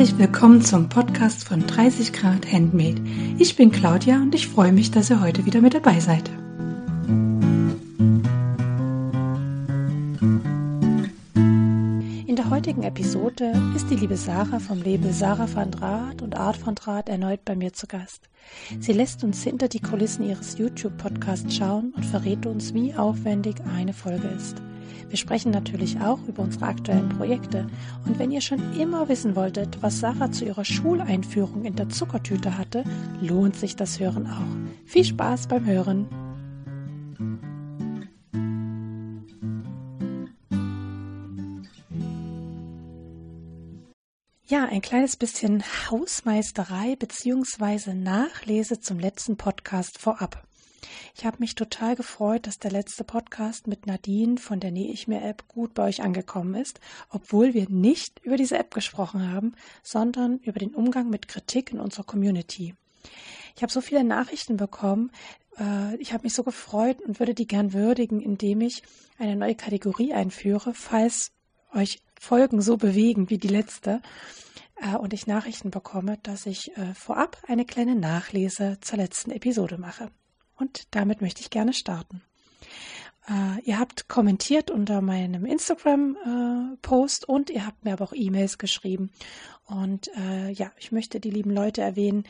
Herzlich willkommen zum Podcast von 30 Grad Handmade. Ich bin Claudia und ich freue mich, dass ihr heute wieder mit dabei seid. In der heutigen Episode ist die liebe Sarah vom Label Sarah van Draht und Art van Draht erneut bei mir zu Gast. Sie lässt uns hinter die Kulissen ihres YouTube-Podcasts schauen und verrät uns, wie aufwendig eine Folge ist. Wir sprechen natürlich auch über unsere aktuellen Projekte. Und wenn ihr schon immer wissen wolltet, was Sarah zu ihrer Schuleinführung in der Zuckertüte hatte, lohnt sich das Hören auch. Viel Spaß beim Hören! Ja, ein kleines bisschen Hausmeisterei bzw. Nachlese zum letzten Podcast vorab. Ich habe mich total gefreut, dass der letzte Podcast mit Nadine von der Nähe ich mir App gut bei euch angekommen ist, obwohl wir nicht über diese App gesprochen haben, sondern über den Umgang mit Kritik in unserer Community. Ich habe so viele Nachrichten bekommen, äh, ich habe mich so gefreut und würde die gern würdigen, indem ich eine neue Kategorie einführe, falls euch Folgen so bewegen wie die letzte äh, und ich Nachrichten bekomme, dass ich äh, vorab eine kleine Nachlese zur letzten Episode mache. Und damit möchte ich gerne starten. Uh, ihr habt kommentiert unter meinem Instagram-Post uh, und ihr habt mir aber auch E-Mails geschrieben. Und uh, ja, ich möchte die lieben Leute erwähnen,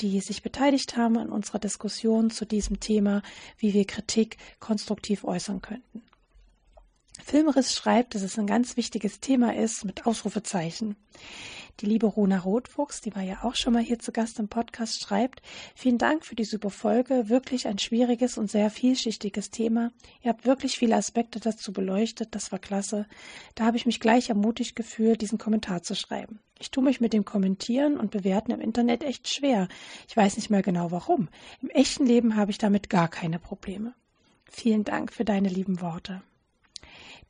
die sich beteiligt haben an unserer Diskussion zu diesem Thema, wie wir Kritik konstruktiv äußern könnten. Filmriss schreibt, dass es ein ganz wichtiges Thema ist mit Ausrufezeichen. Die liebe Rona Rotfuchs, die war ja auch schon mal hier zu Gast im Podcast, schreibt, vielen Dank für die super Folge, wirklich ein schwieriges und sehr vielschichtiges Thema. Ihr habt wirklich viele Aspekte dazu beleuchtet, das war klasse. Da habe ich mich gleich ermutigt gefühlt, diesen Kommentar zu schreiben. Ich tue mich mit dem Kommentieren und Bewerten im Internet echt schwer. Ich weiß nicht mehr genau warum. Im echten Leben habe ich damit gar keine Probleme. Vielen Dank für deine lieben Worte.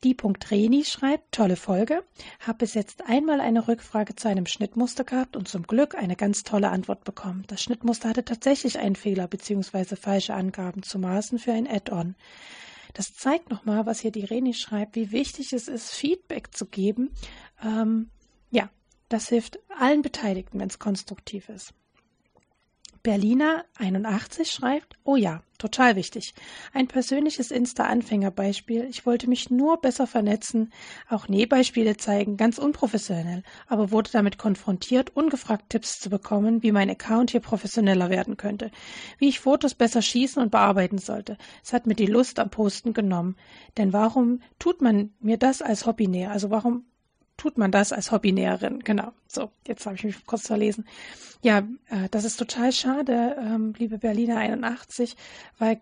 Die. Reni schreibt, tolle Folge, habe bis jetzt einmal eine Rückfrage zu einem Schnittmuster gehabt und zum Glück eine ganz tolle Antwort bekommen. Das Schnittmuster hatte tatsächlich einen Fehler bzw. falsche Angaben zu Maßen für ein Add-on. Das zeigt nochmal, was hier die Reni schreibt, wie wichtig es ist, Feedback zu geben. Ähm, ja, das hilft allen Beteiligten, wenn es konstruktiv ist. Berliner 81 schreibt, oh ja, total wichtig. Ein persönliches Insta-Anfängerbeispiel. Ich wollte mich nur besser vernetzen, auch Nähbeispiele zeigen, ganz unprofessionell, aber wurde damit konfrontiert, ungefragt Tipps zu bekommen, wie mein Account hier professioneller werden könnte, wie ich Fotos besser schießen und bearbeiten sollte. Es hat mir die Lust am Posten genommen. Denn warum tut man mir das als Hobby näher? Also warum tut man das als Hobbynäherin. Genau. So, jetzt habe ich mich kurz verlesen. Ja, äh, das ist total schade, ähm, liebe Berliner 81, weil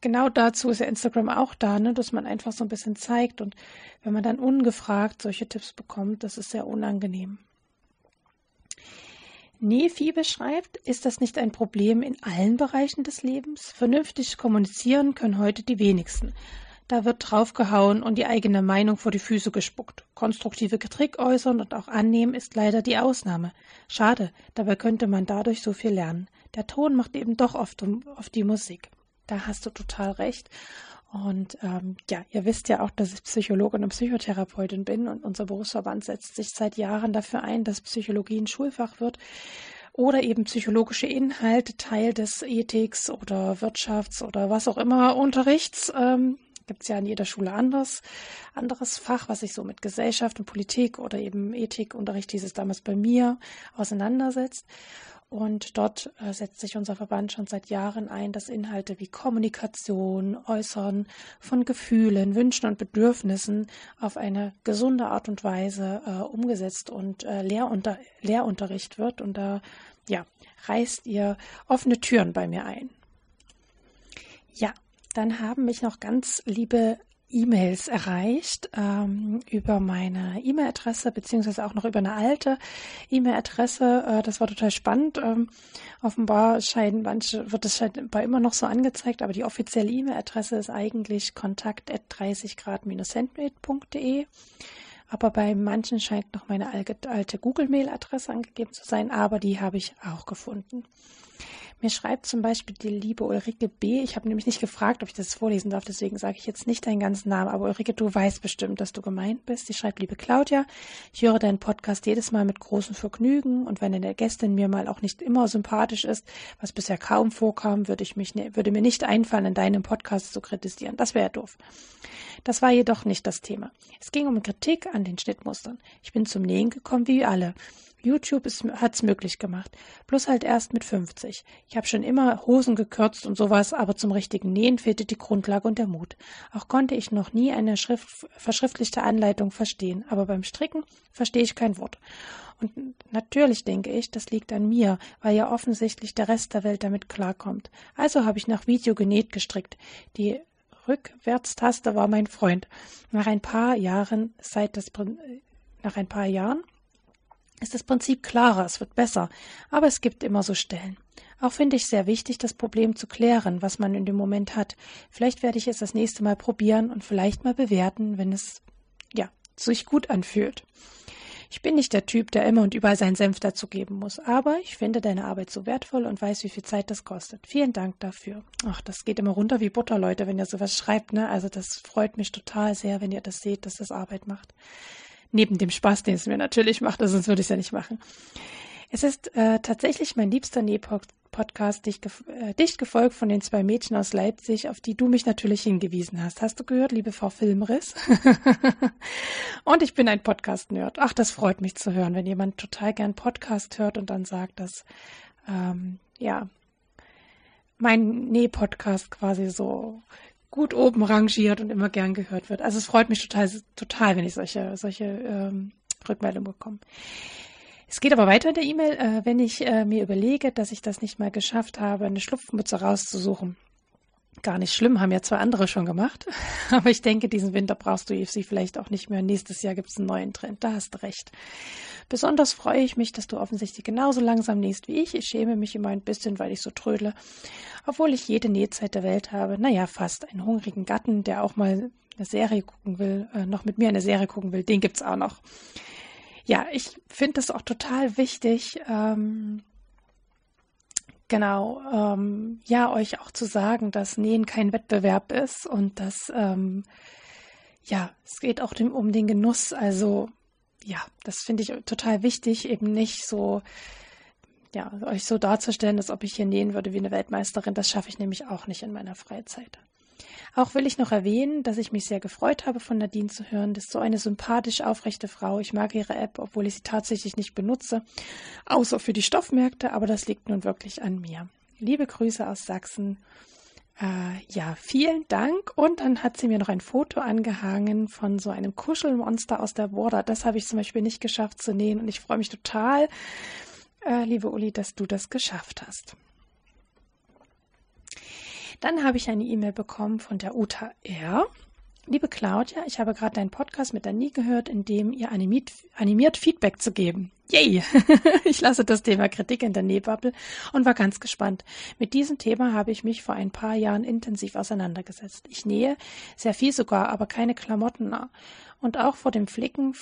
genau dazu ist ja Instagram auch da, ne, dass man einfach so ein bisschen zeigt und wenn man dann ungefragt solche Tipps bekommt, das ist sehr unangenehm. Nefi beschreibt, ist das nicht ein Problem in allen Bereichen des Lebens? Vernünftig kommunizieren können heute die wenigsten. Da wird draufgehauen und die eigene Meinung vor die Füße gespuckt. Konstruktive Kritik äußern und auch annehmen ist leider die Ausnahme. Schade, dabei könnte man dadurch so viel lernen. Der Ton macht eben doch oft, oft die Musik. Da hast du total recht. Und ähm, ja, ihr wisst ja auch, dass ich Psychologin und Psychotherapeutin bin und unser Berufsverband setzt sich seit Jahren dafür ein, dass Psychologie ein Schulfach wird oder eben psychologische Inhalte Teil des Ethiks oder Wirtschafts oder was auch immer Unterrichts ähm, gibt es ja in jeder Schule anders, anderes Fach, was sich so mit Gesellschaft und Politik oder eben Ethikunterricht, hieß es damals bei mir, auseinandersetzt. Und dort äh, setzt sich unser Verband schon seit Jahren ein, dass Inhalte wie Kommunikation, Äußern von Gefühlen, Wünschen und Bedürfnissen auf eine gesunde Art und Weise äh, umgesetzt und äh, Lehrunter Lehrunterricht wird. Und da ja, reißt ihr offene Türen bei mir ein. Ja, dann haben mich noch ganz liebe E-Mails erreicht ähm, über meine E-Mail-Adresse beziehungsweise auch noch über eine alte E-Mail-Adresse. Äh, das war total spannend. Ähm, offenbar scheinen manche wird es scheinbar immer noch so angezeigt, aber die offizielle E-Mail-Adresse ist eigentlich kontakt 30 grad-handmade.de. Aber bei manchen scheint noch meine alte Google-Mail-Adresse angegeben zu sein, aber die habe ich auch gefunden. Mir schreibt zum Beispiel die liebe Ulrike B. Ich habe nämlich nicht gefragt, ob ich das vorlesen darf, deswegen sage ich jetzt nicht deinen ganzen Namen. Aber Ulrike, du weißt bestimmt, dass du gemeint bist. Sie schreibt, liebe Claudia, ich höre deinen Podcast jedes Mal mit großem Vergnügen und wenn eine Gästin mir mal auch nicht immer sympathisch ist, was bisher kaum vorkam, würde ich mich, ne, würde mir nicht einfallen, in deinem Podcast zu kritisieren. Das wäre ja doof. Das war jedoch nicht das Thema. Es ging um Kritik an den Schnittmustern. Ich bin zum Nähen gekommen wie alle. YouTube hat es möglich gemacht. Bloß halt erst mit 50. Ich habe schon immer Hosen gekürzt und sowas, aber zum richtigen Nähen fehlte die Grundlage und der Mut. Auch konnte ich noch nie eine Schrift, verschriftlichte Anleitung verstehen, aber beim Stricken verstehe ich kein Wort. Und natürlich denke ich, das liegt an mir, weil ja offensichtlich der Rest der Welt damit klarkommt. Also habe ich nach Video genäht gestrickt. Die Rückwärtstaste war mein Freund. Nach ein paar Jahren, seit das nach ein paar Jahren ist das Prinzip klarer, es wird besser, aber es gibt immer so Stellen. Auch finde ich sehr wichtig, das Problem zu klären, was man in dem Moment hat. Vielleicht werde ich es das nächste Mal probieren und vielleicht mal bewerten, wenn es ja sich gut anfühlt. Ich bin nicht der Typ, der immer und überall seinen Senf dazugeben muss, aber ich finde deine Arbeit so wertvoll und weiß, wie viel Zeit das kostet. Vielen Dank dafür. Ach, das geht immer runter wie Butter, Leute, wenn ihr sowas schreibt, ne? Also das freut mich total sehr, wenn ihr das seht, dass das Arbeit macht. Neben dem Spaß, den es mir natürlich macht, sonst würde ich es ja nicht machen. Es ist äh, tatsächlich mein liebster Näh-Podcast, dicht, äh, dicht gefolgt von den zwei Mädchen aus Leipzig, auf die du mich natürlich hingewiesen hast. Hast du gehört, liebe Frau Filmriss? und ich bin ein Podcast-Nerd. Ach, das freut mich zu hören, wenn jemand total gern Podcast hört und dann sagt, dass, ähm, ja, mein Näh-Podcast quasi so gut oben rangiert und immer gern gehört wird. Also es freut mich total, total, wenn ich solche, solche ähm, Rückmeldungen bekomme. Es geht aber weiter in der E-Mail, äh, wenn ich äh, mir überlege, dass ich das nicht mal geschafft habe, eine Schlupfmütze rauszusuchen. Gar nicht schlimm, haben ja zwei andere schon gemacht. Aber ich denke, diesen Winter brauchst du sie vielleicht auch nicht mehr. Nächstes Jahr gibt es einen neuen Trend. Da hast du recht. Besonders freue ich mich, dass du offensichtlich genauso langsam nähst wie ich. Ich schäme mich immer ein bisschen, weil ich so trödle. Obwohl ich jede Nähzeit der Welt habe. Naja, fast. Einen hungrigen Gatten, der auch mal eine Serie gucken will, äh, noch mit mir eine Serie gucken will. Den gibt's auch noch. Ja, ich finde es auch total wichtig, ähm, Genau, ähm, ja, euch auch zu sagen, dass Nähen kein Wettbewerb ist und dass, ähm, ja, es geht auch dem, um den Genuss. Also, ja, das finde ich total wichtig, eben nicht so, ja, euch so darzustellen, als ob ich hier nähen würde wie eine Weltmeisterin. Das schaffe ich nämlich auch nicht in meiner Freizeit. Auch will ich noch erwähnen, dass ich mich sehr gefreut habe, von Nadine zu hören. Das ist so eine sympathisch aufrechte Frau. Ich mag ihre App, obwohl ich sie tatsächlich nicht benutze, außer für die Stoffmärkte, aber das liegt nun wirklich an mir. Liebe Grüße aus Sachsen. Äh, ja, vielen Dank. Und dann hat sie mir noch ein Foto angehangen von so einem Kuschelmonster aus der Border. Das habe ich zum Beispiel nicht geschafft zu nähen und ich freue mich total, äh, liebe Uli, dass du das geschafft hast. Dann habe ich eine E-Mail bekommen von der Uta R. Liebe Claudia, ich habe gerade deinen Podcast mit Dani gehört, in dem ihr animiert, animiert Feedback zu geben. Yay! ich lasse das Thema Kritik in der Nähbubble und war ganz gespannt. Mit diesem Thema habe ich mich vor ein paar Jahren intensiv auseinandergesetzt. Ich nähe sehr viel sogar, aber keine Klamotten. Und auch vor dem Flicken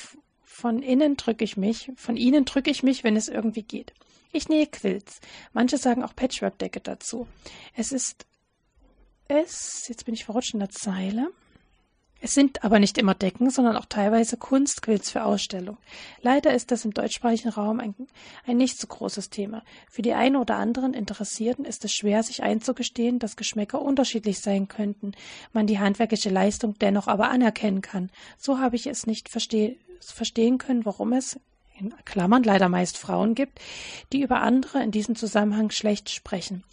von innen drücke ich mich, von ihnen drücke ich mich, wenn es irgendwie geht. Ich nähe Quilts. Manche sagen auch Patchwork-Decke dazu. Es ist es, jetzt bin ich verrutscht in der Zeile. Es sind aber nicht immer Decken, sondern auch teilweise Kunstquills für Ausstellung. Leider ist das im deutschsprachigen Raum ein, ein nicht so großes Thema. Für die einen oder anderen Interessierten ist es schwer, sich einzugestehen, dass Geschmäcker unterschiedlich sein könnten, man die handwerkliche Leistung dennoch aber anerkennen kann. So habe ich es nicht versteh verstehen können, warum es in Klammern leider meist Frauen gibt, die über andere in diesem Zusammenhang schlecht sprechen.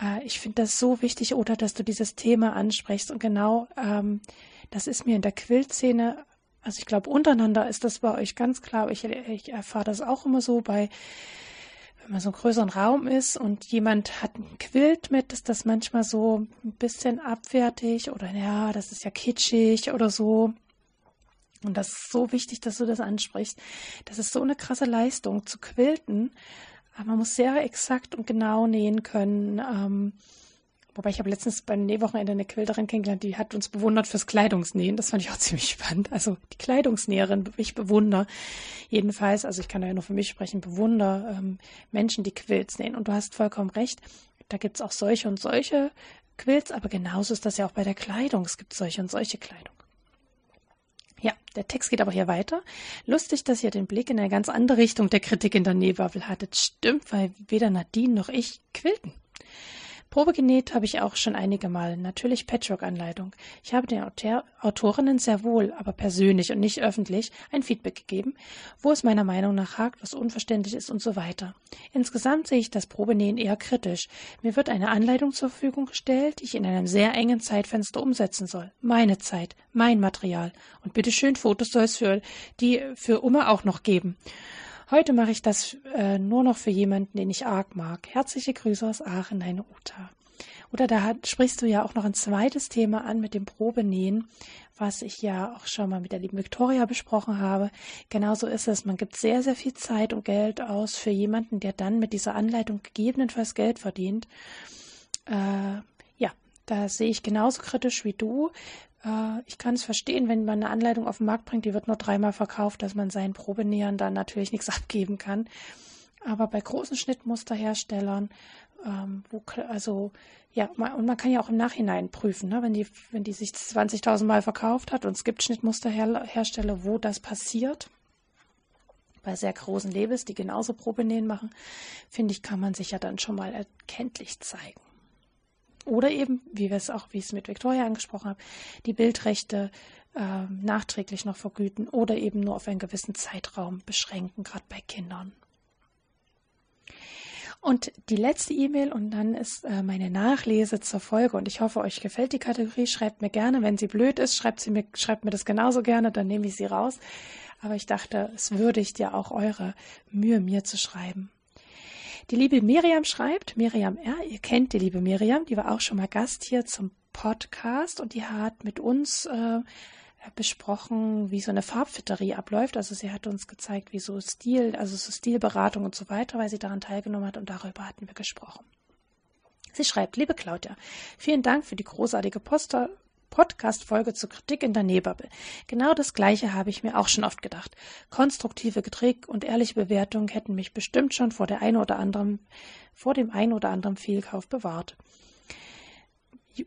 Äh, ich finde das so wichtig, oder dass du dieses Thema ansprichst. Und genau, ähm, das ist mir in der Quiltszene, also ich glaube, untereinander ist das bei euch ganz klar. Ich, ich erfahre das auch immer so bei, wenn man so einen größeren Raum ist und jemand hat ein Quilt mit, ist das manchmal so ein bisschen abwertig oder ja, das ist ja kitschig oder so. Und das ist so wichtig, dass du das ansprichst. Das ist so eine krasse Leistung zu quilten. Aber man muss sehr exakt und genau nähen können. Ähm, wobei ich habe letztens beim Nähwochenende eine Quilterin kennengelernt, die hat uns bewundert fürs Kleidungsnähen. Das fand ich auch ziemlich spannend. Also die Kleidungsnäherin, ich bewundere jedenfalls, also ich kann ja nur für mich sprechen, bewundere ähm, Menschen, die Quilts nähen. Und du hast vollkommen recht. da gibt's auch solche und solche Quilts, aber genauso ist das ja auch bei der Kleidung. Es gibt solche und solche Kleidung. Ja, der Text geht aber hier weiter. Lustig, dass ihr den Blick in eine ganz andere Richtung der Kritik in der Nähbubble hattet. Stimmt, weil weder Nadine noch ich quilten. Probe genäht habe ich auch schon einige Mal, natürlich Patchwork-Anleitung. Ich habe den Autor Autorinnen sehr wohl, aber persönlich und nicht öffentlich, ein Feedback gegeben, wo es meiner Meinung nach hakt, was unverständlich ist und so weiter. Insgesamt sehe ich das Probenähen eher kritisch. Mir wird eine Anleitung zur Verfügung gestellt, die ich in einem sehr engen Zeitfenster umsetzen soll. Meine Zeit, mein Material. Und bitteschön, Fotos soll es für die für Umme auch noch geben. Heute mache ich das äh, nur noch für jemanden, den ich arg mag. Herzliche Grüße aus Aachen, deine Uta. Oder da hat, sprichst du ja auch noch ein zweites Thema an mit dem Probenähen, was ich ja auch schon mal mit der lieben Victoria besprochen habe. Genauso ist es. Man gibt sehr, sehr viel Zeit und Geld aus für jemanden, der dann mit dieser Anleitung gegebenenfalls Geld verdient. Äh, ja, da sehe ich genauso kritisch wie du. Äh, ich kann es verstehen, wenn man eine Anleitung auf den Markt bringt, die wird nur dreimal verkauft, dass man seinen Probenähern dann natürlich nichts abgeben kann. Aber bei großen Schnittmusterherstellern, ähm, wo, also ja, man, und man kann ja auch im Nachhinein prüfen, ne, wenn die, wenn die sich 20.000 Mal verkauft hat und es gibt Schnittmusterhersteller, wo das passiert. Bei sehr großen Labels, die genauso Probenähen machen, finde ich, kann man sich ja dann schon mal erkenntlich zeigen. Oder eben, wie wir es auch, wie ich es mit Victoria angesprochen habe, die Bildrechte äh, nachträglich noch vergüten oder eben nur auf einen gewissen Zeitraum beschränken, gerade bei Kindern. Und die letzte E-Mail und dann ist äh, meine Nachlese zur Folge und ich hoffe, euch gefällt die Kategorie. Schreibt mir gerne, wenn sie blöd ist, schreibt sie mir, schreibt mir das genauso gerne, dann nehme ich sie raus. Aber ich dachte, es würdigt ja auch eure Mühe, mir zu schreiben. Die liebe Miriam schreibt, Miriam R., ihr kennt die liebe Miriam, die war auch schon mal Gast hier zum Podcast und die hat mit uns äh, besprochen, wie so eine Farbfitterie abläuft. Also sie hat uns gezeigt, wie so Stil, also so Stilberatung und so weiter, weil sie daran teilgenommen hat und darüber hatten wir gesprochen. Sie schreibt, liebe Claudia, vielen Dank für die großartige Poster Podcast-Folge zur Kritik in der Nähbubble. Genau das Gleiche habe ich mir auch schon oft gedacht. Konstruktive Kritik und ehrliche Bewertungen hätten mich bestimmt schon vor der ein oder anderen, vor dem ein oder anderen Fehlkauf bewahrt.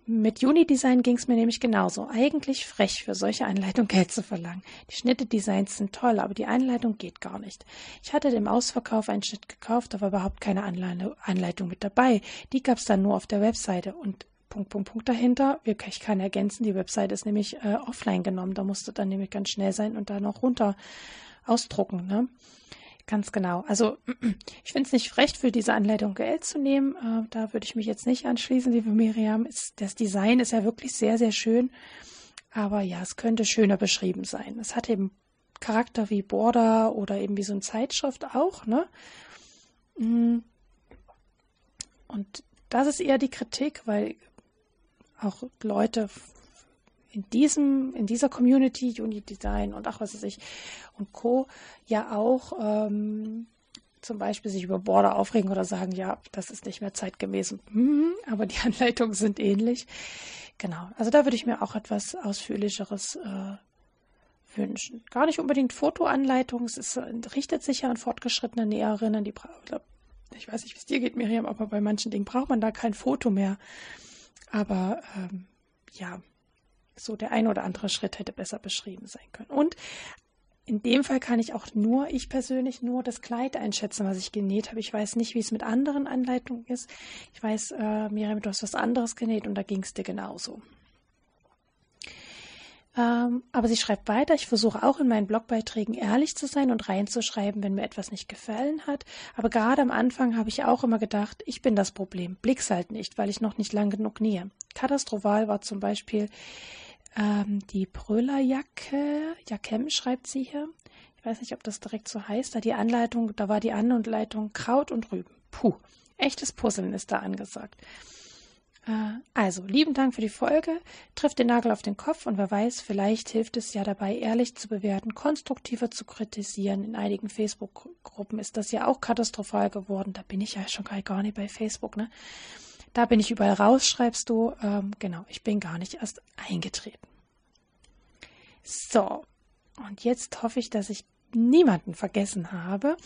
Mit Unidesign ging es mir nämlich genauso. Eigentlich frech, für solche Anleitung Geld zu verlangen. Die Schnitte-Designs sind toll, aber die Anleitung geht gar nicht. Ich hatte dem Ausverkauf einen Schnitt gekauft, aber überhaupt keine Anleitung mit dabei. Die gab es dann nur auf der Webseite und Punkt, Punkt, Punkt dahinter. Ich kann ergänzen, die Website ist nämlich äh, offline genommen. Da musste dann nämlich ganz schnell sein und da noch runter ausdrucken. Ne? Ganz genau. Also ich finde es nicht recht, für diese Anleitung Geld zu nehmen. Äh, da würde ich mich jetzt nicht anschließen, liebe Miriam. Ist, das Design ist ja wirklich sehr, sehr schön. Aber ja, es könnte schöner beschrieben sein. Es hat eben Charakter wie Border oder eben wie so eine Zeitschrift auch, ne? Mm. Und das ist eher die Kritik, weil auch Leute in diesem, in dieser Community, Unit Design und ach was weiß ich und Co. ja auch ähm, zum Beispiel sich über Border aufregen oder sagen, ja, das ist nicht mehr zeitgemäß, hm, aber die Anleitungen sind ähnlich. Genau, also da würde ich mir auch etwas ausführlicheres äh, wünschen. Gar nicht unbedingt Fotoanleitungen, es ist, richtet sich ja an fortgeschrittene Näherinnen, die ich weiß nicht, wie es dir geht, Miriam, aber bei manchen Dingen braucht man da kein Foto mehr. Aber ähm, ja, so der ein oder andere Schritt hätte besser beschrieben sein können. Und in dem Fall kann ich auch nur, ich persönlich, nur das Kleid einschätzen, was ich genäht habe. Ich weiß nicht, wie es mit anderen Anleitungen ist. Ich weiß, äh, Miriam, du hast was anderes genäht und da ging es dir genauso. Ähm, aber sie schreibt weiter, ich versuche auch in meinen Blogbeiträgen ehrlich zu sein und reinzuschreiben, wenn mir etwas nicht gefallen hat. Aber gerade am Anfang habe ich auch immer gedacht, ich bin das Problem. Blick's halt nicht, weil ich noch nicht lang genug nähe. Katastrophal war zum Beispiel ähm, die Brüllerjacke. Jackem schreibt sie hier. Ich weiß nicht, ob das direkt so heißt. Da die Anleitung, da war die Anleitung Kraut und Rüben. Puh, echtes Puzzeln ist da angesagt. Äh, also, lieben Dank für die Folge. Trifft den Nagel auf den Kopf und wer weiß, vielleicht hilft es ja dabei, ehrlich zu bewerten, konstruktiver zu kritisieren. In einigen Facebook-Gruppen ist das ja auch katastrophal geworden. Da bin ich ja schon gar nicht bei Facebook, ne? Da bin ich überall raus, schreibst du. Ähm, genau, ich bin gar nicht erst eingetreten. So, und jetzt hoffe ich, dass ich niemanden vergessen habe.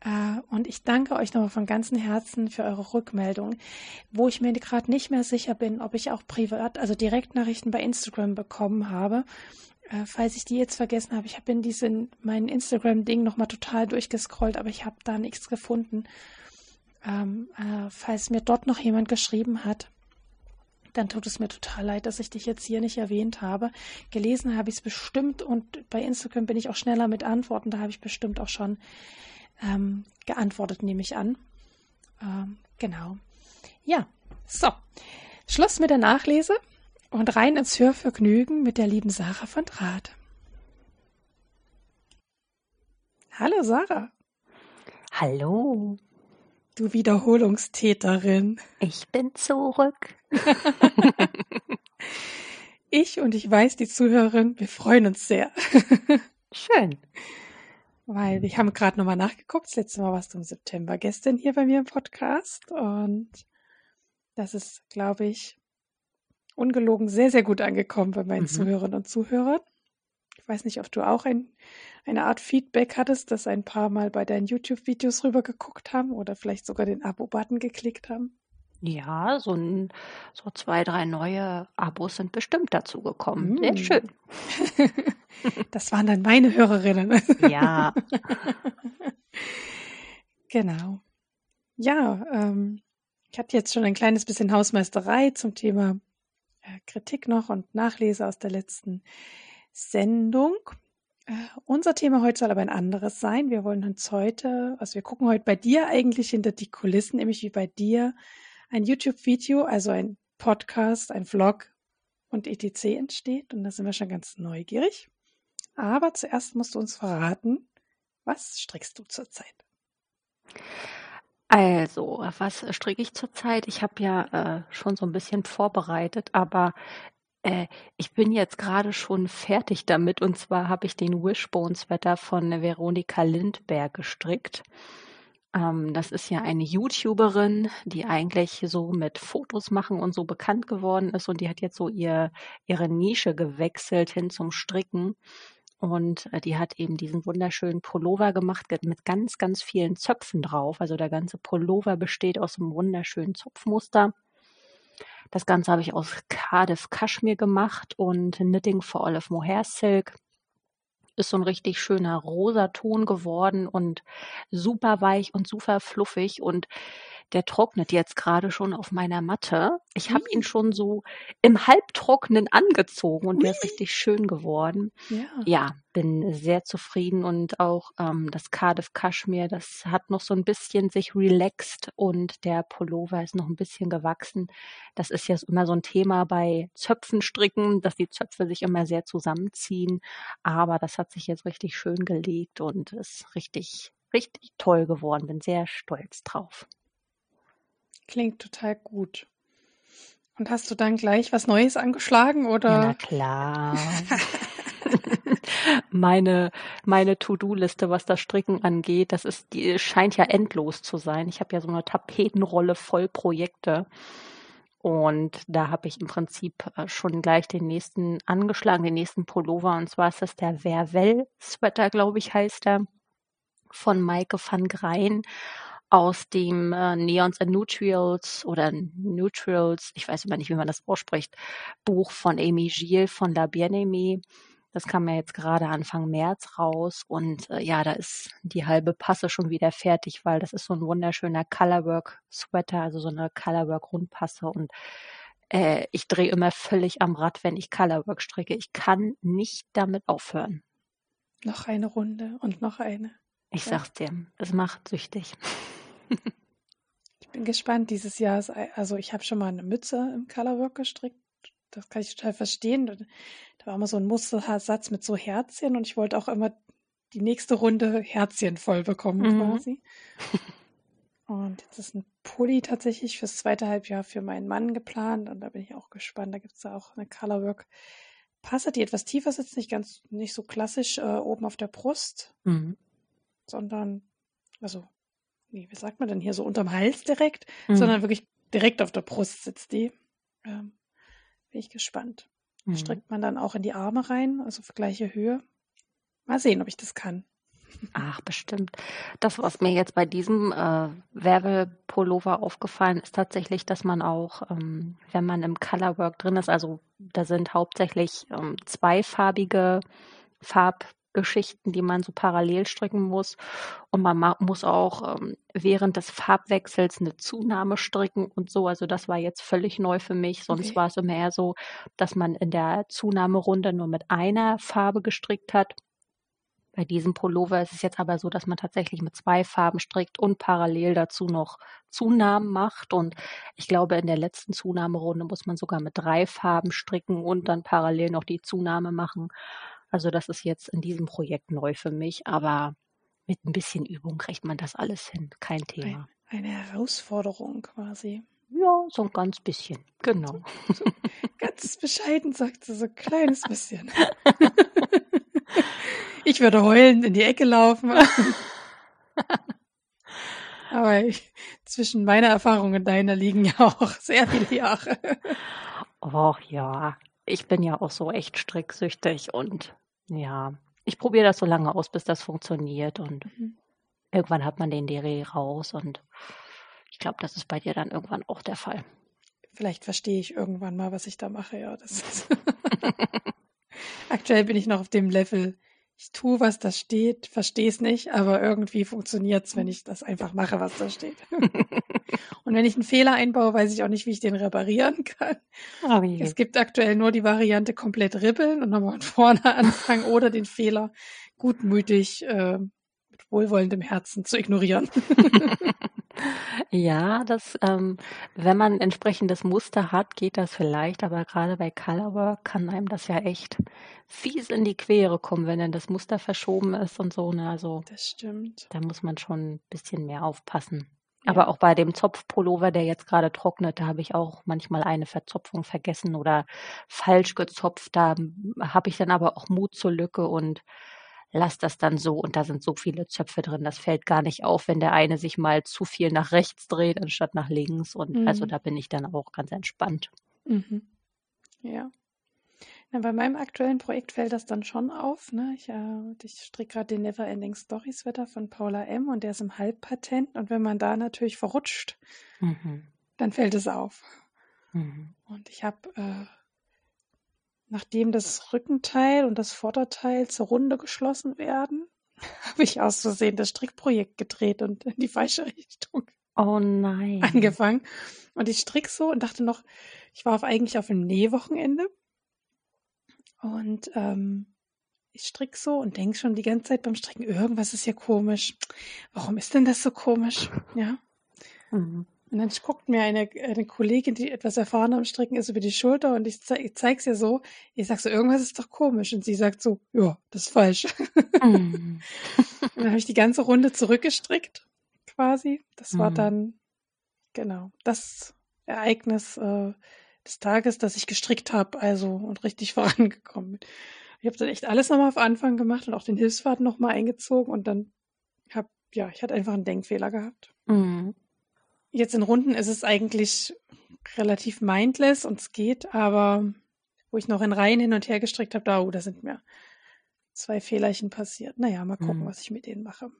Äh, und ich danke euch nochmal von ganzem Herzen für eure Rückmeldung, wo ich mir gerade nicht mehr sicher bin, ob ich auch privat, also Direktnachrichten bei Instagram bekommen habe. Äh, falls ich die jetzt vergessen habe, ich habe in diesen mein Instagram-Ding nochmal total durchgescrollt, aber ich habe da nichts gefunden. Ähm, äh, falls mir dort noch jemand geschrieben hat, dann tut es mir total leid, dass ich dich jetzt hier nicht erwähnt habe. Gelesen habe ich es bestimmt und bei Instagram bin ich auch schneller mit Antworten. Da habe ich bestimmt auch schon ähm, geantwortet, nehme ich an. Ähm, genau. Ja, so. Schluss mit der Nachlese und rein ins Hörvergnügen mit der lieben Sarah von Draht. Hallo Sarah. Hallo. Du Wiederholungstäterin. Ich bin zurück. ich und ich weiß, die Zuhörerin, wir freuen uns sehr. Schön. Weil wir haben gerade nochmal nachgeguckt. Das letzte Mal warst du im September gestern hier bei mir im Podcast. Und das ist, glaube ich, ungelogen sehr, sehr gut angekommen bei meinen mhm. Zuhörerinnen und Zuhörern. Ich weiß nicht, ob du auch ein eine Art Feedback hattest, dass ein paar Mal bei deinen YouTube-Videos rübergeguckt haben oder vielleicht sogar den Abo-Button geklickt haben? Ja, so, ein, so zwei, drei neue Abos sind bestimmt dazu gekommen. Mm. Sehr schön. das waren dann meine Hörerinnen. Ja. genau. Ja, ähm, ich hatte jetzt schon ein kleines bisschen Hausmeisterei zum Thema äh, Kritik noch und Nachlese aus der letzten Sendung. Unser Thema heute soll aber ein anderes sein. Wir wollen uns heute, also wir gucken heute bei dir eigentlich hinter die Kulissen, nämlich wie bei dir ein YouTube-Video, also ein Podcast, ein Vlog und etc. entsteht. Und da sind wir schon ganz neugierig. Aber zuerst musst du uns verraten, was strickst du zurzeit? Also, was stricke ich zurzeit? Ich habe ja äh, schon so ein bisschen vorbereitet, aber äh, ich bin jetzt gerade schon fertig damit und zwar habe ich den Wishbone-Sweater von Veronika Lindberg gestrickt. Ähm, das ist ja eine YouTuberin, die eigentlich so mit Fotos machen und so bekannt geworden ist und die hat jetzt so ihr, ihre Nische gewechselt hin zum Stricken. Und äh, die hat eben diesen wunderschönen Pullover gemacht mit ganz, ganz vielen Zöpfen drauf. Also der ganze Pullover besteht aus einem wunderschönen Zopfmuster. Das Ganze habe ich aus Cardiff Kaschmir gemacht und Knitting for Olive Mohair Silk. Ist so ein richtig schöner rosa Ton geworden und super weich und super fluffig und der trocknet jetzt gerade schon auf meiner Matte. Ich habe ihn schon so im Halbtrocknen angezogen und der ist richtig schön geworden. Ja. ja, bin sehr zufrieden und auch ähm, das Cardiff Kaschmir, das hat noch so ein bisschen sich relaxed und der Pullover ist noch ein bisschen gewachsen. Das ist ja immer so ein Thema bei Zöpfenstricken, dass die Zöpfe sich immer sehr zusammenziehen. Aber das hat sich jetzt richtig schön gelegt und ist richtig, richtig toll geworden. Bin sehr stolz drauf. Klingt total gut. Und hast du dann gleich was Neues angeschlagen oder? Ja, na klar. meine meine To-Do-Liste, was das Stricken angeht, das ist die scheint ja endlos zu sein. Ich habe ja so eine Tapetenrolle voll Projekte. Und da habe ich im Prinzip äh, schon gleich den nächsten angeschlagen, den nächsten Pullover. Und zwar ist das der Vervel Sweater, glaube ich, heißt er, von Maike van Grein aus dem äh, Neons and Neutrals oder Neutrals, ich weiß immer nicht, wie man das ausspricht, Buch von Amy Gilles von La Bien-Aimée. Das kam ja jetzt gerade Anfang März raus und äh, ja, da ist die halbe Passe schon wieder fertig, weil das ist so ein wunderschöner Colorwork Sweater, also so eine Colorwork Rundpasse und äh, ich drehe immer völlig am Rad, wenn ich Colorwork stricke. Ich kann nicht damit aufhören. Noch eine Runde und noch eine. Ich ja. sag's dir, es macht süchtig. ich bin gespannt. Dieses Jahr ist, also ich habe schon mal eine Mütze im Colorwork gestrickt. Das kann ich total verstehen. Da war immer so ein Mustersatz mit so Herzchen und ich wollte auch immer die nächste Runde Herzchen voll bekommen mhm. quasi. Und jetzt ist ein Pulli tatsächlich fürs zweite Halbjahr für meinen Mann geplant und da bin ich auch gespannt. Da gibt es da auch eine Colorwork Passe, die etwas tiefer sitzt, nicht ganz, nicht so klassisch äh, oben auf der Brust, mhm. sondern, also wie, wie sagt man denn hier, so unterm Hals direkt, mhm. sondern wirklich direkt auf der Brust sitzt die. Ähm, bin ich gespannt. Mhm. Strickt man dann auch in die Arme rein, also für gleiche Höhe. Mal sehen, ob ich das kann. Ach, bestimmt. Das, was mir jetzt bei diesem äh, Werbepullover aufgefallen ist, tatsächlich, dass man auch, ähm, wenn man im Colorwork drin ist, also da sind hauptsächlich ähm, zweifarbige Farbgeschichten, die man so parallel stricken muss. Und man muss auch ähm, während des Farbwechsels eine Zunahme stricken und so. Also das war jetzt völlig neu für mich. Sonst okay. war es immer eher so, dass man in der Zunahmerunde nur mit einer Farbe gestrickt hat. Bei diesem Pullover ist es jetzt aber so, dass man tatsächlich mit zwei Farben strickt und parallel dazu noch Zunahmen macht. Und ich glaube, in der letzten Zunahmerunde muss man sogar mit drei Farben stricken und dann parallel noch die Zunahme machen. Also das ist jetzt in diesem Projekt neu für mich, aber mit ein bisschen Übung kriegt man das alles hin. Kein Thema. Eine Herausforderung quasi. Ja, so ein ganz bisschen, genau. So, so ganz bescheiden, sagt sie, so ein kleines bisschen. Ich würde heulend in die Ecke laufen. Aber ich, zwischen meiner Erfahrung und deiner liegen ja auch sehr viele Jahre. Och ja, ich bin ja auch so echt stricksüchtig und ja, ich probiere das so lange aus, bis das funktioniert und mhm. irgendwann hat man den Dreh raus und ich glaube, das ist bei dir dann irgendwann auch der Fall. Vielleicht verstehe ich irgendwann mal, was ich da mache, ja. Das ist Aktuell bin ich noch auf dem Level, ich tue, was da steht, verstehe es nicht, aber irgendwie funktioniert es, wenn ich das einfach mache, was da steht. Und wenn ich einen Fehler einbaue, weiß ich auch nicht, wie ich den reparieren kann. Oh es gibt aktuell nur die Variante komplett ribbeln und nochmal von vorne anfangen oder den Fehler gutmütig äh, mit wohlwollendem Herzen zu ignorieren. Ja, das, ähm, wenn man entsprechendes Muster hat, geht das vielleicht, aber gerade bei Colorwork kann einem das ja echt fies in die Quere kommen, wenn dann das Muster verschoben ist und so, ne? Also Das stimmt. da muss man schon ein bisschen mehr aufpassen. Aber auch bei dem Zopfpullover, der jetzt gerade trocknet, da habe ich auch manchmal eine Verzopfung vergessen oder falsch gezopft. Da habe ich dann aber auch Mut zur Lücke und lass das dann so und da sind so viele Zöpfe drin, das fällt gar nicht auf, wenn der eine sich mal zu viel nach rechts dreht, anstatt nach links. Und also mhm. also da bin ich dann auch ganz entspannt. Mhm. Ja. Na, bei meinem aktuellen Projekt fällt das dann schon auf. Ne? Ich, äh, ich stricke gerade den Never Ending Story Sweater von Paula M. und der ist im Halbpatent. Und wenn man da natürlich verrutscht, mhm. dann fällt es auf. Mhm. Und ich habe äh, Nachdem das Rückenteil und das Vorderteil zur Runde geschlossen werden, habe ich aus Versehen das Strickprojekt gedreht und in die falsche Richtung oh nein. angefangen. Und ich strick so und dachte noch, ich war auf, eigentlich auf einem Nähwochenende. Und ähm, ich strick so und denke schon die ganze Zeit beim Stricken, irgendwas ist hier komisch. Warum ist denn das so komisch? Ja. Mhm. Und dann guckt mir eine, eine Kollegin, die etwas erfahren am Stricken ist, über die Schulter und ich, ze ich zeig's ihr so. Ich sag so, irgendwas ist doch komisch. Und sie sagt so, ja, das ist falsch. Mm. und dann habe ich die ganze Runde zurückgestrickt, quasi. Das mm. war dann, genau, das Ereignis äh, des Tages, das ich gestrickt habe, also und richtig vorangekommen bin. Ich habe dann echt alles nochmal auf Anfang gemacht und auch den Hilfsfaden nochmal eingezogen und dann hab, ja, ich hatte einfach einen Denkfehler gehabt. Mm. Jetzt in Runden ist es eigentlich relativ mindless und es geht, aber wo ich noch in Reihen hin und her gestrickt habe, da, oh, da sind mir zwei Fehlerchen passiert. Naja, mal gucken, mhm. was ich mit denen mache.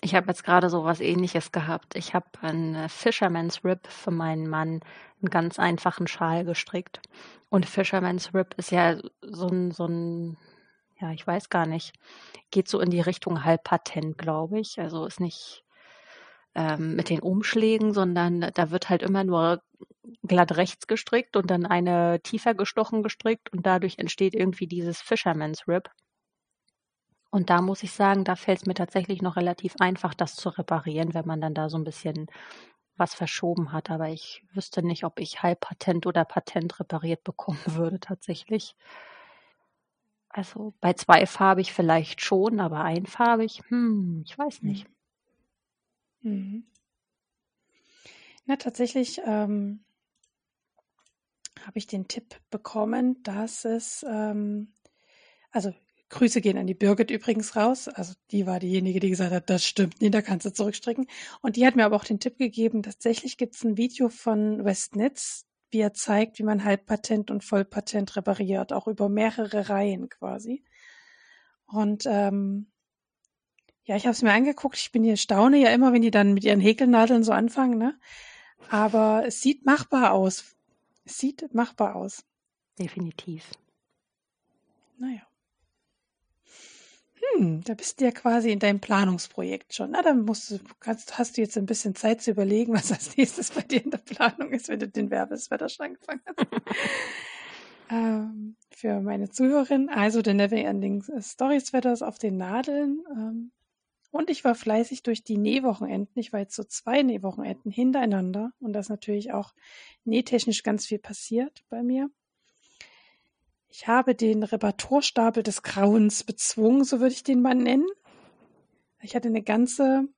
Ich habe jetzt gerade so was ähnliches gehabt. Ich habe einen Fisherman's Rib für meinen Mann einen ganz einfachen Schal gestrickt. Und Fisherman's Rib ist ja so ein, so ein, ja, ich weiß gar nicht, geht so in die Richtung Halbpatent, glaube ich. Also ist nicht ähm, mit den Umschlägen, sondern da wird halt immer nur glatt rechts gestrickt und dann eine tiefer gestochen gestrickt und dadurch entsteht irgendwie dieses Fisherman's Rib. Und da muss ich sagen, da fällt es mir tatsächlich noch relativ einfach, das zu reparieren, wenn man dann da so ein bisschen was verschoben hat. Aber ich wüsste nicht, ob ich Halbpatent oder Patent repariert bekommen würde tatsächlich. Also bei zweifarbig vielleicht schon, aber einfarbig, hm, ich weiß nicht. Mhm. Na, tatsächlich ähm, habe ich den Tipp bekommen, dass es, ähm, also Grüße gehen an die Birgit übrigens raus. Also die war diejenige, die gesagt hat, das stimmt, nee, da kannst du zurückstrecken. Und die hat mir aber auch den Tipp gegeben, tatsächlich gibt es ein Video von Westnitz, wie er zeigt, wie man Halbpatent und Vollpatent repariert, auch über mehrere Reihen quasi. Und ähm, Ja, ich habe es mir angeguckt. Ich bin hier staune ja immer, wenn die dann mit ihren Häkelnadeln so anfangen, ne? Aber es sieht machbar aus. Es sieht machbar aus. Definitiv. Naja. Hm, da bist du ja quasi in deinem Planungsprojekt schon. Na, dann musst du, kannst, hast du jetzt ein bisschen Zeit zu überlegen, was als nächstes bei dir in der Planung ist, wenn du den Werbeswetter angefangen hast. ähm, für meine Zuhörerin, also der Never Ending Stories Wetters auf den Nadeln. Ähm, und ich war fleißig durch die Nähwochenenden. Ich war jetzt so zwei Nähwochenenden hintereinander und da ist natürlich auch nähtechnisch ganz viel passiert bei mir. Ich habe den Reparaturstapel des Grauens bezwungen, so würde ich den mal nennen. Ich hatte eine ganze,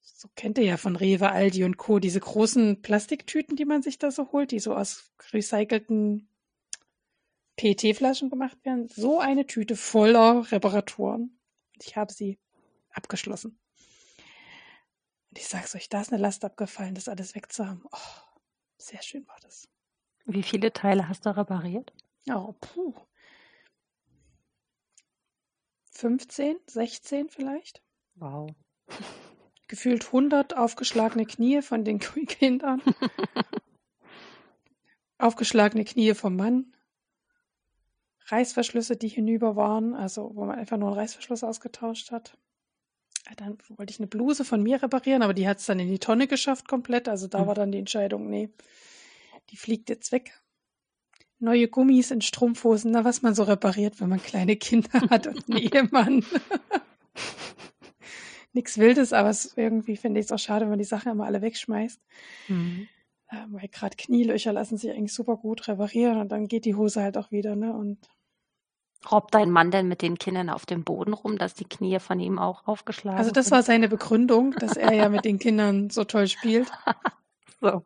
so kennt ihr ja von Rewe, Aldi und Co., diese großen Plastiktüten, die man sich da so holt, die so aus recycelten PET-Flaschen gemacht werden. So eine Tüte voller Reparaturen. Ich habe sie abgeschlossen. Und ich sag's euch, da ist eine Last abgefallen, das alles wegzuhaben. Oh, sehr schön war das. Wie viele Teile hast du repariert? Oh, puh. 15, 16 vielleicht. Wow. Gefühlt 100 aufgeschlagene Knie von den Kindern. aufgeschlagene Knie vom Mann. Reißverschlüsse, die hinüber waren, also wo man einfach nur einen Reißverschluss ausgetauscht hat. Dann wollte ich eine Bluse von mir reparieren, aber die hat es dann in die Tonne geschafft komplett. Also da mhm. war dann die Entscheidung, nee, die fliegt jetzt weg. Neue Gummis in Strumpfhosen, na, was man so repariert, wenn man kleine Kinder hat und einen Ehemann. Nichts Wildes, aber irgendwie finde ich es auch schade, wenn man die Sachen immer alle wegschmeißt. Mhm. Weil gerade Knielöcher lassen sich eigentlich super gut reparieren und dann geht die Hose halt auch wieder, ne? Und Robbt dein Mann denn mit den Kindern auf dem Boden rum, dass die Knie von ihm auch aufgeschlagen Also das sind? war seine Begründung, dass er ja mit den Kindern so toll spielt. so.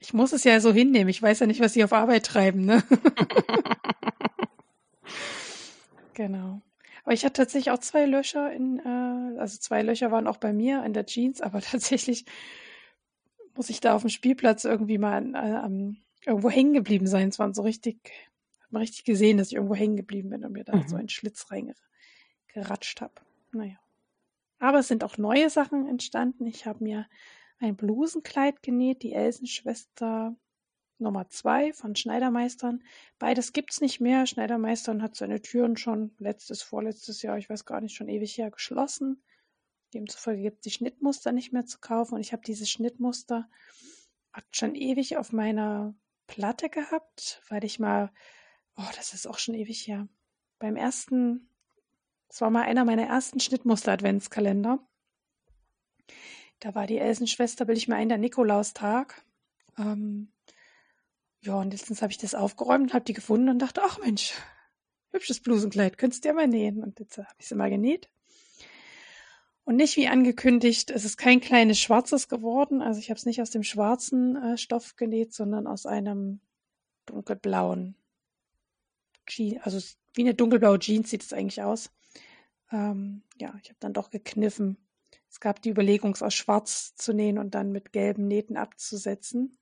Ich muss es ja so hinnehmen. Ich weiß ja nicht, was sie auf Arbeit treiben, ne? genau. Aber ich hatte tatsächlich auch zwei Löcher in, äh, also zwei Löcher waren auch bei mir in der Jeans, aber tatsächlich muss ich da auf dem Spielplatz irgendwie mal an, äh, irgendwo hängen geblieben sein. Es waren so richtig, hat man richtig gesehen, dass ich irgendwo hängen geblieben bin und mir da mhm. so einen Schlitz reingeratscht habe. Naja. Aber es sind auch neue Sachen entstanden. Ich habe mir ein Blusenkleid genäht, die Elsenschwester Nummer zwei von Schneidermeistern. Beides gibt's nicht mehr. Schneidermeistern hat seine Türen schon letztes, vorletztes Jahr, ich weiß gar nicht, schon ewig her geschlossen. Demzufolge gibt es die Schnittmuster nicht mehr zu kaufen und ich habe dieses Schnittmuster schon ewig auf meiner Platte gehabt, weil ich mal, oh, das ist auch schon ewig her. Beim ersten, das war mal einer meiner ersten Schnittmuster-Adventskalender. Da war die Elsenschwester, will ich mir ein, der Nikolaustag. Ähm, ja, und letztens habe ich das aufgeräumt und habe die gefunden und dachte, ach Mensch, hübsches Blusenkleid, könntest du ja mal nähen. Und jetzt habe ich sie mal genäht. Und nicht wie angekündigt, es ist kein kleines schwarzes geworden. Also ich habe es nicht aus dem schwarzen äh, Stoff genäht, sondern aus einem dunkelblauen Jeans. Also wie eine dunkelblaue Jeans sieht es eigentlich aus. Ähm, ja, ich habe dann doch gekniffen. Es gab die Überlegung, es aus schwarz zu nähen und dann mit gelben Nähten abzusetzen.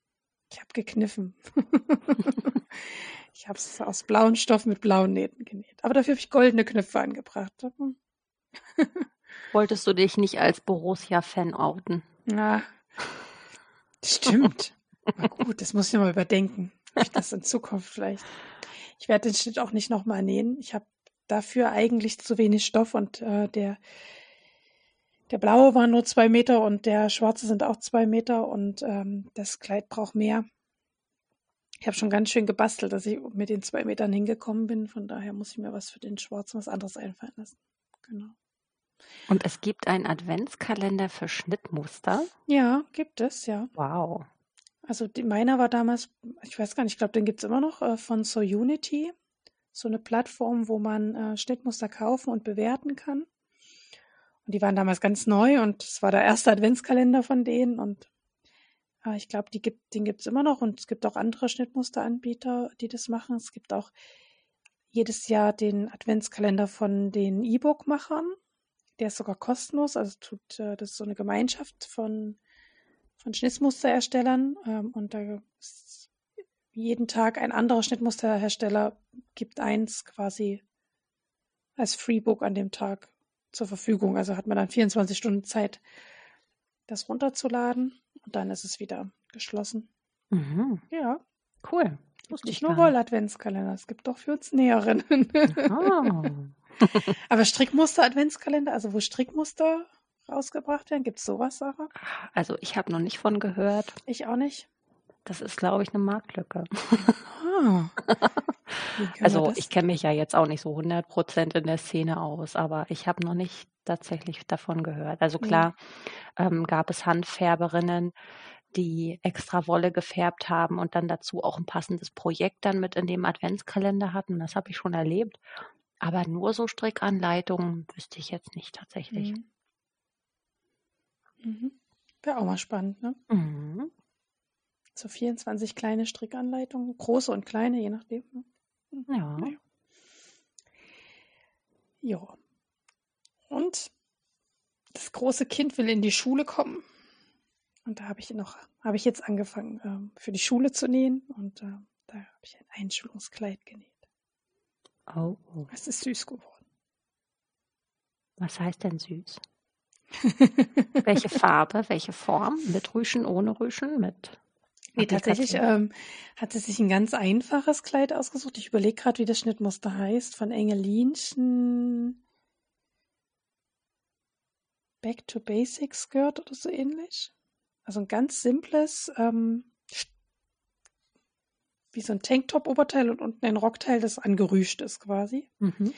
Ich habe gekniffen. ich habe es aus blauem Stoff mit blauen Nähten genäht. Aber dafür habe ich goldene Knöpfe angebracht. Wolltest du dich nicht als Borussia-Fan outen? Ja, stimmt. Na gut, das muss ich mal überdenken. Ob ich das in Zukunft vielleicht. Ich werde den Schnitt auch nicht nochmal nähen. Ich habe dafür eigentlich zu wenig Stoff und äh, der der blaue war nur zwei Meter und der schwarze sind auch zwei Meter und ähm, das Kleid braucht mehr. Ich habe schon ganz schön gebastelt, dass ich mit den zwei Metern hingekommen bin. Von daher muss ich mir was für den schwarzen, was anderes einfallen lassen. Genau. Und es gibt einen Adventskalender für Schnittmuster? Ja, gibt es, ja. Wow. Also die, meiner war damals, ich weiß gar nicht, ich glaube, den gibt es immer noch, äh, von So Unity. So eine Plattform, wo man äh, Schnittmuster kaufen und bewerten kann. Und die waren damals ganz neu und es war der erste Adventskalender von denen und äh, ich glaube, gibt, den gibt es immer noch und es gibt auch andere Schnittmusteranbieter, die das machen. Es gibt auch jedes Jahr den Adventskalender von den E-Book-Machern. Der ist sogar kostenlos, also tut, äh, das ist so eine Gemeinschaft von, von Schnittmusterherstellern ähm, und da ist jeden Tag ein anderer Schnittmusterhersteller gibt eins quasi als Freebook an dem Tag zur Verfügung. Also hat man dann 24 Stunden Zeit, das runterzuladen und dann ist es wieder geschlossen. Mhm. Ja. Cool. Wusste nicht nur Roll-Adventskalender, es gibt doch für uns Näherinnen. Aber Strickmuster-Adventskalender, also wo Strickmuster rausgebracht werden, gibt es sowas, Sarah? Also ich habe noch nicht von gehört. Ich auch nicht. Das ist, glaube ich, eine Marktlücke. Ah. also ich kenne mich ja jetzt auch nicht so 100 Prozent in der Szene aus, aber ich habe noch nicht tatsächlich davon gehört. Also klar ja. ähm, gab es Handfärberinnen, die extra Wolle gefärbt haben und dann dazu auch ein passendes Projekt dann mit in dem Adventskalender hatten. Das habe ich schon erlebt. Aber nur so Strickanleitungen wüsste ich jetzt nicht tatsächlich. Mhm. Mhm. Wäre auch mal spannend, ne? Mhm. So 24 kleine Strickanleitungen, große und kleine, je nachdem. Mhm. Ja. Naja. Ja. Und das große Kind will in die Schule kommen. Und da habe ich noch, habe ich jetzt angefangen, ähm, für die Schule zu nähen und äh, da habe ich ein Einschulungskleid genäht. Oh. Es ist süß geworden. Was heißt denn süß? welche Farbe, welche Form? Mit Rüschen, ohne Rüschen, mit? Nee, tatsächlich ähm, hat sie sich ein ganz einfaches Kleid ausgesucht. Ich überlege gerade, wie das Schnittmuster heißt, von Engelinchen Back to Basics Skirt oder so ähnlich. Also ein ganz simples, ähm, wie so ein Tanktop-Oberteil und unten ein Rockteil, das angerüscht ist quasi. Mhm.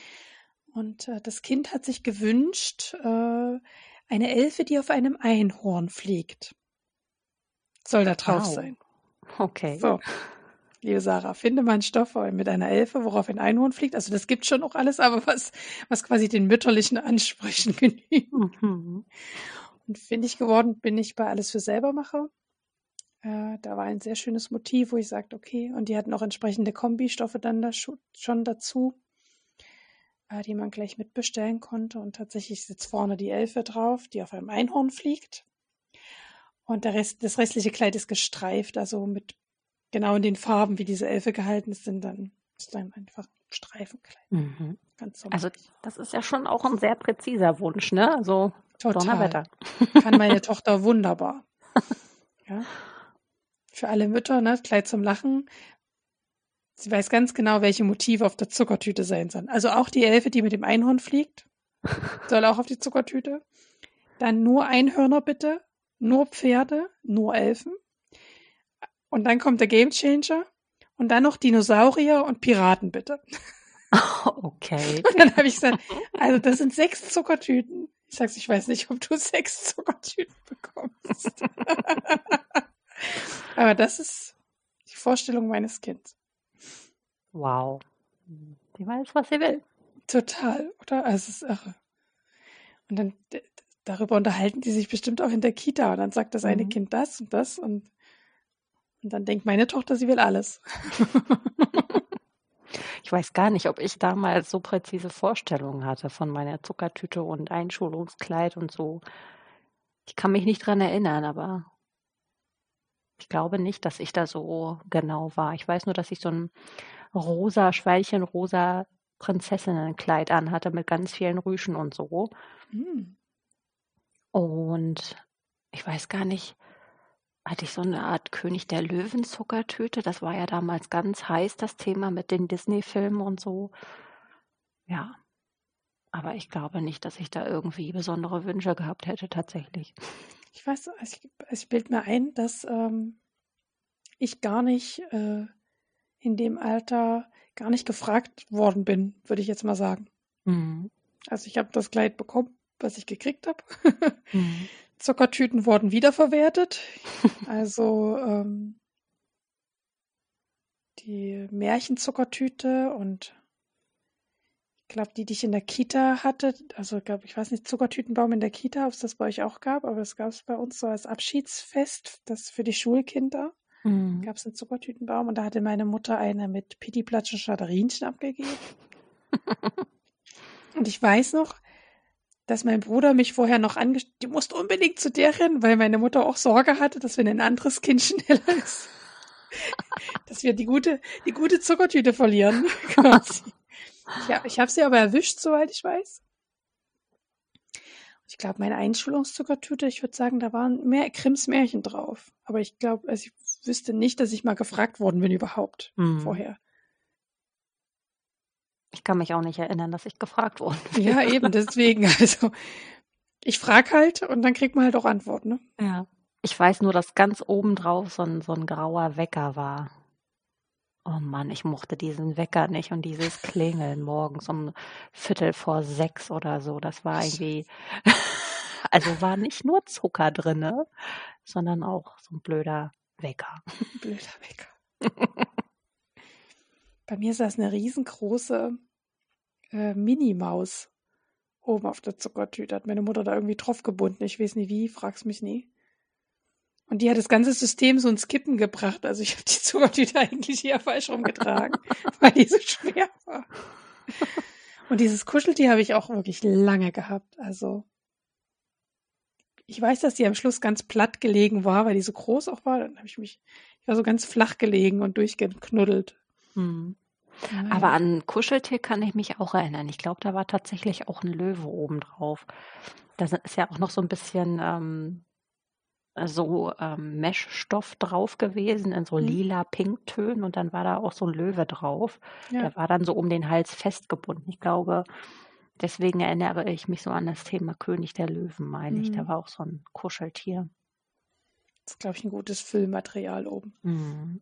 Und äh, das Kind hat sich gewünscht, äh, eine Elfe, die auf einem Einhorn fliegt. Soll da drauf wow. sein. Okay. So. Liebe Sarah, finde mal einen Stoff mit einer Elfe, worauf ein Einhorn fliegt. Also das gibt schon auch alles, aber was, was quasi den mütterlichen Ansprüchen genügt. Mhm. Und findig geworden bin ich bei Alles für selber mache. Äh, da war ein sehr schönes Motiv, wo ich sagte, okay, und die hatten auch entsprechende Kombistoffe dann da schon dazu, äh, die man gleich mitbestellen konnte. Und tatsächlich sitzt vorne die Elfe drauf, die auf einem Einhorn fliegt. Und der Rest, das restliche Kleid ist gestreift, also mit genau in den Farben, wie diese Elfe gehalten ist, sind dann, ist dann einfach Streifenkleid. Mhm. Ganz also das ist ja schon auch ein sehr präziser Wunsch, ne? Also Total. Donnerwetter. Kann meine Tochter wunderbar. Ja. Für alle Mütter, ne? Kleid zum Lachen. Sie weiß ganz genau, welche Motive auf der Zuckertüte sein sollen. Also auch die Elfe, die mit dem Einhorn fliegt, soll auch auf die Zuckertüte. Dann nur Einhörner bitte, nur Pferde, nur Elfen. Und dann kommt der Gamechanger. Und dann noch Dinosaurier und Piraten bitte. Okay. Und dann habe ich gesagt, also das sind sechs Zuckertüten. Ich sag's, ich weiß nicht, ob du sechs Zuckertüten bekommst. Aber das ist die Vorstellung meines Kindes. Wow. Die weiß, was sie will. Total, oder? Also es ist irre. Und dann darüber unterhalten die sich bestimmt auch in der Kita. Und dann sagt das eine mhm. Kind das und das und, und dann denkt meine Tochter, sie will alles. Ich weiß gar nicht, ob ich damals so präzise Vorstellungen hatte von meiner Zuckertüte und Einschulungskleid und so. Ich kann mich nicht dran erinnern, aber ich glaube nicht, dass ich da so genau war. Ich weiß nur, dass ich so ein rosa, Schweilchenrosa Prinzessinnenkleid anhatte mit ganz vielen Rüschen und so. Mhm. Und ich weiß gar nicht, hatte ich so eine Art König der Löwen Zuckertüte. Das war ja damals ganz heiß, das Thema mit den Disney-Filmen und so. Ja. Aber ich glaube nicht, dass ich da irgendwie besondere Wünsche gehabt hätte, tatsächlich. Ich weiß, ich, ich bilde mir ein, dass ähm, ich gar nicht äh, in dem Alter gar nicht gefragt worden bin, würde ich jetzt mal sagen. Mhm. Also ich habe das Kleid bekommen, was ich gekriegt habe. mhm. Zuckertüten wurden wiederverwertet. Also ähm, die Märchenzuckertüte und glaube, die, die ich in der Kita hatte, also glaube ich weiß nicht, Zuckertütenbaum in der Kita, ob es das bei euch auch gab, aber es gab es bei uns so als Abschiedsfest, das für die Schulkinder. Mhm. Gab es einen Zuckertütenbaum und da hatte meine Mutter eine mit Pittiplatsch und Schaderinchen abgegeben. und ich weiß noch, dass mein Bruder mich vorher noch angestellt, du musst unbedingt zu der rennen, weil meine Mutter auch Sorge hatte, dass wenn ein anderes Kind schneller ist, dass wir die gute, die gute Zuckertüte verlieren, quasi. Ja, ich habe sie aber erwischt, soweit ich weiß. Ich glaube, meine Einschulungszuckertüte, ich würde sagen, da waren mehr Grimms Märchen drauf. Aber ich glaube, also ich wüsste nicht, dass ich mal gefragt worden bin überhaupt Mhm. vorher. Ich kann mich auch nicht erinnern, dass ich gefragt worden bin. Ja, eben, deswegen. Also, ich frage halt und dann kriegt man halt auch Antworten. Ne? Ja. Ich weiß nur, dass ganz oben drauf so ein, so ein grauer Wecker war. Oh Mann, ich mochte diesen Wecker nicht und dieses Klingeln morgens um Viertel vor sechs oder so. Das war irgendwie, also war nicht nur Zucker drinne, sondern auch so ein blöder Wecker. Blöder Wecker. Bei mir das eine riesengroße äh, Minimaus oben auf der Zuckertüte. Hat meine Mutter da irgendwie drauf gebunden. Ich weiß nicht wie, frag's mich nie. Und die hat das ganze System so ins Kippen gebracht. Also ich habe die Zuckertüte eigentlich eher falsch rumgetragen, weil die so schwer war. Und dieses Kuscheltier habe ich auch wirklich lange gehabt. Also ich weiß, dass die am Schluss ganz platt gelegen war, weil die so groß auch war. Dann habe ich mich, ich war so ganz flach gelegen und durchgeknuddelt. Hm. Aber an Kuscheltier kann ich mich auch erinnern. Ich glaube, da war tatsächlich auch ein Löwe oben drauf. Da ist ja auch noch so ein bisschen ähm, so ähm, Meshstoff drauf gewesen in so Mhm. lila Pinktönen und dann war da auch so ein Löwe drauf. ja. Der war dann so um den Hals festgebunden. Ich glaube, deswegen erinnere ich mich so an das Thema König der Löwen, meine ich. Da Mhm. war auch so ein Kuscheltier. Das ist, glaube ich, ein gutes Füllmaterial oben. Mhm.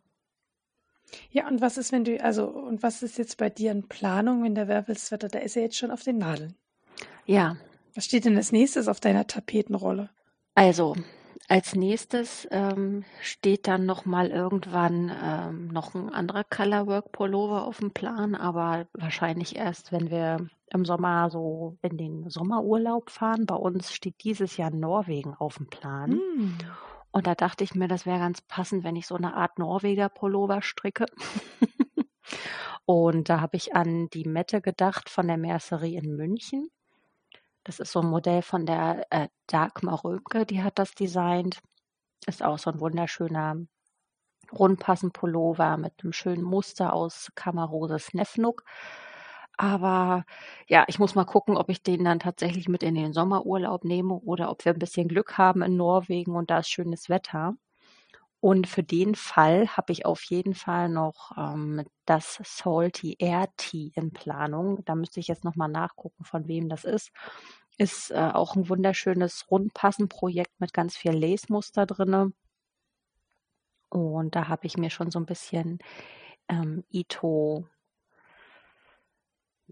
Ja, und was ist, wenn du, also, und was ist jetzt bei dir in Planung, wenn der Werwelswetter, da ist er jetzt schon auf den Nadeln. Ja, Was steht denn als nächstes auf deiner Tapetenrolle? Also, als nächstes ähm, steht dann noch mal irgendwann ähm, noch ein anderer Colorwork Pullover auf dem Plan, aber wahrscheinlich erst, wenn wir im Sommer so in den Sommerurlaub fahren. Bei uns steht dieses Jahr Norwegen auf dem Plan. Hm. Und da dachte ich mir, das wäre ganz passend, wenn ich so eine Art Norweger Pullover stricke. Und da habe ich an die Mette gedacht von der Mercerie in München. Das ist so ein Modell von der äh, Dagmar Römke, die hat das designt. Ist auch so ein wunderschöner Rundpassen-Pullover mit einem schönen Muster aus Kamerose Snefnuk. Aber ja, ich muss mal gucken, ob ich den dann tatsächlich mit in den Sommerurlaub nehme oder ob wir ein bisschen Glück haben in Norwegen und da ist schönes Wetter. Und für den Fall habe ich auf jeden Fall noch ähm, das Salty Air Tea in Planung. Da müsste ich jetzt nochmal nachgucken, von wem das ist. Ist äh, auch ein wunderschönes Rundpassen-Projekt mit ganz viel Lace-Muster drinne. Und da habe ich mir schon so ein bisschen ähm, Ito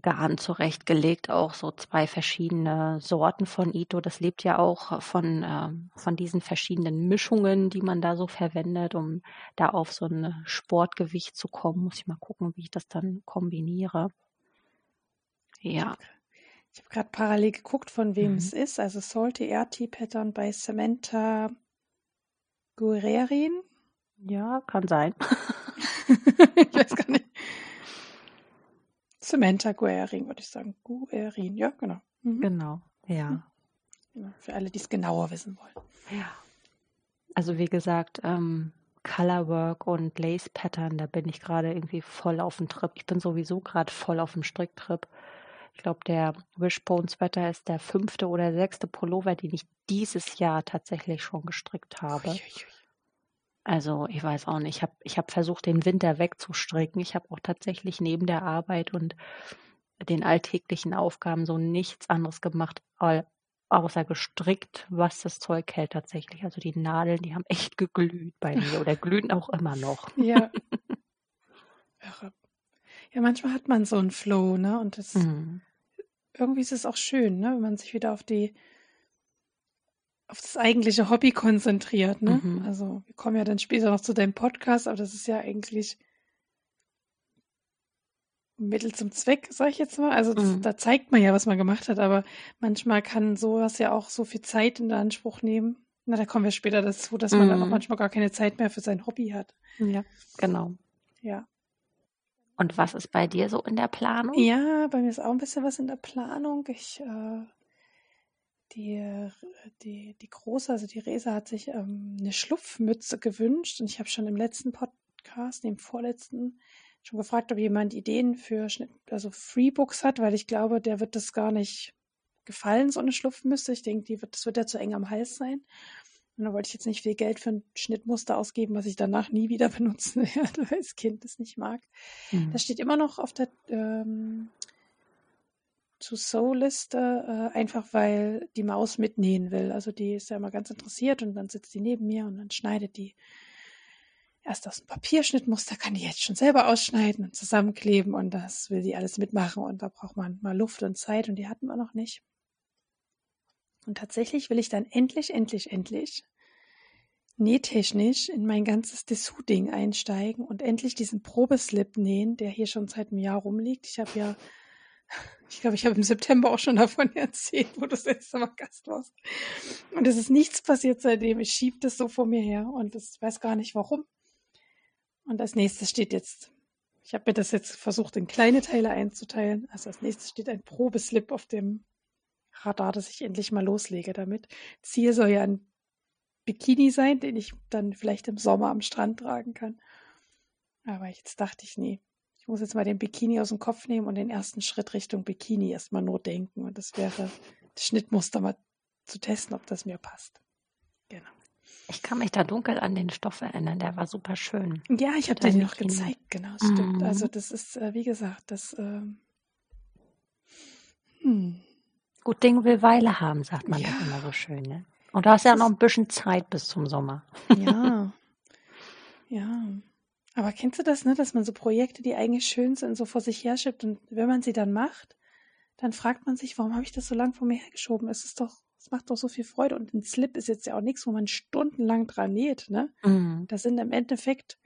Garn zurechtgelegt, auch so zwei verschiedene Sorten von Ito. Das lebt ja auch von, ähm, von diesen verschiedenen Mischungen, die man da so verwendet, um da auf so ein Sportgewicht zu kommen. Muss ich mal gucken, wie ich das dann kombiniere. Ja. Ich habe gerade parallel geguckt, von wem Mhm. es ist. Also Salty RT Pattern bei Samantha Guererin. Ja, kann sein. ich weiß gar nicht. Samantha Guerin, würde ich sagen. Guerin, ja, genau. Mhm. Genau, ja. Genau, Für alle, die es genauer wissen wollen. Ja. Also wie gesagt, ähm, Colorwork und Lace Pattern, da bin ich gerade irgendwie voll auf dem Trip. Ich bin sowieso gerade voll auf dem Stricktrip. Ich glaube, der Wishbone Sweater ist der fünfte oder sechste Pullover, den ich dieses Jahr tatsächlich schon gestrickt habe. Uiuiui. Also ich weiß auch nicht. Ich habe ich hab versucht, den Winter wegzustricken. Ich habe auch tatsächlich neben der Arbeit und den alltäglichen Aufgaben so nichts anderes gemacht, au- außer gestrickt, was das Zeug hält tatsächlich. Also die Nadeln, die haben echt geglüht bei mir oder glühen auch immer noch. Ja. Ja, manchmal hat man so einen Flow, ne? Und das, Mhm. irgendwie ist es auch schön, ne? Wenn man sich wieder auf die, auf das eigentliche Hobby konzentriert, ne? Mhm. Also, wir kommen ja dann später noch zu deinem Podcast, aber das ist ja eigentlich Mittel zum Zweck, sag ich jetzt mal. Also, das, Mhm. da zeigt man ja, was man gemacht hat, aber manchmal kann sowas ja auch so viel Zeit in Anspruch nehmen. Na, da kommen wir später dazu, dass man dann auch Mhm. manchmal gar keine Zeit mehr für sein Hobby hat. Ja, genau. Ja. Und was ist bei dir so in der Planung? Ja, bei mir ist auch ein bisschen was in der Planung. Ich, äh, die, die, die Große, also die Resa, hat sich ähm, eine Schlupfmütze gewünscht und ich habe schon im letzten Podcast, dem vorletzten, schon gefragt, ob jemand Ideen für Schnitt, also Freebooks hat, weil ich glaube, der wird das gar nicht gefallen, so eine Schlupfmüsse. Ich denke, die wird, das wird ja zu eng am Hals sein. Und da wollte ich jetzt nicht viel Geld für ein Schnittmuster ausgeben, was ich danach nie wieder benutzen werde, weil das Kind es nicht mag. Mhm. Das steht immer noch auf der ähm, To-Sew-Liste, äh, einfach weil die Maus mitnähen will. Also die ist ja immer ganz interessiert und dann sitzt die neben mir und dann schneidet die erst aus dem Papierschnittmuster, kann die jetzt schon selber ausschneiden und zusammenkleben und das will sie alles mitmachen und da braucht man mal Luft und Zeit und die hatten wir noch nicht. Und tatsächlich will ich dann endlich, endlich, endlich nähtechnisch in mein ganzes Dessous-Ding einsteigen und endlich diesen Probeslip nähen, der hier schon seit einem Jahr rumliegt. Ich habe ja, ich glaube, ich habe im September auch schon davon erzählt, wo du das letzte Mal Gast warst. Und es ist nichts passiert seitdem. Ich schiebe das so vor mir her und ich weiß gar nicht warum. Und als nächstes steht jetzt, ich habe mir das jetzt versucht, in kleine Teile einzuteilen. Also als nächstes steht ein Probeslip auf dem Radar, dass ich endlich mal loslege damit. Ziel soll ja ein Bikini sein, den ich dann vielleicht im Sommer am Strand tragen kann. Aber jetzt dachte ich, nee, ich muss jetzt mal den Bikini aus dem Kopf nehmen und den ersten Schritt Richtung Bikini erstmal nur denken. Und das wäre das Schnittmuster mal zu testen, ob das mir passt. Genau. Ich kann mich da dunkel an den Stoff erinnern, der war super schön. Ja, ich habe den noch gezeigt, genau, stimmt. Mhm. Also das ist, äh, wie gesagt, das äh, hm. Gut Ding will Weile haben, sagt man ja. doch immer so schön. Ne? Und du hast ja noch ein bisschen Zeit bis zum Sommer. Ja. ja. Aber kennst du das, ne, dass man so Projekte, die eigentlich schön sind, so vor sich her schiebt und wenn man sie dann macht, dann fragt man sich, warum habe ich das so lang vor mir hergeschoben? Es ist doch, es macht doch so viel Freude und ein Slip ist jetzt ja auch nichts, wo man stundenlang dran näht, ne? Mhm. Das sind im Endeffekt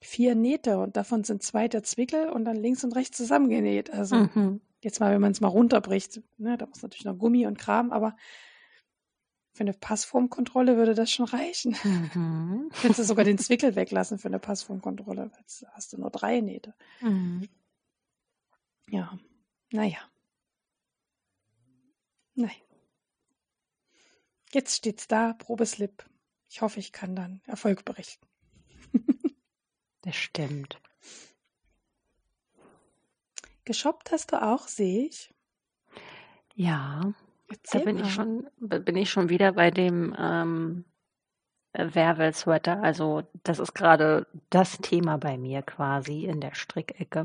vier Nähte und davon sind zwei der Zwickel und dann links und rechts zusammengenäht. Also mhm. Jetzt mal, wenn man es mal runterbricht, ne, da muss natürlich noch Gummi und Kram, aber für eine Passformkontrolle würde das schon reichen. Mhm. Könntest du sogar den Zwickel weglassen für eine Passformkontrolle, jetzt hast du nur drei Nähte. Mhm. Ja, naja. Nein. Jetzt steht's da, Probeslip. Ich hoffe, ich kann dann Erfolg berichten. das stimmt. Geshoppt hast du auch, sehe ich. Ja, Erzähl da bin ich schon, bin ich schon wieder bei dem ähm, Wervel-Sweater. Also das ist gerade das Thema bei mir quasi in der Strickecke.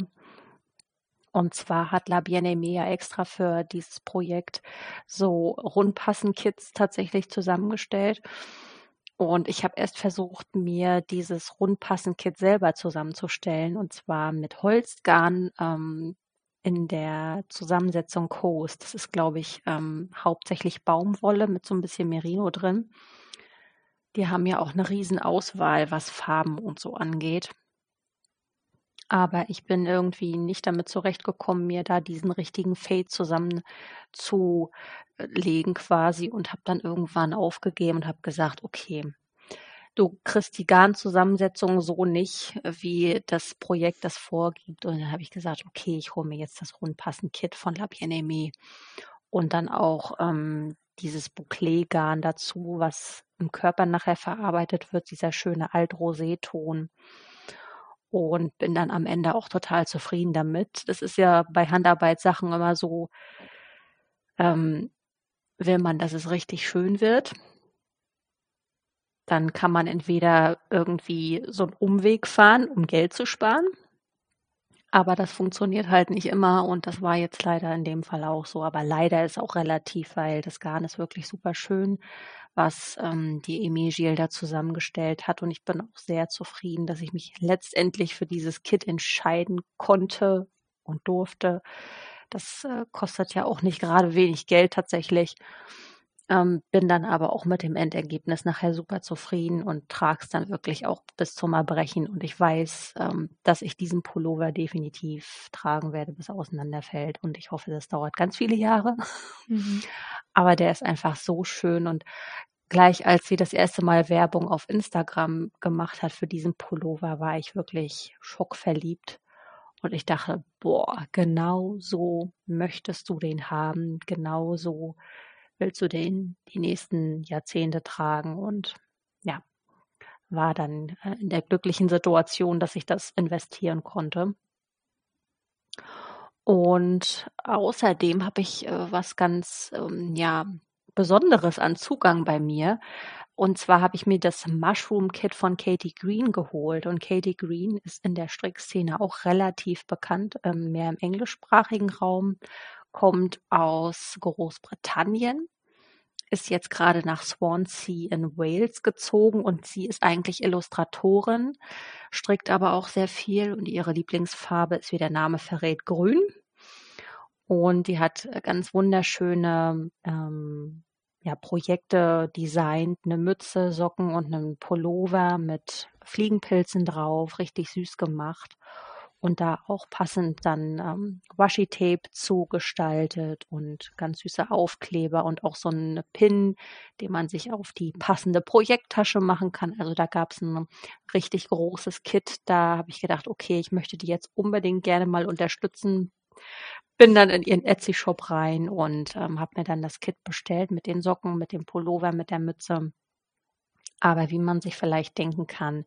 Und zwar hat La Bien-Aimée ja extra für dieses Projekt so Rundpassen-Kits tatsächlich zusammengestellt. Und ich habe erst versucht, mir dieses Rundpassen-Kit selber zusammenzustellen. Und zwar mit Holzgarn, ähm, in der Zusammensetzung Coast. Das ist, glaube ich, ähm, hauptsächlich Baumwolle mit so ein bisschen Merino drin. Die haben ja auch eine Riesenauswahl, was Farben und so angeht. Aber ich bin irgendwie nicht damit zurechtgekommen, mir da diesen richtigen Fade zusammenzulegen quasi und habe dann irgendwann aufgegeben und habe gesagt, okay, du kriegst die Garnzusammensetzung so nicht, wie das Projekt das vorgibt. Und dann habe ich gesagt, okay, ich hole mir jetzt das Rundpassen-Kit von La Bien und dann auch ähm, dieses Bouclé-Garn dazu, was im Körper nachher verarbeitet wird, dieser schöne Alt-Rosé-Ton. Und bin dann am Ende auch total zufrieden damit. Das ist ja bei Handarbeitssachen immer so, ähm, will man, dass es richtig schön wird, dann kann man entweder irgendwie so einen Umweg fahren, um Geld zu sparen. Aber das funktioniert halt nicht immer und das war jetzt leider in dem Fall auch so. Aber leider ist auch relativ, weil das Garn ist wirklich super schön, was ähm, die Emegil da zusammengestellt hat. Und ich bin auch sehr zufrieden, dass ich mich letztendlich für dieses Kit entscheiden konnte und durfte. Das äh, kostet ja auch nicht gerade wenig Geld tatsächlich. Ähm, bin dann aber auch mit dem Endergebnis nachher super zufrieden und trage es dann wirklich auch bis zum Erbrechen. Und ich weiß, ähm, dass ich diesen Pullover definitiv tragen werde, bis er auseinanderfällt. Und ich hoffe, das dauert ganz viele Jahre. Mhm. Aber der ist einfach so schön. Und gleich als sie das erste Mal Werbung auf Instagram gemacht hat für diesen Pullover, war ich wirklich schockverliebt. Und ich dachte, boah, genau so möchtest du den haben, genau so willst du den die nächsten Jahrzehnte tragen und ja, war dann äh, in der glücklichen Situation, dass ich das investieren konnte. Und außerdem habe ich äh, was ganz ähm, ja, Besonderes an Zugang bei mir. Und zwar habe ich mir das Mushroom Kit von Katie Green geholt. Und Katie Green ist in der Strickszene auch relativ bekannt, ähm, mehr im englischsprachigen Raum, kommt aus Großbritannien, ist jetzt gerade nach Swansea in Wales gezogen und sie ist eigentlich Illustratorin, strickt aber auch sehr viel und ihre Lieblingsfarbe ist, wie der Name verrät, grün. Und die hat ganz wunderschöne ähm, ja, Projekte designt, eine Mütze, Socken und einen Pullover mit Fliegenpilzen drauf, richtig süß gemacht. Und da auch passend dann ähm, Washi-Tape zugestaltet und ganz süße Aufkleber und auch so einen Pin, den man sich auf die passende Projekttasche machen kann. Also da gab es ein richtig großes Kit. Da habe ich gedacht, okay, ich möchte die jetzt unbedingt gerne mal unterstützen bin dann in ihren Etsy-Shop rein und ähm, habe mir dann das Kit bestellt mit den Socken, mit dem Pullover, mit der Mütze. Aber wie man sich vielleicht denken kann,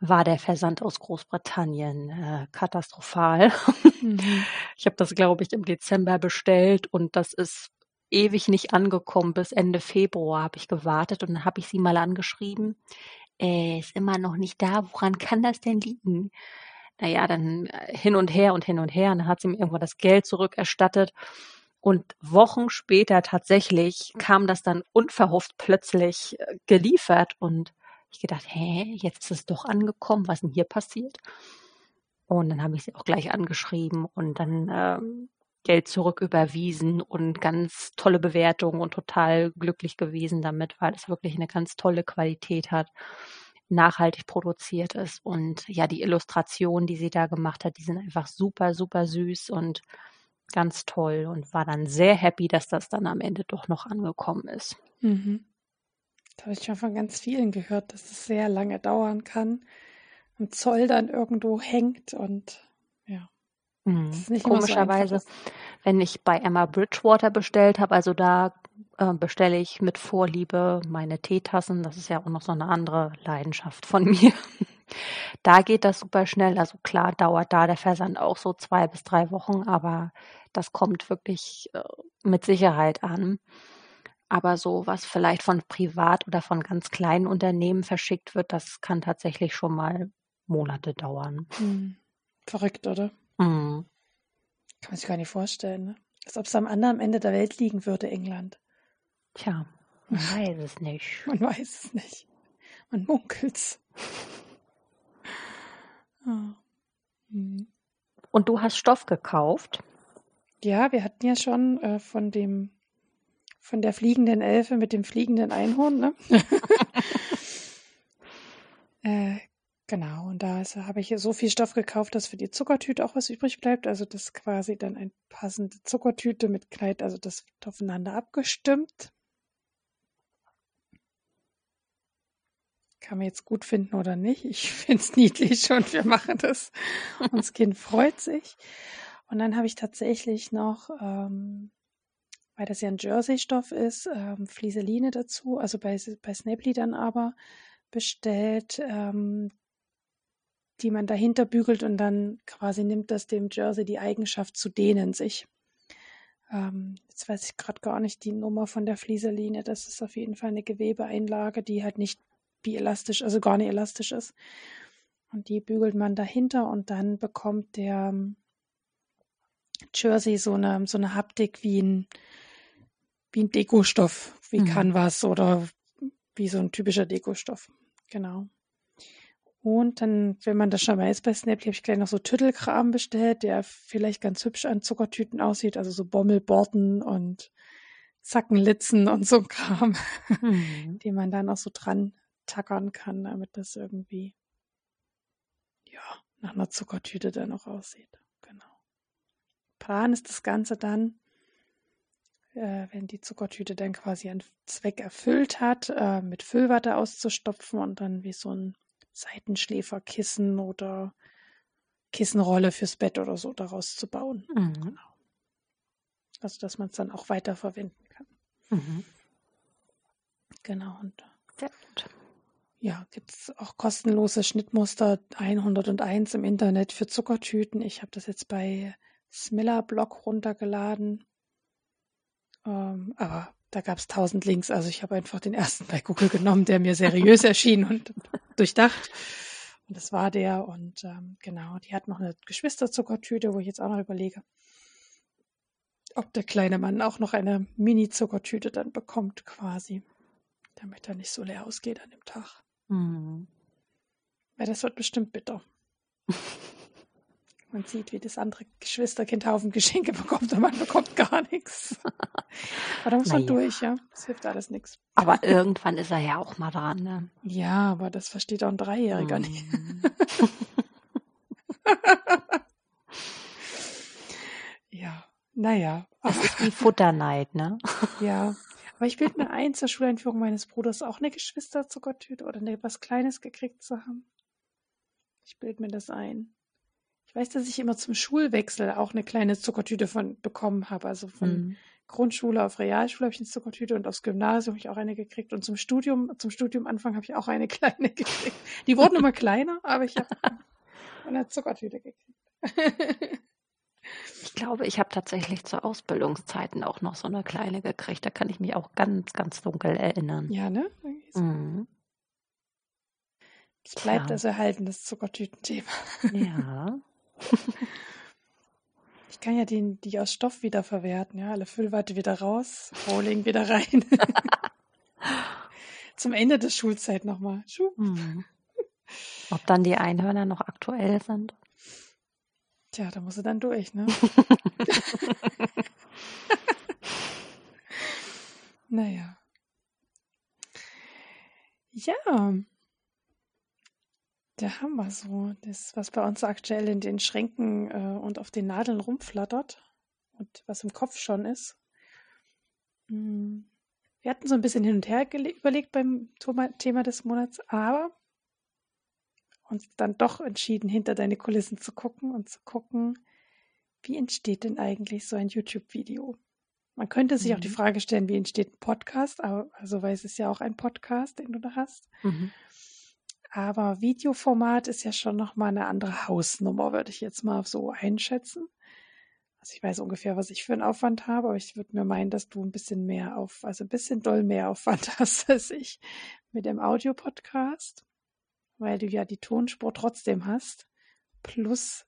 war der Versand aus Großbritannien äh, katastrophal. Mhm. Ich habe das, glaube ich, im Dezember bestellt und das ist ewig nicht angekommen. Bis Ende Februar habe ich gewartet und dann habe ich sie mal angeschrieben. Äh, ist immer noch nicht da. Woran kann das denn liegen? naja, dann äh, hin und her und hin und her. Und dann hat sie mir irgendwann das Geld zurückerstattet. Und Wochen später tatsächlich kam das dann unverhofft plötzlich äh, geliefert. Und ich gedacht, hä, jetzt ist es doch angekommen, was denn hier passiert? Und dann habe ich sie auch gleich angeschrieben und dann ähm, Geld zurücküberwiesen und ganz tolle Bewertungen und total glücklich gewesen damit, weil es wirklich eine ganz tolle Qualität hat nachhaltig produziert ist. Und ja, die Illustrationen, die sie da gemacht hat, die sind einfach super, super süß und ganz toll und war dann sehr happy, dass das dann am Ende doch noch angekommen ist. Mhm. Das habe ich schon von ganz vielen gehört, dass es sehr lange dauern kann und Zoll dann irgendwo hängt und ja. Mhm. Komischerweise, so wenn ich bei Emma Bridgewater bestellt habe, also da äh, bestelle ich mit Vorliebe meine Teetassen. Das ist ja auch noch so eine andere Leidenschaft von mir. da geht das super schnell. Also klar dauert da der Versand auch so zwei bis drei Wochen, aber das kommt wirklich äh, mit Sicherheit an. Aber so, was vielleicht von privat oder von ganz kleinen Unternehmen verschickt wird, das kann tatsächlich schon mal Monate dauern. Hm. Verrückt, oder? Mhm. Kann man sich gar nicht vorstellen, ne? Als ob es am anderen Ende der Welt liegen würde, England. Tja, man weiß es nicht. Man weiß es nicht. Man munkelt's. oh. hm. Und du hast Stoff gekauft? Ja, wir hatten ja schon äh, von dem von der fliegenden Elfe mit dem fliegenden Einhorn, ne? äh, genau, und da habe ich so viel Stoff gekauft, dass für die Zuckertüte auch was übrig bleibt. Also das ist quasi dann eine passende Zuckertüte mit Kleid, also das wird aufeinander abgestimmt. kann man jetzt gut finden oder nicht. Ich finde es niedlich und wir machen das. Und das Kind freut sich. Und dann habe ich tatsächlich noch, ähm, weil das ja ein Jersey-Stoff ist, ähm, Flieseline dazu, also bei, bei Snapely dann aber bestellt, ähm, die man dahinter bügelt und dann quasi nimmt das dem Jersey die Eigenschaft zu dehnen sich. Ähm, jetzt weiß ich gerade gar nicht die Nummer von der Flieseline. Das ist auf jeden Fall eine Gewebeeinlage, die halt nicht wie elastisch, also gar nicht elastisch ist. Und die bügelt man dahinter und dann bekommt der ähm, Jersey so eine, so eine Haptik wie ein, wie ein Dekostoff, wie mhm. Canvas oder wie so ein typischer Dekostoff. Genau. Und dann, wenn man das schon weiß bei Snappy, habe ich gleich noch so Tüttelkram bestellt, der vielleicht ganz hübsch an Zuckertüten aussieht, also so Bommelborten und Zackenlitzen und so Kram, mhm. die man dann auch so dran tackern kann, damit das irgendwie ja, nach einer Zuckertüte dann auch aussieht. Genau. Plan ist das Ganze dann, wenn die Zuckertüte dann quasi einen Zweck erfüllt hat, äh, mit Füllwatte auszustopfen und dann wie so ein Seitenschläferkissen oder Kissenrolle fürs Bett oder so daraus zu bauen. Mhm. Genau. Also, dass man es dann auch weiter verwenden kann. Mhm. Genau. Und Sehr gut ja, gibt es auch kostenlose Schnittmuster 101 im Internet für Zuckertüten. Ich habe das jetzt bei Smiller-Blog runtergeladen. Ähm, aber da gab es tausend Links. Also ich habe einfach den ersten bei Google genommen, der mir seriös erschien und durchdacht. Und das war der. Und ähm, genau, die hat noch eine Geschwisterzuckertüte, wo ich jetzt auch noch überlege, ob der kleine Mann auch noch eine Mini-Zuckertüte dann bekommt, quasi. Damit er nicht so leer ausgeht an dem Tag. Mhm. Weil das wird bestimmt bitter. Man sieht, wie das andere Geschwisterkind Haufen Geschenke bekommt und man bekommt gar nichts. Aber da muss man naja. durch, ja. Das hilft alles nichts. Aber irgendwann ist er ja auch mal dran, ne? Ja, aber das versteht auch ein Dreijähriger mm. nicht. ja, naja. Das ist wie Futterneid, ne? ja. Aber ich bilde mir ein, zur Schuleinführung meines Bruders auch eine Geschwisterzuckertüte oder ne, was Kleines gekriegt zu haben. Ich bilde mir das ein. Weiß, dass ich immer zum Schulwechsel auch eine kleine Zuckertüte von bekommen habe. Also von mhm. Grundschule auf Realschule habe ich eine Zuckertüte und aufs Gymnasium habe ich auch eine gekriegt. Und zum Studium, zum Studiumanfang habe ich auch eine kleine gekriegt. Die wurden immer kleiner, aber ich habe eine Zuckertüte gekriegt. ich glaube, ich habe tatsächlich zu Ausbildungszeiten auch noch so eine kleine gekriegt. Da kann ich mich auch ganz, ganz dunkel erinnern. Ja, ne? Mhm. Es bleibt also erhalten, das Zuckertütenthema. Ja. Ich kann ja die, die aus Stoff wieder verwerten, ja, alle Füllwarte wieder raus, Rolling wieder rein. Zum Ende der Schulzeit nochmal. Hm. Ob dann die Einhörner noch aktuell sind? Tja, da muss sie dann durch, ne? naja. Ja, da haben wir so das, was bei uns aktuell in den Schränken äh, und auf den Nadeln rumflattert und was im Kopf schon ist. Hm. Wir hatten so ein bisschen hin und her überlegt beim Thema des Monats, aber uns dann doch entschieden, hinter deine Kulissen zu gucken und zu gucken, wie entsteht denn eigentlich so ein YouTube-Video? Man könnte sich mhm. auch die mhm. Frage stellen, wie entsteht ein Podcast, aber also weil es ist ja auch ein Podcast, den du da hast. Mhm. Aber Videoformat ist ja schon nochmal eine andere Hausnummer, würde ich jetzt mal so einschätzen. Also ich weiß ungefähr, was ich für einen Aufwand habe, aber ich würde mir meinen, dass du ein bisschen mehr auf, also ein bisschen doll mehr Aufwand hast als ich mit dem Audiopodcast, weil du ja die Tonspur trotzdem hast, plus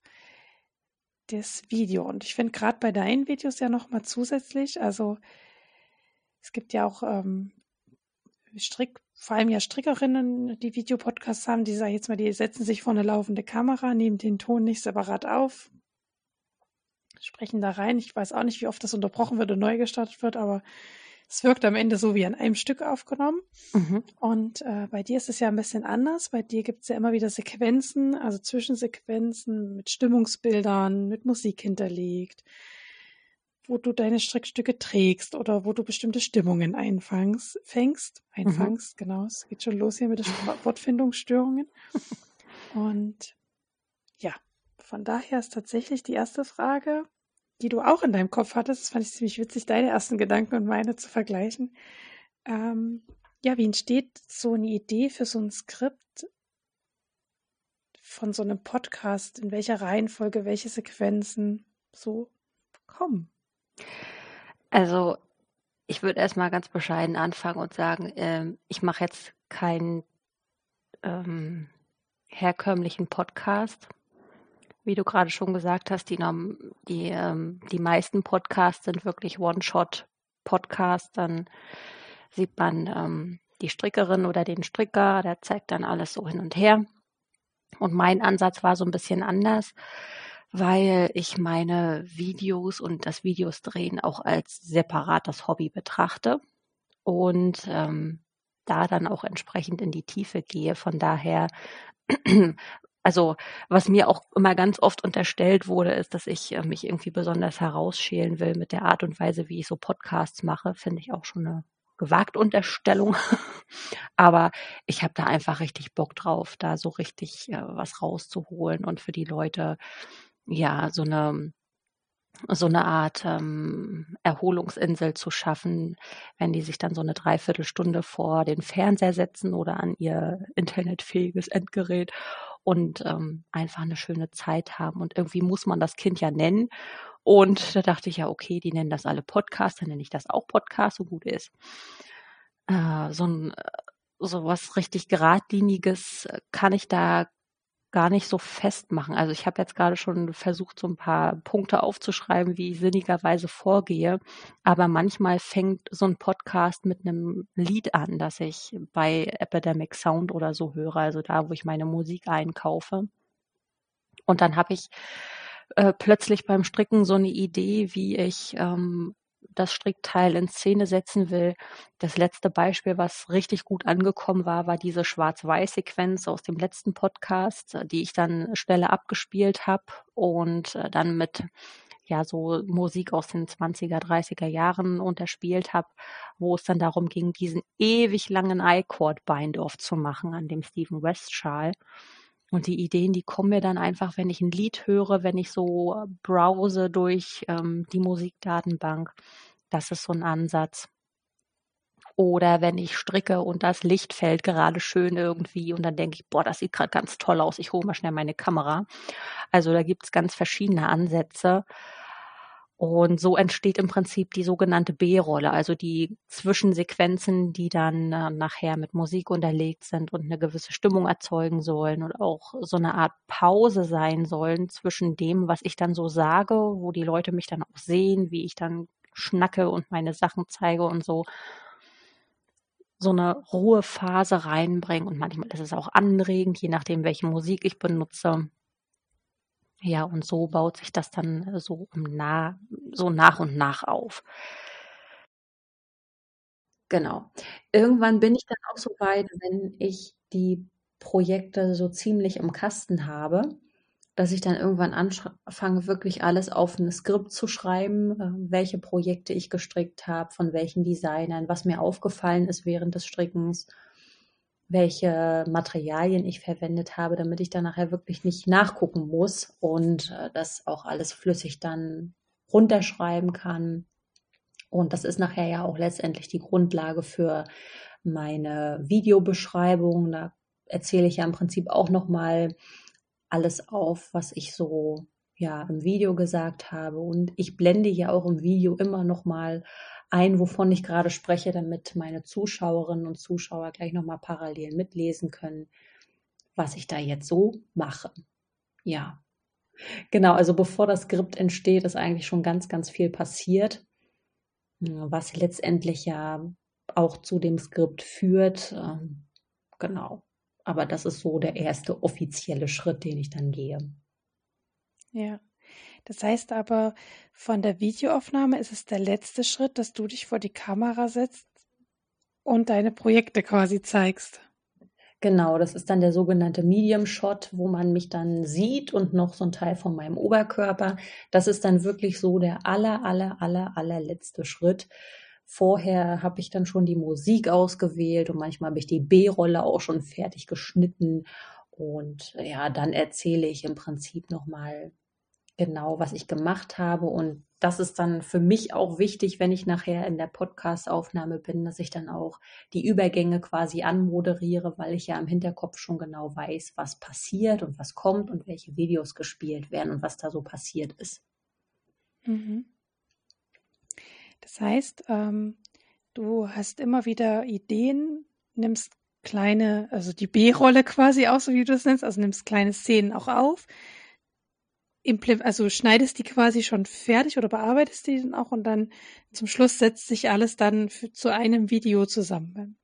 das Video. Und ich finde gerade bei deinen Videos ja nochmal zusätzlich, also es gibt ja auch ähm, Strick, vor allem ja Strickerinnen, die Videopodcasts haben, die sagen jetzt mal, die setzen sich vor eine laufende Kamera, nehmen den Ton nicht separat auf, sprechen da rein. Ich weiß auch nicht, wie oft das unterbrochen wird und neu gestartet wird, aber es wirkt am Ende so wie an einem Stück aufgenommen. Mhm. Und äh, bei dir ist es ja ein bisschen anders. Bei dir gibt es ja immer wieder Sequenzen, also Zwischensequenzen mit Stimmungsbildern, mit Musik hinterlegt wo du deine Strickstücke trägst oder wo du bestimmte Stimmungen einfängst, fängst, einfängst, mhm. genau, es geht schon los hier mit den Wortfindungsstörungen. Und ja, von daher ist tatsächlich die erste Frage, die du auch in deinem Kopf hattest, das fand ich ziemlich witzig, deine ersten Gedanken und meine zu vergleichen. Ähm, ja, wie entsteht so eine Idee für so ein Skript von so einem Podcast? In welcher Reihenfolge, welche Sequenzen so kommen? Also, ich würde erstmal ganz bescheiden anfangen und sagen, ähm, ich mache jetzt keinen ähm, herkömmlichen Podcast. Wie du gerade schon gesagt hast, die, die, ähm, die meisten Podcasts sind wirklich One-Shot-Podcasts. Dann sieht man ähm, die Strickerin oder den Stricker, der zeigt dann alles so hin und her. Und mein Ansatz war so ein bisschen anders weil ich meine Videos und das Videos drehen auch als separates Hobby betrachte und ähm, da dann auch entsprechend in die Tiefe gehe. Von daher, also was mir auch immer ganz oft unterstellt wurde, ist, dass ich äh, mich irgendwie besonders herausschälen will mit der Art und Weise, wie ich so Podcasts mache, finde ich auch schon eine gewagt Unterstellung. Aber ich habe da einfach richtig Bock drauf, da so richtig äh, was rauszuholen und für die Leute ja, so eine so eine Art ähm, Erholungsinsel zu schaffen, wenn die sich dann so eine Dreiviertelstunde vor den Fernseher setzen oder an ihr internetfähiges Endgerät und ähm, einfach eine schöne Zeit haben. Und irgendwie muss man das Kind ja nennen. Und da dachte ich ja, okay, die nennen das alle Podcast, dann nenne ich das auch Podcast, so gut ist. Äh, so ein so was richtig geradliniges kann ich da gar nicht so festmachen. Also ich habe jetzt gerade schon versucht, so ein paar Punkte aufzuschreiben, wie ich sinnigerweise vorgehe. Aber manchmal fängt so ein Podcast mit einem Lied an, das ich bei Epidemic Sound oder so höre, also da, wo ich meine Musik einkaufe. Und dann habe ich äh, plötzlich beim Stricken so eine Idee, wie ich ähm, das Strickteil in Szene setzen will. Das letzte Beispiel, was richtig gut angekommen war, war diese Schwarz-Weiß-Sequenz aus dem letzten Podcast, die ich dann Stelle abgespielt habe und äh, dann mit ja so Musik aus den 20er, 30er Jahren unterspielt habe, wo es dann darum ging, diesen ewig langen I-Chord-Bind-Off zu machen an dem Stephen West Schal. Und die Ideen, die kommen mir dann einfach, wenn ich ein Lied höre, wenn ich so browse durch ähm, die Musikdatenbank. Das ist so ein Ansatz. Oder wenn ich stricke und das Licht fällt gerade schön irgendwie und dann denke ich, boah, das sieht gerade ganz toll aus, ich hole mal schnell meine Kamera. Also da gibt es ganz verschiedene Ansätze. Und so entsteht im Prinzip die sogenannte B-Rolle, also die Zwischensequenzen, die dann äh, nachher mit Musik unterlegt sind und eine gewisse Stimmung erzeugen sollen und auch so eine Art Pause sein sollen zwischen dem, was ich dann so sage, wo die Leute mich dann auch sehen, wie ich dann schnacke und meine Sachen zeige und so so eine Ruhephase reinbringen und manchmal ist es auch anregend, je nachdem, welche Musik ich benutze. Ja, und so baut sich das dann äh, so, nah, so nach und nach auf. Genau. Irgendwann bin ich dann auch so weit, wenn ich die Projekte so ziemlich im Kasten habe, dass ich dann irgendwann anfange, wirklich alles auf ein Skript zu schreiben, äh, welche Projekte ich gestrickt habe, von welchen Designern, was mir aufgefallen ist während des Strickens welche Materialien ich verwendet habe, damit ich dann nachher wirklich nicht nachgucken muss und äh, das auch alles flüssig dann runterschreiben kann. Und das ist nachher ja auch letztendlich die Grundlage für meine Videobeschreibung. Da erzähle ich ja im Prinzip auch nochmal alles auf, was ich so ja im Video gesagt habe. Und ich blende ja auch im Video immer nochmal ein, wovon ich gerade spreche, damit meine Zuschauerinnen und Zuschauer gleich nochmal parallel mitlesen können, was ich da jetzt so mache. Ja, genau. Also bevor das Skript entsteht, ist eigentlich schon ganz, ganz viel passiert, was letztendlich ja auch zu dem Skript führt. Ähm, genau. Aber das ist so der erste offizielle Schritt, den ich dann gehe. Ja. Das heißt aber, von der Videoaufnahme ist es der letzte Schritt, dass du dich vor die Kamera setzt und deine Projekte quasi zeigst. Genau, das ist dann der sogenannte Medium Shot, wo man mich dann sieht und noch so ein Teil von meinem Oberkörper. Das ist dann wirklich so der aller, aller, aller, allerletzte Schritt. Vorher habe ich dann schon die Musik ausgewählt und manchmal habe ich die B-Rolle auch schon fertig geschnitten. Und ja, dann erzähle ich im Prinzip nochmal genau, was ich gemacht habe. Und das ist dann für mich auch wichtig, wenn ich nachher in der Podcast-Aufnahme bin, dass ich dann auch die Übergänge quasi anmoderiere, weil ich ja im Hinterkopf schon genau weiß, was passiert und was kommt und welche Videos gespielt werden und was da so passiert ist. Mhm. Das heißt, ähm, du hast immer wieder Ideen, nimmst kleine, also die B-Rolle quasi aus, so wie du es nennst, also nimmst kleine Szenen auch auf, also schneidest die quasi schon fertig oder bearbeitest die dann auch und dann zum Schluss setzt sich alles dann für, zu einem Video zusammen.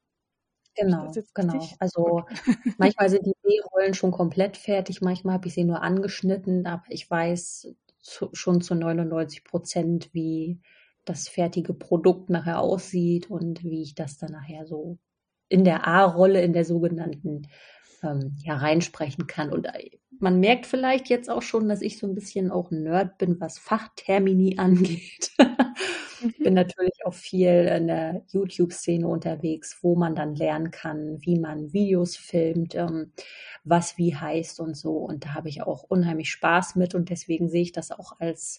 Genau, genau. Also manchmal sind die B-Rollen schon komplett fertig, manchmal habe ich sie nur angeschnitten, aber ich weiß zu, schon zu 99 Prozent, wie das fertige Produkt nachher aussieht und wie ich das dann nachher so in der A-Rolle, in der sogenannten, ähm, ja, reinsprechen kann. Und äh, man merkt vielleicht jetzt auch schon, dass ich so ein bisschen auch Nerd bin, was Fachtermini angeht. mhm. Bin natürlich auch viel in der YouTube-Szene unterwegs, wo man dann lernen kann, wie man Videos filmt, ähm, was wie heißt und so. Und da habe ich auch unheimlich Spaß mit und deswegen sehe ich das auch als,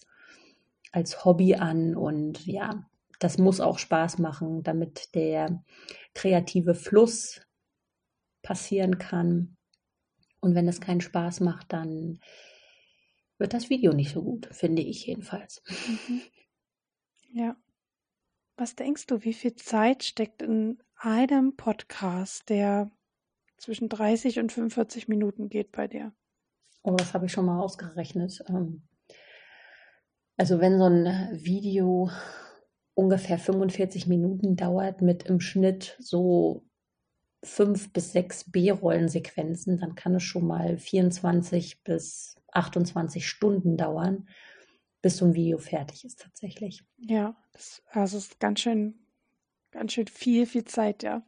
als Hobby an und ja, das muss auch Spaß machen, damit der kreative Fluss passieren kann. Und wenn es keinen Spaß macht, dann wird das Video nicht so gut, finde ich jedenfalls. Mhm. Ja. Was denkst du, wie viel Zeit steckt in einem Podcast, der zwischen 30 und 45 Minuten geht bei dir? Oh, das habe ich schon mal ausgerechnet. Ähm, also wenn so ein Video ungefähr 45 Minuten dauert mit im Schnitt so fünf bis sechs B-Rollensequenzen, dann kann es schon mal 24 bis 28 Stunden dauern, bis so ein Video fertig ist tatsächlich. Ja, das, also ist ganz schön, ganz schön viel, viel Zeit, ja.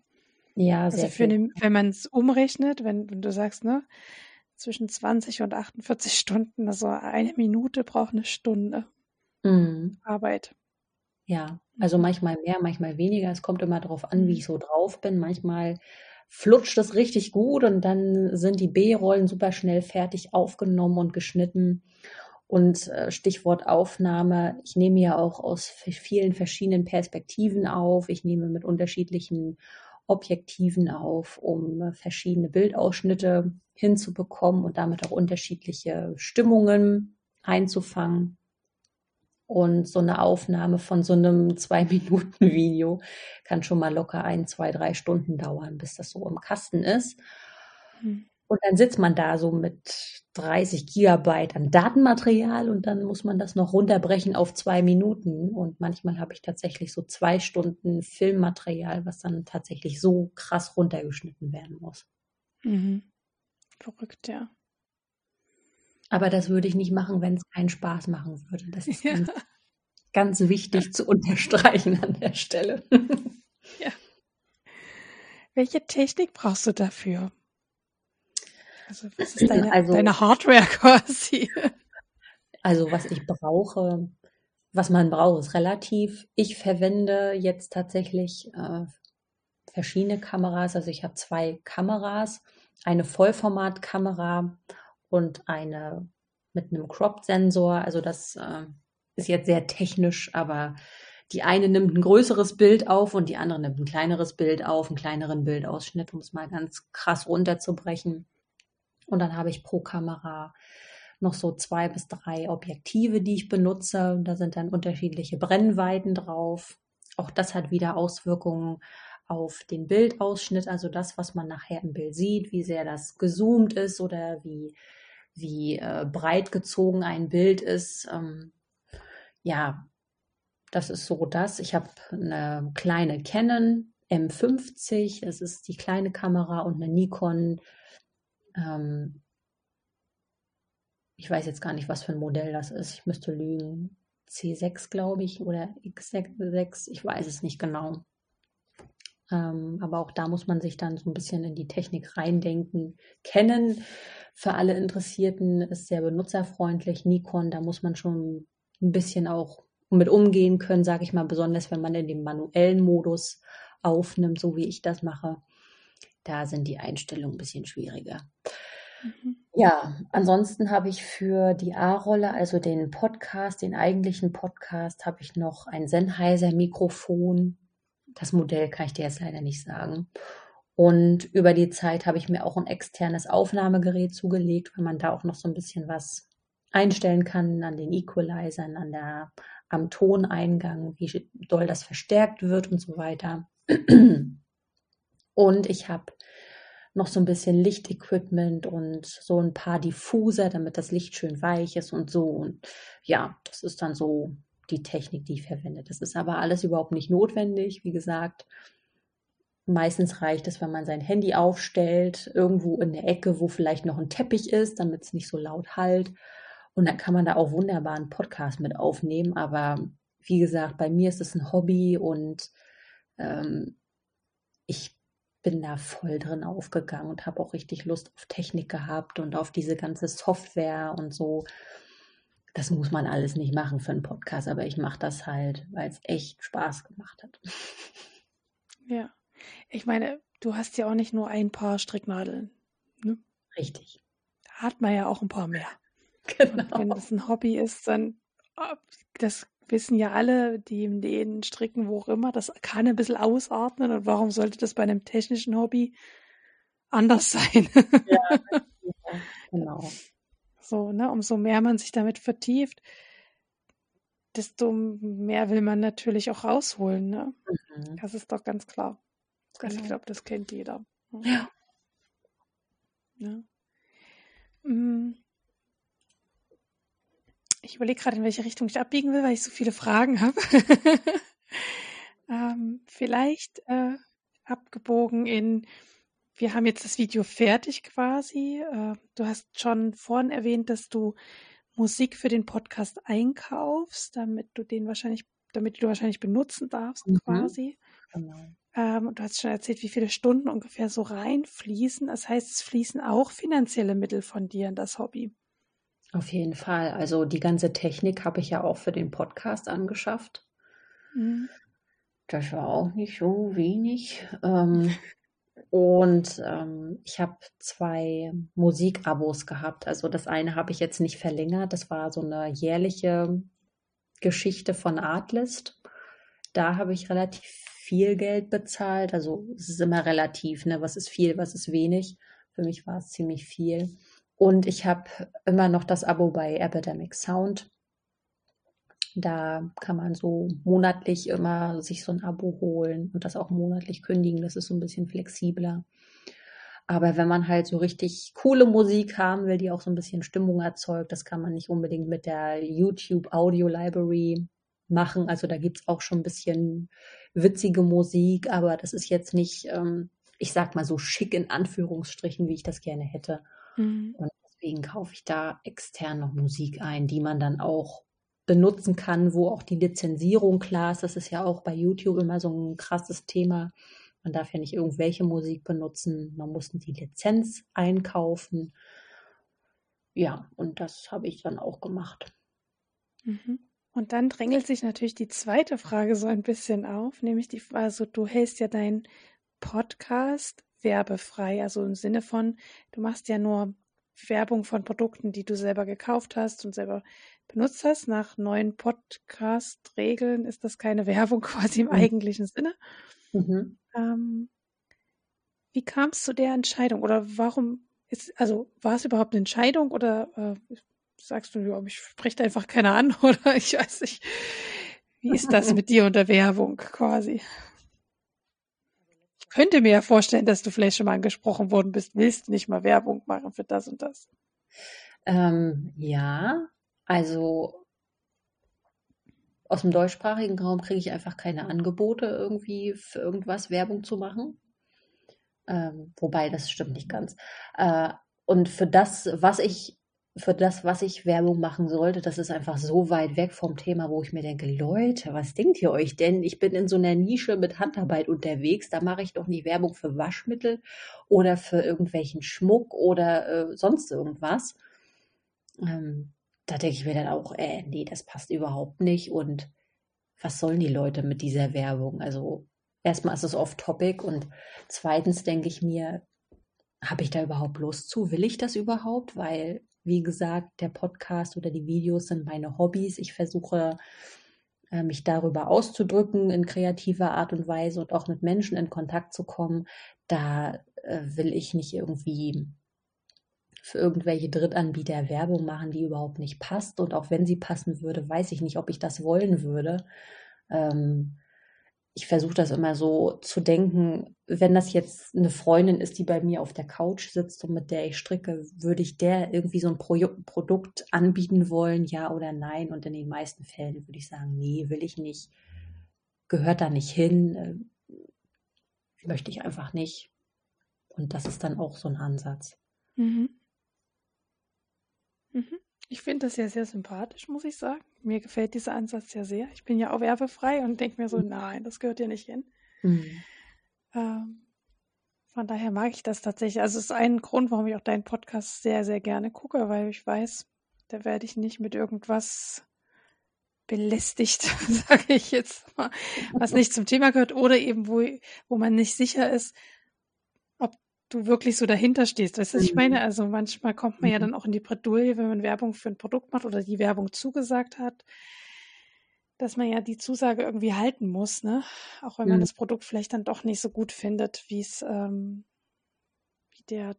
Ja, also sehr. Den, wenn man es umrechnet, wenn, wenn du sagst, ne, zwischen 20 und 48 Stunden, also eine Minute braucht eine Stunde mhm. Arbeit. Ja, also manchmal mehr, manchmal weniger. Es kommt immer darauf an, wie ich so drauf bin. Manchmal flutscht es richtig gut und dann sind die B-Rollen super schnell fertig aufgenommen und geschnitten. Und äh, Stichwort Aufnahme, ich nehme ja auch aus vielen verschiedenen Perspektiven auf. Ich nehme mit unterschiedlichen Objektiven auf, um verschiedene Bildausschnitte hinzubekommen und damit auch unterschiedliche Stimmungen einzufangen. Und so eine Aufnahme von so einem Zwei-Minuten-Video kann schon mal locker ein, zwei, drei Stunden dauern, bis das so im Kasten ist. Mhm. Und dann sitzt man da so mit 30 Gigabyte an Datenmaterial und dann muss man das noch runterbrechen auf zwei Minuten. Und manchmal habe ich tatsächlich so zwei Stunden Filmmaterial, was dann tatsächlich so krass runtergeschnitten werden muss. Mhm. Verrückt, ja. Aber das würde ich nicht machen, wenn es keinen Spaß machen würde. Das ist ja. ganz, ganz, wichtig zu unterstreichen an der Stelle. ja. Welche Technik brauchst du dafür? Also was ist deine, also, deine Hardware quasi? Also was ich brauche, was man braucht, ist relativ. Ich verwende jetzt tatsächlich äh, verschiedene Kameras. Also ich habe zwei Kameras, eine Vollformatkamera und eine mit einem Crop-Sensor. Also das äh, ist jetzt sehr technisch, aber die eine nimmt ein größeres Bild auf und die andere nimmt ein kleineres Bild auf, einen kleineren Bildausschnitt, um es mal ganz krass runterzubrechen. Und dann habe ich pro Kamera noch so zwei bis drei Objektive, die ich benutze. Da sind dann unterschiedliche Brennweiten drauf. Auch das hat wieder Auswirkungen auf den Bildausschnitt, also das, was man nachher im Bild sieht, wie sehr das gezoomt ist oder wie wie äh, breit gezogen ein Bild ist. Ähm, ja, das ist so das. Ich habe eine kleine Canon M50, das ist die kleine Kamera und eine Nikon. Ähm, ich weiß jetzt gar nicht, was für ein Modell das ist. Ich müsste lügen. C6, glaube ich, oder X6, ich weiß es nicht genau. Ähm, aber auch da muss man sich dann so ein bisschen in die Technik reindenken, kennen. Für alle Interessierten ist sehr benutzerfreundlich. Nikon, da muss man schon ein bisschen auch mit umgehen können, sage ich mal, besonders wenn man in den manuellen Modus aufnimmt, so wie ich das mache. Da sind die Einstellungen ein bisschen schwieriger. Mhm. Ja, ansonsten habe ich für die A-Rolle, also den Podcast, den eigentlichen Podcast, habe ich noch ein Sennheiser-Mikrofon das Modell kann ich dir jetzt leider nicht sagen. Und über die Zeit habe ich mir auch ein externes Aufnahmegerät zugelegt, weil man da auch noch so ein bisschen was einstellen kann an den Equalizern, an der, am Toneingang, wie doll das verstärkt wird und so weiter. Und ich habe noch so ein bisschen Lichtequipment und so ein paar Diffuser, damit das Licht schön weich ist und so. Und ja, das ist dann so die Technik, die ich verwende. Das ist aber alles überhaupt nicht notwendig. Wie gesagt, meistens reicht es, wenn man sein Handy aufstellt, irgendwo in der Ecke, wo vielleicht noch ein Teppich ist, damit es nicht so laut halt. Und dann kann man da auch wunderbar einen Podcast mit aufnehmen. Aber wie gesagt, bei mir ist es ein Hobby und ähm, ich bin da voll drin aufgegangen und habe auch richtig Lust auf Technik gehabt und auf diese ganze Software und so das muss man alles nicht machen für einen Podcast, aber ich mache das halt, weil es echt Spaß gemacht hat. Ja, ich meine, du hast ja auch nicht nur ein paar Stricknadeln. Ne? Richtig. Da hat man ja auch ein paar mehr. Genau. Und wenn das ein Hobby ist, dann, oh, das wissen ja alle, die im Nähen stricken, wo auch immer, das kann ein bisschen ausatmen. Und warum sollte das bei einem technischen Hobby anders sein? Ja, genau. So, ne? Umso mehr man sich damit vertieft, desto mehr will man natürlich auch rausholen, ne? Mhm. Das ist doch ganz klar. Also ich glaube, das kennt jeder. Ja. ja. Mm. Ich überlege gerade, in welche Richtung ich abbiegen will, weil ich so viele Fragen habe. ähm, vielleicht äh, abgebogen in, wir haben jetzt das Video fertig quasi. Äh, du hast schon vorhin erwähnt, dass du Musik für den Podcast einkaufst, damit du den wahrscheinlich, damit du wahrscheinlich benutzen darfst mhm. quasi. Genau. Ähm, du hast schon erzählt, wie viele Stunden ungefähr so reinfließen. Das heißt, es fließen auch finanzielle Mittel von dir in das Hobby. Auf jeden Fall. Also die ganze Technik habe ich ja auch für den Podcast angeschafft. Mhm. Das war auch nicht so wenig. Ähm, und ähm, ich habe zwei Musikabos gehabt. Also das eine habe ich jetzt nicht verlängert. Das war so eine jährliche Geschichte von Artlist. Da habe ich relativ viel Geld bezahlt. Also es ist immer relativ, ne? Was ist viel, was ist wenig? Für mich war es ziemlich viel. Und ich habe immer noch das Abo bei Epidemic Sound. Da kann man so monatlich immer sich so ein Abo holen und das auch monatlich kündigen. Das ist so ein bisschen flexibler. Aber wenn man halt so richtig coole Musik haben will, die auch so ein bisschen Stimmung erzeugt, das kann man nicht unbedingt mit der YouTube Audio Library machen. Also da gibt es auch schon ein bisschen witzige Musik, aber das ist jetzt nicht, ähm, ich sag mal so schick in Anführungsstrichen, wie ich das gerne hätte. Mhm. Und deswegen kaufe ich da extern noch Musik ein, die man dann auch benutzen kann, wo auch die Lizenzierung klar ist. Das ist ja auch bei YouTube immer so ein krasses Thema. Man darf ja nicht irgendwelche Musik benutzen. Man muss die Lizenz einkaufen. Ja, und das habe ich dann auch gemacht. Mhm. Und dann drängelt sich natürlich die zweite Frage so ein bisschen auf, nämlich die, also du hältst ja deinen Podcast werbefrei, also im Sinne von, du machst ja nur Werbung von Produkten, die du selber gekauft hast und selber benutzt hast. Nach neuen Podcast-Regeln ist das keine Werbung quasi im mhm. eigentlichen Sinne. Mhm. Ähm, wie kam es zu der Entscheidung oder warum ist, also war es überhaupt eine Entscheidung oder äh, sagst du, ja, mich spricht einfach keiner an oder ich weiß nicht. Wie ist das mit dir und der Werbung quasi? Könnte mir ja vorstellen, dass du vielleicht schon mal angesprochen worden bist, willst du nicht mal Werbung machen für das und das? Ähm, ja, also aus dem deutschsprachigen Raum kriege ich einfach keine Angebote, irgendwie für irgendwas Werbung zu machen. Ähm, wobei, das stimmt nicht ganz. Äh, und für das, was ich, für das, was ich Werbung machen sollte, das ist einfach so weit weg vom Thema, wo ich mir denke, Leute, was denkt ihr euch denn? Ich bin in so einer Nische mit Handarbeit unterwegs, da mache ich doch nicht Werbung für Waschmittel oder für irgendwelchen Schmuck oder äh, sonst irgendwas. Ähm, da denke ich mir dann auch, äh, nee, das passt überhaupt nicht. Und was sollen die Leute mit dieser Werbung? Also erstmal ist es off-topic und zweitens denke ich mir, habe ich da überhaupt Lust zu? Will ich das überhaupt? Weil, wie gesagt, der Podcast oder die Videos sind meine Hobbys. Ich versuche äh, mich darüber auszudrücken in kreativer Art und Weise und auch mit Menschen in Kontakt zu kommen. Da äh, will ich nicht irgendwie für irgendwelche Drittanbieter Werbung machen, die überhaupt nicht passt. Und auch wenn sie passen würde, weiß ich nicht, ob ich das wollen würde. Ähm, ich versuche das immer so zu denken, wenn das jetzt eine Freundin ist, die bei mir auf der Couch sitzt und mit der ich stricke, würde ich der irgendwie so ein Pro Produkt anbieten wollen, ja oder nein? Und in den meisten Fällen würde ich sagen, nee, will ich nicht, gehört da nicht hin, äh, möchte ich einfach nicht. Und das ist dann auch so ein Ansatz. Mhm. Mhm. Ich finde das ja sehr sympathisch, muss ich sagen. Mir gefällt dieser Ansatz ja sehr. Ich bin ja auch werbefrei und denke mir so, mhm. nein, das gehört hier nicht hin. Mhm. Ähm, von daher mag ich das tatsächlich. Also es ist ein Grund, warum ich auch deinen Podcast sehr, sehr gerne gucke, weil ich weiß, da werde ich nicht mit irgendwas belästigt, sage ich jetzt mal, was nicht zum Thema gehört oder eben wo, wo man nicht sicher ist, du wirklich so dahinter stehst. Weißt du, was ich meine? Mhm. Also manchmal kommt man ja mhm. dann auch in die Bredouille, wenn man Werbung für ein Produkt macht oder die Werbung zugesagt hat, dass man ja die Zusage irgendwie halten muss, ne? Auch wenn man mhm. das Produkt vielleicht dann doch nicht so gut findet, wie es ähm, wie der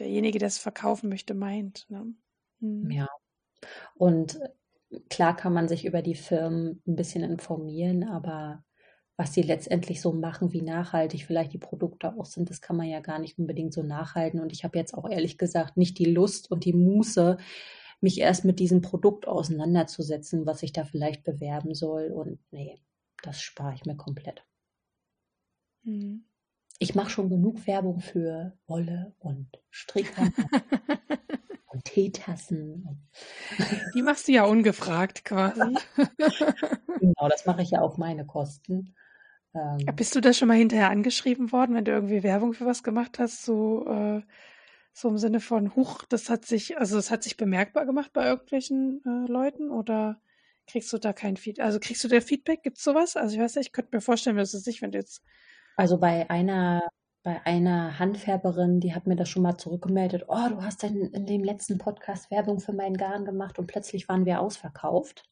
derjenige, der es verkaufen möchte, meint. Ne? Mhm. Ja. Und klar kann man sich über die Firmen ein bisschen informieren, aber was sie letztendlich so machen, wie nachhaltig vielleicht die Produkte auch sind, das kann man ja gar nicht unbedingt so nachhalten. Und ich habe jetzt auch ehrlich gesagt nicht die Lust und die Muße, mich erst mit diesem Produkt auseinanderzusetzen, was ich da vielleicht bewerben soll. Und nee, das spare ich mir komplett. Mhm. Ich mache schon genug Werbung für Wolle und Strickhammer und Teetassen. Die machst du ja ungefragt quasi. genau, das mache ich ja auf meine Kosten. Ähm, Bist du da schon mal hinterher angeschrieben worden, wenn du irgendwie Werbung für was gemacht hast, so, äh, so im Sinne von, huch, das hat sich, also das hat sich bemerkbar gemacht bei irgendwelchen äh, Leuten oder kriegst du da kein Feedback? Also kriegst du da Feedback? Gibt es sowas? Also ich weiß nicht, ich könnte mir vorstellen, dass es nicht, wenn du jetzt. Also bei einer, bei einer Handfärberin, die hat mir das schon mal zurückgemeldet, oh, du hast denn in dem letzten Podcast Werbung für meinen Garn gemacht und plötzlich waren wir ausverkauft.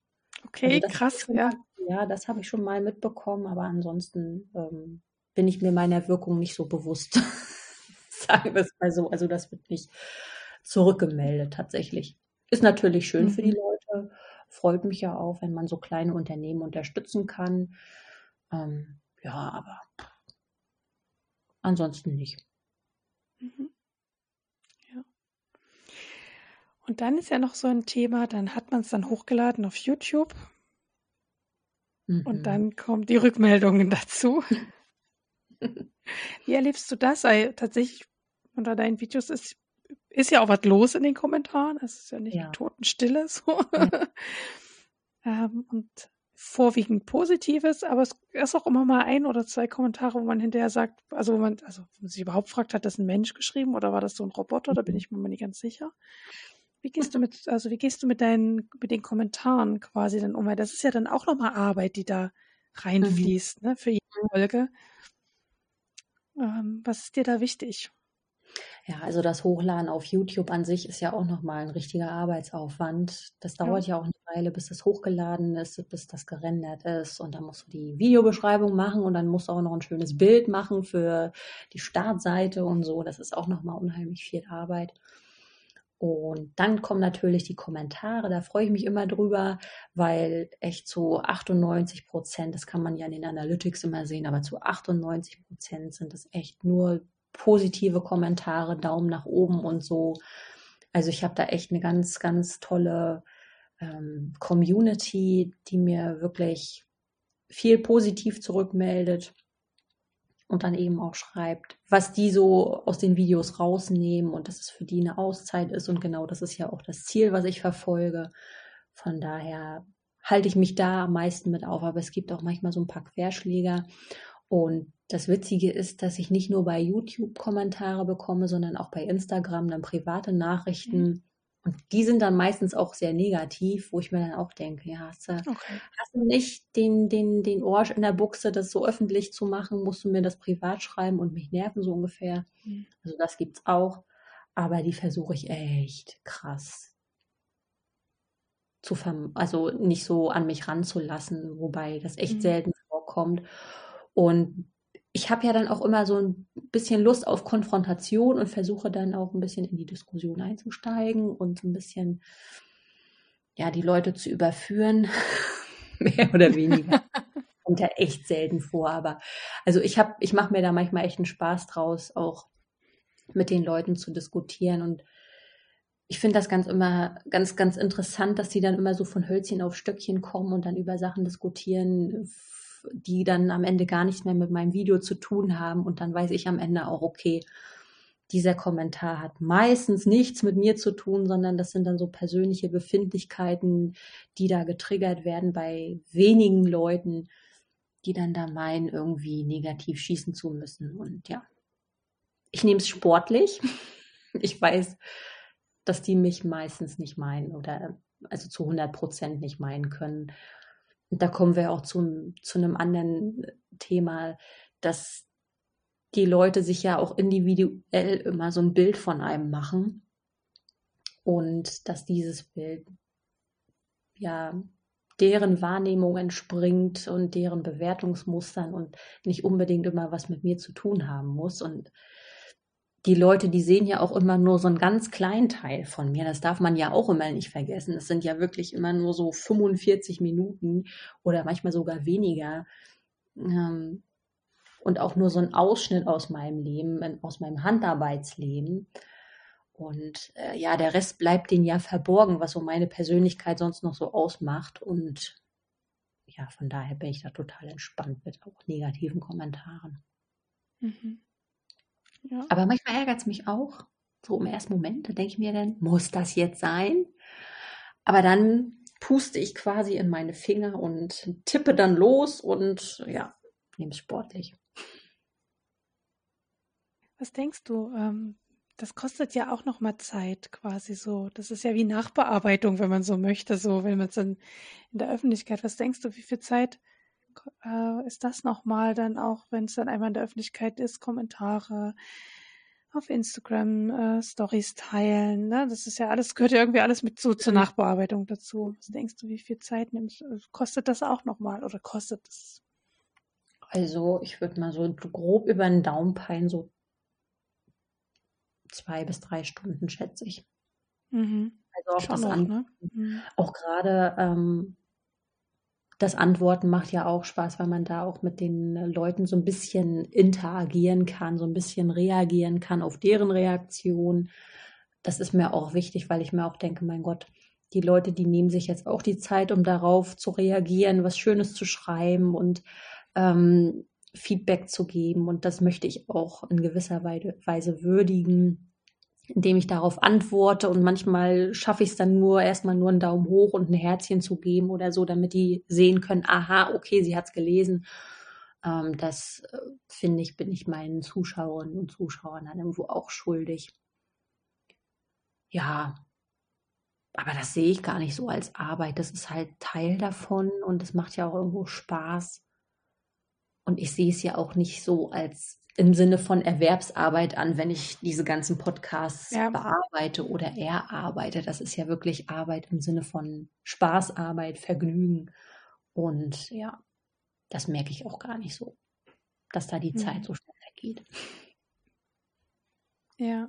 Okay, also krass, ja. Ja, das habe ich schon mal mitbekommen, aber ansonsten ähm, bin ich mir meiner Wirkung nicht so bewusst. Sagen wir es mal so. Also das wird nicht zurückgemeldet tatsächlich. Ist natürlich schön mhm. für die mhm. Leute, freut mich ja auch, wenn man so kleine Unternehmen unterstützen kann. Ähm, ja, aber ansonsten nicht. Mhm. Ja. Und dann ist ja noch so ein Thema, dann hat man es dann hochgeladen auf YouTube Mhm. Und dann kommen die Rückmeldungen dazu. Wie erlebst du das? Weil tatsächlich unter deinen Videos ist, ist ja auch was los in den Kommentaren. Es ist ja nicht ja. Totenstille so. Ja. ähm, und vorwiegend Positives, aber es ist auch immer mal ein oder zwei Kommentare, wo man hinterher sagt, also wo man, also wo man sich überhaupt fragt, hat das ein Mensch geschrieben oder war das so ein Roboter? Da bin mhm. ich mir mal nicht ganz sicher. Wie gehst du mit, also wie gehst du mit deinen, mit den Kommentaren quasi dann um? Weil das ist ja dann auch nochmal Arbeit, die da reinfließt, mhm. ne, für jede Folge. Ähm, was ist dir da wichtig? Ja, also das Hochladen auf YouTube an sich ist ja auch nochmal ein richtiger Arbeitsaufwand. Das dauert ja. ja auch eine Weile, bis das hochgeladen ist, bis das gerendert ist. Und dann musst du die Videobeschreibung machen und dann musst du auch noch ein schönes Bild machen für die Startseite und so. Das ist auch nochmal unheimlich viel Arbeit. Und dann kommen natürlich die Kommentare, da freue ich mich immer drüber, weil echt zu 98 Prozent, das kann man ja in den Analytics immer sehen, aber zu 98 Prozent sind es echt nur positive Kommentare, Daumen nach oben und so. Also ich habe da echt eine ganz, ganz tolle ähm, Community, die mir wirklich viel positiv zurückmeldet und dann eben auch schreibt, was die so aus den Videos rausnehmen und dass es für die eine Auszeit ist. Und genau das ist ja auch das Ziel, was ich verfolge. Von daher halte ich mich da am meisten mit auf, aber es gibt auch manchmal so ein paar Querschläger. Und das Witzige ist, dass ich nicht nur bei YouTube Kommentare bekomme, sondern auch bei Instagram dann private Nachrichten. Mhm. Und die sind dann meistens auch sehr negativ, wo ich mir dann auch denke, ja, hast du, okay. hast du nicht den, den, den Orsch in der Buchse, das so öffentlich zu machen, musst du mir das privat schreiben und mich nerven so ungefähr. Mhm. Also das gibt's auch. Aber die versuche ich echt krass zu verm also nicht so an mich ranzulassen, wobei das echt mhm. selten vorkommt. Und ich habe ja dann auch immer so ein bisschen Lust auf Konfrontation und versuche dann auch ein bisschen in die Diskussion einzusteigen und so ein bisschen ja die Leute zu überführen, mehr oder weniger. Kommt ja echt selten vor, aber also ich habe, ich mache mir da manchmal echt einen Spaß draus, auch mit den Leuten zu diskutieren und ich finde das ganz immer ganz, ganz interessant, dass die dann immer so von Hölzchen auf Stöckchen kommen und dann über Sachen diskutieren, die dann am Ende gar nichts mehr mit meinem Video zu tun haben. Und dann weiß ich am Ende auch, okay, dieser Kommentar hat meistens nichts mit mir zu tun, sondern das sind dann so persönliche Befindlichkeiten, die da getriggert werden bei wenigen Leuten, die dann da meinen, irgendwie negativ schießen zu müssen. Und ja, ich nehme es sportlich. Ich weiß, dass die mich meistens nicht meinen oder also zu 100 Prozent nicht meinen können. Da kommen wir auch zu, zu einem anderen Thema, dass die Leute sich ja auch individuell immer so ein Bild von einem machen und dass dieses Bild ja deren Wahrnehmung entspringt und deren Bewertungsmustern und nicht unbedingt immer was mit mir zu tun haben muss. Und die Leute, die sehen ja auch immer nur so einen ganz kleinen Teil von mir. Das darf man ja auch immer nicht vergessen. Es sind ja wirklich immer nur so 45 Minuten oder manchmal sogar weniger. Ähm, und auch nur so ein Ausschnitt aus meinem Leben, aus meinem Handarbeitsleben. Und äh, ja, der Rest bleibt denen ja verborgen, was so meine Persönlichkeit sonst noch so ausmacht. Und ja, von daher bin ich da total entspannt mit auch negativen Kommentaren. Mhm. Ja. Aber manchmal ärgert es mich auch, so im ersten Moment. Da denke ich mir dann, muss das jetzt sein? Aber dann puste ich quasi in meine Finger und tippe dann los und ja, nehme es sportlich. Was denkst du? Ähm, das kostet ja auch noch mal Zeit, quasi so. Das ist ja wie Nachbearbeitung, wenn man so möchte, so, wenn man es dann in der Öffentlichkeit. Was denkst du, wie viel Zeit äh, ist das nochmal dann auch, wenn es dann einmal in der Öffentlichkeit ist, Kommentare auf Instagram, äh, Stories teilen, ne? Das ist ja alles, gehört ja irgendwie alles mit so zur. Nachbearbeitung dazu. Was denkst du, wie viel Zeit nimmst, äh, kostet das auch nochmal oder kostet das? Also ich würde mal so grob über den Daumen peilen, so zwei bis drei Stunden, schätze ich. Mhm. Also auch Schon das noch, ne? mhm. auch gerade ähm, das Antworten macht ja auch Spaß, weil man da auch mit den Leuten so ein bisschen interagieren kann, so ein bisschen reagieren kann auf deren Reaktion. Das ist mir auch wichtig, weil ich mir auch denke, mein Gott, die Leute, die nehmen sich jetzt auch die Zeit, um darauf zu reagieren, was Schönes zu schreiben und ähm, Feedback zu geben. Und das möchte ich auch in gewisser Weise würdigen indem ich darauf antworte und manchmal schaffe ich es dann nur erstmal nur einen Daumen hoch und ein Herzchen zu geben oder so, damit die sehen können, aha, okay, sie hat es gelesen. Ähm, das äh, finde ich, bin ich meinen Zuschauerinnen und Zuschauern dann irgendwo auch schuldig. Ja, aber das sehe ich gar nicht so als Arbeit. Das ist halt Teil davon und es macht ja auch irgendwo Spaß. Und ich sehe es ja auch nicht so als im Sinne von Erwerbsarbeit an, wenn ich diese ganzen Podcasts ja. bearbeite oder erarbeite. Das ist ja wirklich Arbeit im Sinne von Spaßarbeit, Vergnügen. Und ja, das merke ich auch gar nicht so, dass da die mhm. Zeit so schnell vergeht. Ja.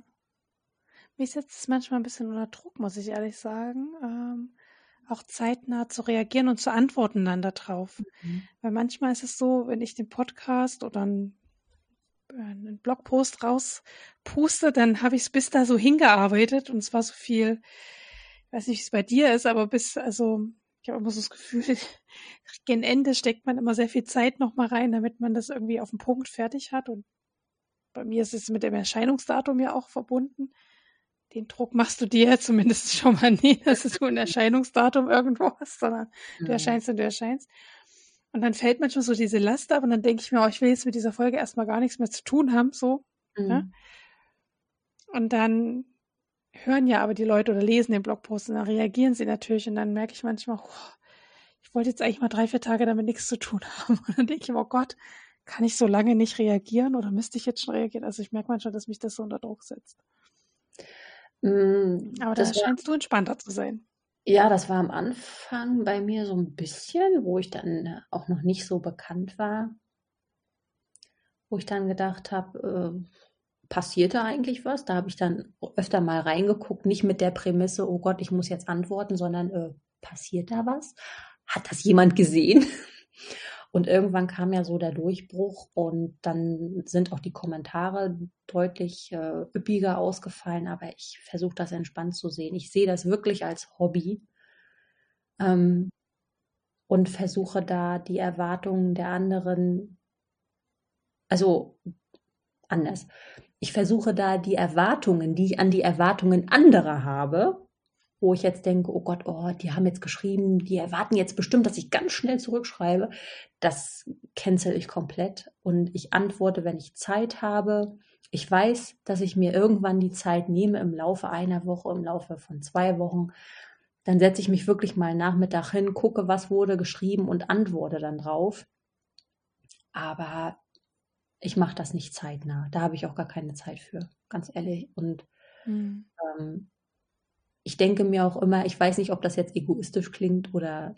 Mich setzt es manchmal ein bisschen unter Druck, muss ich ehrlich sagen. Ähm, auch zeitnah zu reagieren und zu antworten dann darauf. Mhm. Weil manchmal ist es so, wenn ich den Podcast oder ein einen Blogpost rauspuste, dann habe ich es bis da so hingearbeitet und es war so viel, ich weiß nicht, wie es bei dir ist, aber bis, also ich habe immer so das Gefühl, gen Ende steckt man immer sehr viel Zeit nochmal rein, damit man das irgendwie auf den Punkt fertig hat. Und bei mir ist es mit dem Erscheinungsdatum ja auch verbunden. Den Druck machst du dir ja zumindest schon mal nie, dass du ein Erscheinungsdatum irgendwo hast, sondern du erscheinst und du erscheinst. Und dann fällt manchmal so diese Last ab und dann denke ich mir, oh, ich will jetzt mit dieser Folge erstmal gar nichts mehr zu tun haben, so. Ne? Mhm. Ne? Und dann hören ja aber die Leute oder lesen den Blogpost und dann reagieren sie natürlich und dann merke ich manchmal, oh, ich wollte jetzt eigentlich mal drei, vier Tage damit nichts zu tun haben. Und dann denke ich mir, oh Gott, kann ich so lange nicht reagieren oder müsste ich jetzt schon reagieren? Also ich merke manchmal, dass mich das so unter Druck setzt. Mm, aber da scheinst du entspannter zu sein. Ja, das war am Anfang bei mir so ein bisschen, wo ich dann äh, auch noch nicht so bekannt war, wo ich dann gedacht habe, äh, passiert da eigentlich was? Da habe ich dann öfter mal reingeguckt, nicht mit der Prämisse, oh Gott, ich muss jetzt antworten, sondern äh, passiert da was? Hat das jemand gesehen? Und irgendwann kam ja so der Durchbruch und dann sind auch die Kommentare deutlich äh, üppiger ausgefallen, aber ich versuche das entspannt zu sehen. Ich sehe das wirklich als Hobby ähm, und versuche da die Erwartungen der anderen, also anders. Ich versuche da die Erwartungen, die ich an die Erwartungen anderer habe, wo ich jetzt denke, oh Gott, oh, die haben jetzt geschrieben, die erwarten jetzt bestimmt, dass ich ganz schnell zurückschreibe. Das cancel ich komplett und ich antworte, wenn ich Zeit habe. Ich weiß, dass ich mir irgendwann die Zeit nehme im Laufe einer Woche, im Laufe von zwei Wochen. Dann setze ich mich wirklich mal Nachmittag hin, gucke, was wurde geschrieben und antworte dann drauf. Aber ich mache das nicht zeitnah. Da habe ich auch gar keine Zeit für, ganz ehrlich. Und mhm. ähm, ich denke mir auch immer, ich weiß nicht, ob das jetzt egoistisch klingt oder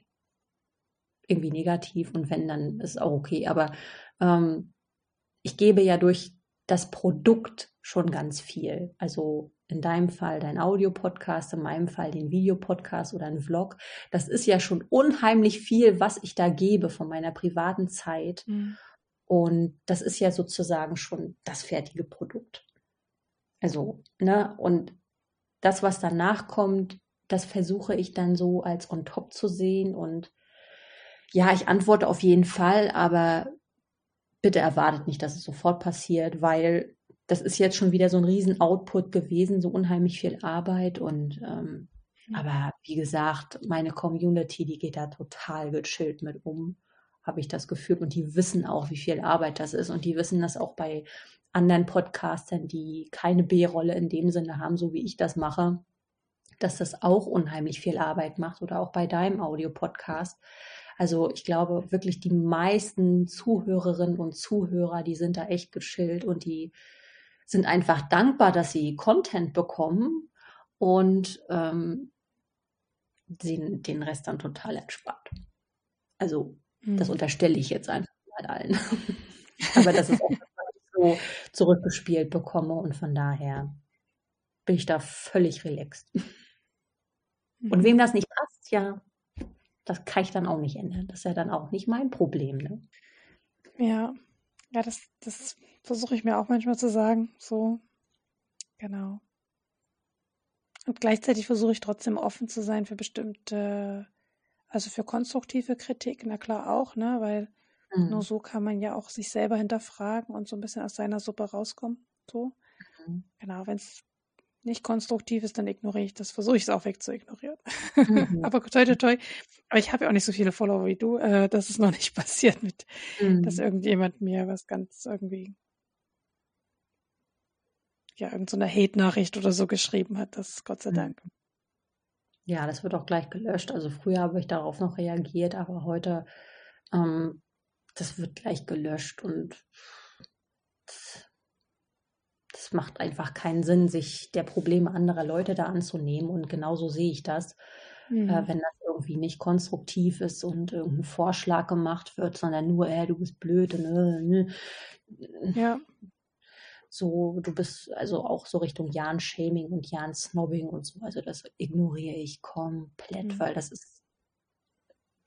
irgendwie negativ und wenn, dann ist es auch okay. Aber ähm, ich gebe ja durch das Produkt schon ganz viel. Also in deinem Fall dein Audiopodcast, in meinem Fall den Videopodcast oder ein Vlog. Das ist ja schon unheimlich viel, was ich da gebe von meiner privaten Zeit. Mhm. Und das ist ja sozusagen schon das fertige Produkt. Also, ne, und das, was danach kommt, das versuche ich dann so als on top zu sehen. Und ja, ich antworte auf jeden Fall, aber bitte erwartet nicht, dass es sofort passiert, weil das ist jetzt schon wieder so ein riesen Output gewesen, so unheimlich viel Arbeit und ähm, mhm. aber wie gesagt, meine Community, die geht da total gechillt mit um, habe ich das Gefühl und die wissen auch, wie viel Arbeit das ist und die wissen das auch bei anderen Podcastern, die keine B-Rolle in dem Sinne haben, so wie ich das mache, dass das auch unheimlich viel Arbeit macht oder auch bei deinem Audio-Podcast. Also ich glaube wirklich die meisten Zuhörerinnen und Zuhörer, die sind da echt gechillt und die sind einfach dankbar, dass sie Content bekommen und ähm, sehen den Rest dann total entspannt. Also das unterstelle ich jetzt einfach mal allen. Aber das ist auch so zurückgespielt bekomme und von daher bin ich da völlig relaxed. Und mhm. wem das nicht passt, ja, das kann ich dann auch nicht ändern. Das ist ja dann auch nicht mein Problem. Ne? Ja, ja, das, das versuche ich mir auch manchmal zu sagen. So, genau. Und gleichzeitig versuche ich trotzdem offen zu sein für bestimmte, also für konstruktive Kritik, na klar auch, ne, weil mhm. nur so kann man ja auch sich selber hinterfragen und so ein bisschen aus seiner Suppe rauskommen. So. Mhm. Genau, wenn es nicht konstruktiv ist, dann ignoriere ich das. Versuche ich es auch wegzuignorieren. Mhm. aber toi, toi, toi. Aber ich habe ja auch nicht so viele Follower wie du. Äh, das ist noch nicht passiert mit, mhm. dass irgendjemand mir was ganz irgendwie, ja, irgendeine so Hate-Nachricht oder so geschrieben hat. Das ist Gott sei mhm. Dank. Ja, das wird auch gleich gelöscht. Also früher habe ich darauf noch reagiert, aber heute, ähm, das wird gleich gelöscht und es macht einfach keinen Sinn, sich der Probleme anderer Leute da anzunehmen. Und genauso sehe ich das. Mhm. Äh, wenn das irgendwie nicht konstruktiv ist und irgendein Vorschlag gemacht wird, sondern nur, äh, du bist blöd und äh, äh, ja. so, du bist also auch so Richtung Jan-Shaming und Jan-Snobbing und so. Also das ignoriere ich komplett, mhm. weil das ist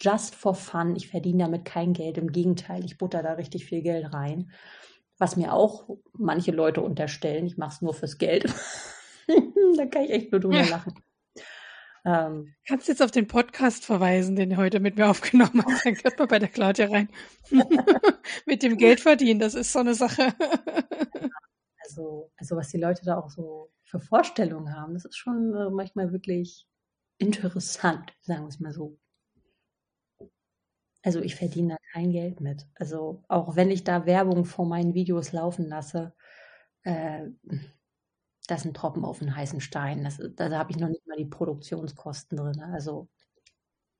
just for fun. Ich verdiene damit kein Geld. Im Gegenteil, ich butter da richtig viel Geld rein was mir auch manche Leute unterstellen, ich mache es nur fürs Geld. da kann ich echt nur drüber lachen. Ähm, Kannst jetzt auf den Podcast verweisen, den du heute mit mir aufgenommen hast. Dann gehört man bei der Claudia rein. mit dem Geld verdienen, das ist so eine Sache. also, also was die Leute da auch so für Vorstellungen haben, das ist schon äh, manchmal wirklich interessant, sagen wir es mal so. Also ich verdiene da kein Geld mit. Also auch wenn ich da Werbung vor meinen Videos laufen lasse, äh, das sind Tropfen auf den heißen Stein. Das, da habe ich noch nicht mal die Produktionskosten drin. Also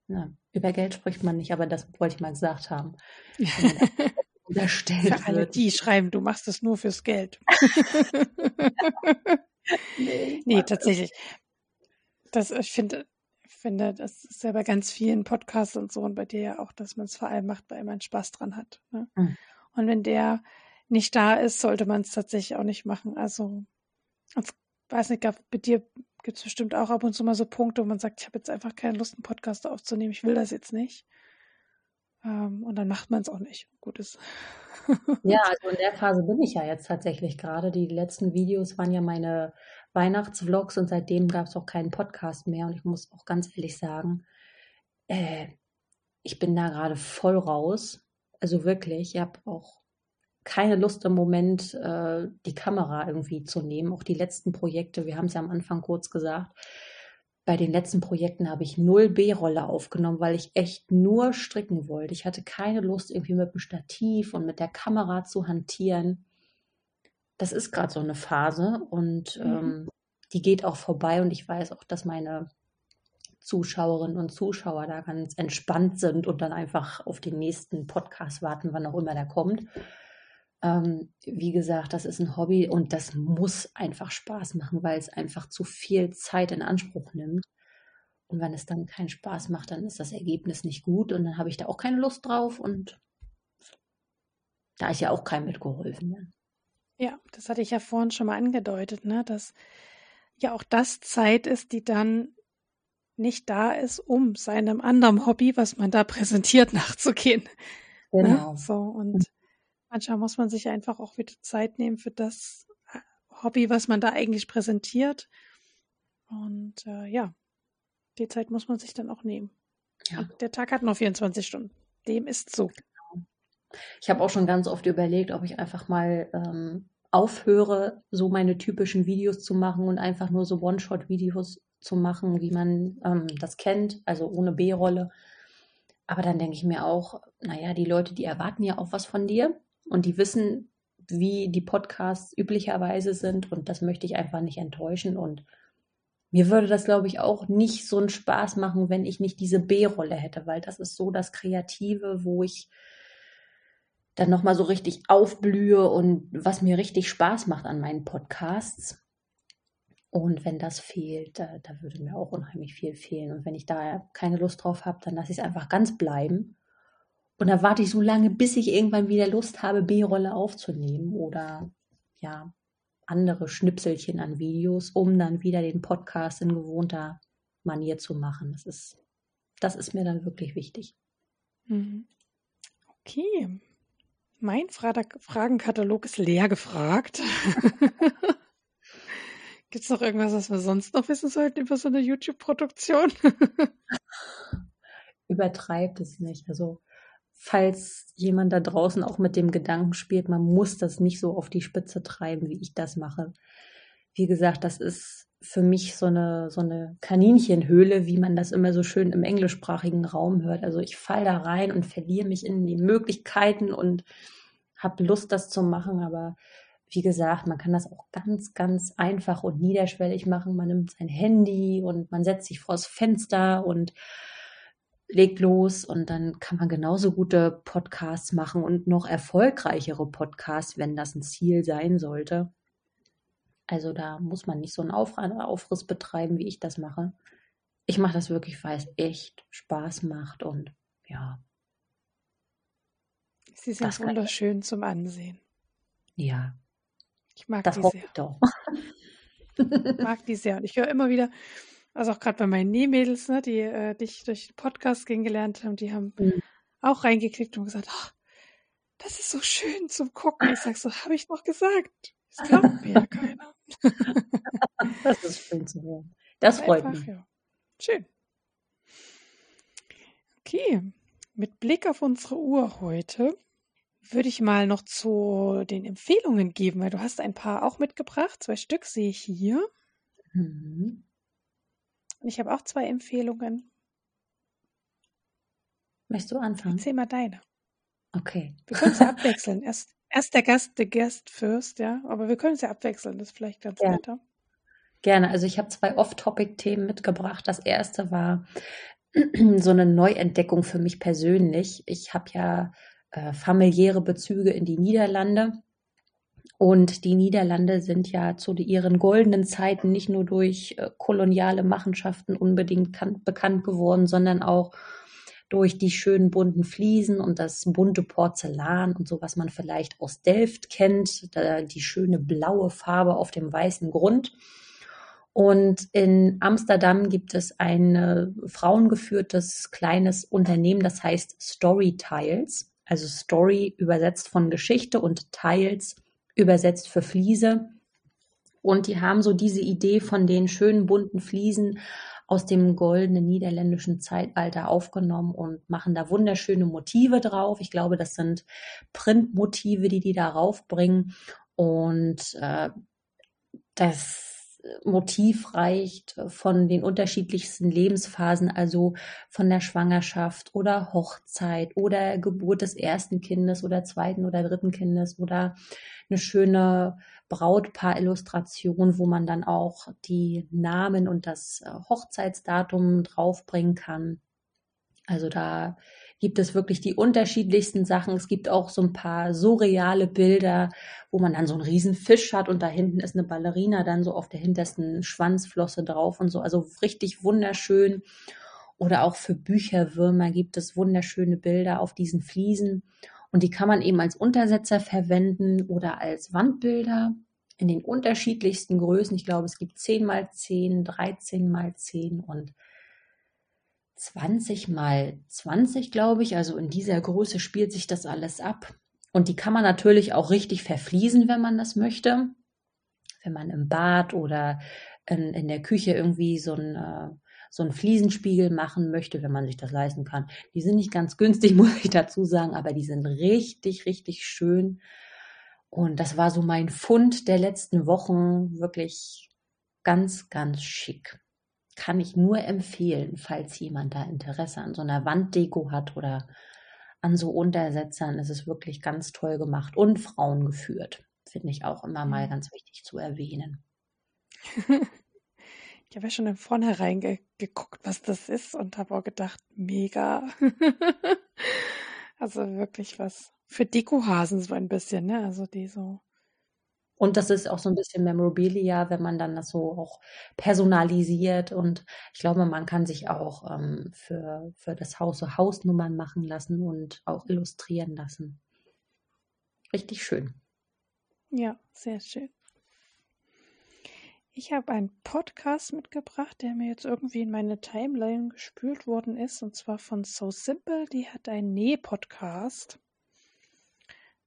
na, ne, über Geld spricht man nicht, aber das wollte ich mal gesagt haben. Für alle, die schreiben, du machst es nur fürs Geld. nee, nee tatsächlich. Das, ich finde, finde, das ist ja bei ganz vielen Podcasts und so und bei dir ja auch, dass man es vor allem macht, weil man Spaß dran hat. Ne? Mhm. Und wenn der nicht da ist, sollte man es tatsächlich auch nicht machen. Also, ich weiß nicht, bei dir gibt es bestimmt auch ab und zu mal so Punkte, wo man sagt, ich habe jetzt einfach keine Lust, einen Podcast aufzunehmen, ich will das jetzt nicht. Ähm, und dann macht man es auch nicht. Gutes. Ja, also in der Phase bin ich ja jetzt tatsächlich gerade. Die letzten Videos waren ja meine Weihnachtsvlogs und seitdem gab es auch keinen Podcast mehr. Und ich muss auch ganz ehrlich sagen, äh, ich bin da gerade voll raus. Also wirklich, ich habe auch keine Lust im Moment, äh, die Kamera irgendwie zu nehmen. Auch die letzten Projekte, wir haben es ja am Anfang kurz gesagt, bei den letzten Projekten habe ich null B-Rolle aufgenommen, weil ich echt nur stricken wollte. Ich hatte keine Lust, irgendwie mit dem Stativ und mit der Kamera zu hantieren. Das ist gerade so eine Phase und mhm. ähm, die geht auch vorbei und ich weiß auch, dass meine Zuschauerinnen und Zuschauer da ganz entspannt sind und dann einfach auf den nächsten Podcast warten, wann auch immer der kommt. Ähm, wie gesagt, das ist ein Hobby und das muss einfach Spaß machen, weil es einfach zu viel Zeit in Anspruch nimmt. Und wenn es dann keinen Spaß macht, dann ist das Ergebnis nicht gut und dann habe ich da auch keine Lust drauf und da ist ja auch keinem mitgeholfen. Ne? Ja, das hatte ich ja vorhin schon mal angedeutet, ne, dass ja auch das Zeit ist, die dann nicht da ist, um seinem anderen Hobby, was man da präsentiert, nachzugehen. Ne? Genau. Ne? So, und manchmal muss man sich einfach auch wieder Zeit nehmen für das äh, Hobby, was man da eigentlich präsentiert. Und äh, ja, die Zeit muss man sich dann auch nehmen. Ja. der Tag hat nur 24 Stunden. Dem ist so. Ich habe auch schon ganz oft überlegt, ob ich einfach mal ähm, aufhöre, so meine typischen Videos zu machen und einfach nur so One-Shot-Videos zu machen, wie man ähm, das kennt, also ohne B-Rolle. Aber dann denke ich mir auch, naja, die Leute, die erwarten ja auch was von dir und die wissen, wie die Podcasts üblicherweise sind und das möchte ich einfach nicht enttäuschen und mir würde das, glaube ich, auch nicht so einen Spaß machen, wenn ich nicht diese B-Rolle hätte, weil das ist so das Kreative, wo ich dann nochmal so richtig aufblühe und was mir richtig Spaß macht an meinen Podcasts. Und wenn das fehlt, da, da würde mir auch unheimlich viel fehlen. Und wenn ich da keine Lust drauf habe, dann lasse ich es einfach ganz bleiben. Und dann warte ich so lange, bis ich irgendwann wieder Lust habe, B-Rolle aufzunehmen oder ja, andere Schnipselchen an Videos, um dann wieder den Podcast in gewohnter Manier zu machen. Das ist, das ist mir dann wirklich wichtig. Mhm. Okay. Mein Fra Fragenkatalog ist leer gefragt. Gibt es noch irgendwas, was wir sonst noch wissen sollten über so eine YouTube-Produktion? Übertreibt es nicht. Also falls jemand da draußen auch mit dem Gedanken spielt, man muss das nicht so auf die Spitze treiben, wie ich das mache. Wie gesagt, das ist für mich so eine, so eine Kaninchenhöhle, wie man das immer so schön im englischsprachigen Raum hört. Also ich falle da rein und verliere mich in die Möglichkeiten und habe Lust, das zu machen. Aber wie gesagt, man kann das auch ganz, ganz einfach und niederschwellig machen. Man nimmt sein Handy und man setzt sich vors Fenster und legt los und dann kann man genauso gute Podcasts machen und noch erfolgreichere Podcasts, wenn das ein Ziel sein sollte. Also da muss man nicht so einen Aufriss betreiben, wie ich das mache. Ich mache das wirklich, weil es echt Spaß macht und ja. Sie sind wunderschön zum Ansehen. Ja. Ich mag das die sehr. Ich doch. ich mag die sehr. Und ich höre immer wieder, also auch gerade bei meinen Nähmädels, ne, die äh, dich durch den Podcast kennengelernt haben, die haben mhm. auch reingeklickt und gesagt, oh, das ist so schön zum Gucken. Ich sag so, habe ich noch gesagt. Das glaubt mir ja keiner. das ist schön zu hören. Das freut Einfach, mich. Ja. Schön. Okay, mit Blick auf unsere Uhr heute würde ich mal noch zu den Empfehlungen geben, weil du hast ein paar auch mitgebracht. Zwei Stück sehe ich hier. Mhm. Und ich habe auch zwei Empfehlungen. Möchtest du anfangen? Erzähl mal deine. Okay. Wir können es abwechseln. Erst, erst der Gast, der Guest first, ja. Aber wir können es ja abwechseln. Das ist vielleicht ganz ja. netter. Gerne. Also ich habe zwei Off-Topic-Themen mitgebracht. Das erste war so eine Neuentdeckung für mich persönlich. Ich habe ja äh, familiäre Bezüge in die Niederlande und die Niederlande sind ja zu ihren goldenen Zeiten nicht nur durch äh, koloniale Machenschaften unbedingt bekannt geworden, sondern auch durch die schönen bunten Fliesen und das bunte Porzellan und so, was man vielleicht aus Delft kennt, die schöne blaue Farbe auf dem weißen Grund. Und in Amsterdam gibt es ein äh, frauengeführtes kleines Unternehmen, das heißt Story Tiles. Also Story übersetzt von Geschichte und Tiles übersetzt für Fliese. Und die haben so diese Idee von den schönen bunten Fliesen aus dem goldenen niederländischen Zeitalter aufgenommen und machen da wunderschöne Motive drauf. Ich glaube, das sind Printmotive, die die da raufbringen. Und äh, das Motiv reicht von den unterschiedlichsten Lebensphasen, also von der Schwangerschaft oder Hochzeit oder Geburt des ersten Kindes oder zweiten oder dritten Kindes oder eine schöne Brautpaar-Illustration, wo man dann auch die Namen und das äh, Hochzeitsdatum draufbringen kann. Also da gibt es wirklich die unterschiedlichsten Sachen. Es gibt auch so ein paar surreale Bilder, wo man dann so einen riesen Fisch hat und da hinten ist eine Ballerina dann so auf der hintersten Schwanzflosse drauf und so. Also richtig wunderschön. Oder auch für Bücherwürmer gibt es wunderschöne Bilder auf diesen Fliesen. Und die kann man eben als Untersetzer verwenden oder als Wandbilder in den unterschiedlichsten Größen. Ich glaube, es gibt 10 mal 10, 13 mal 10 und 20 mal 20, glaube ich. Also in dieser Größe spielt sich das alles ab. Und die kann man natürlich auch richtig verfließen, wenn man das möchte. Wenn man im Bad oder in, in der Küche irgendwie so ein, äh, so einen Fliesenspiegel machen möchte, wenn man sich das leisten kann. Die sind nicht ganz günstig, muss ich dazu sagen, aber die sind richtig, richtig schön. Und das war so mein Fund der letzten Wochen. Wirklich ganz, ganz schick. Kann ich nur empfehlen, falls jemand da Interesse an so einer Wanddeko hat oder an so Untersetzern. Es ist wirklich ganz toll gemacht und Frauen geführt. Finde ich auch immer mal mhm. ganz wichtig zu erwähnen. Ich habe ja schon im Vornherein ge geguckt, was das ist und habe auch gedacht, mega. also wirklich was für Dekohasen so ein bisschen, ne? Also die so. Und das ist auch so ein bisschen Memorabilia, wenn man dann das so auch personalisiert. Und ich glaube, man kann sich auch ähm, für, für das Haus so Hausnummern machen lassen und auch illustrieren lassen. Richtig schön. Ja, sehr schön. Ich habe einen Podcast mitgebracht, der mir jetzt irgendwie in meine Timeline gespült worden ist, und zwar von So Simple. Die hat einen Näh-Podcast.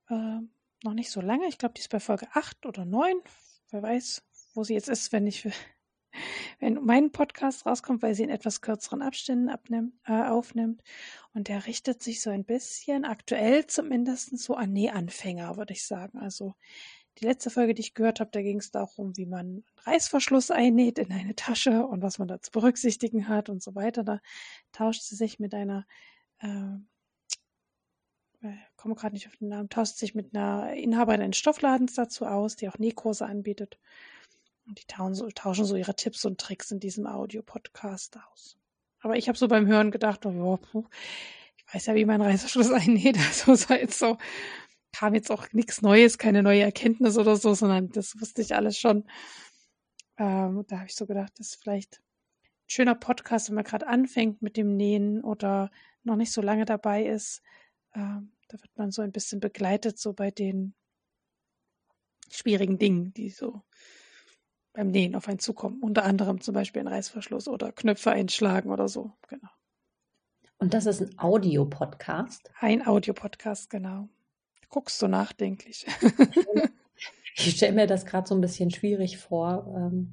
Äh, noch nicht so lange. Ich glaube, die ist bei Folge 8 oder 9. Wer weiß, wo sie jetzt ist, wenn ich wenn mein Podcast rauskommt, weil sie in etwas kürzeren Abständen abnimmt, äh, aufnimmt. Und der richtet sich so ein bisschen, aktuell zumindest, so an Nähanfänger, würde ich sagen. Also die letzte Folge, die ich gehört habe, da ging es darum, wie man einen Reißverschluss einnäht in eine Tasche und was man da zu berücksichtigen hat und so weiter. Da tauscht sie sich mit einer, äh, äh komme gerade nicht auf den Namen, tauscht sich mit einer Inhaberin eines Stoffladens dazu aus, die auch Nähkurse anbietet. Und die tauschen so, ihre Tipps und Tricks in diesem Audio-Podcast aus. Aber ich habe so beim Hören gedacht, oh, ich weiß ja, wie man Reißverschluss einnäht. Also sei jetzt so, kam jetzt auch nichts Neues, keine neue Erkenntnis oder so, sondern das wusste ich alles schon. Ähm, da habe ich so gedacht, das ist vielleicht ein schöner Podcast, wenn man gerade anfängt mit dem Nähen oder noch nicht so lange dabei ist. Ähm, da wird man so ein bisschen begleitet, so bei den schwierigen Dingen, die so beim Nähen auf einen zukommen. Unter anderem zum Beispiel ein Reißverschluss oder Knöpfe einschlagen oder so. Genau. Und das ist ein Audiopodcast? Ein Audiopodcast, genau. Guckst du nachdenklich. ich stelle mir das gerade so ein bisschen schwierig vor, ähm,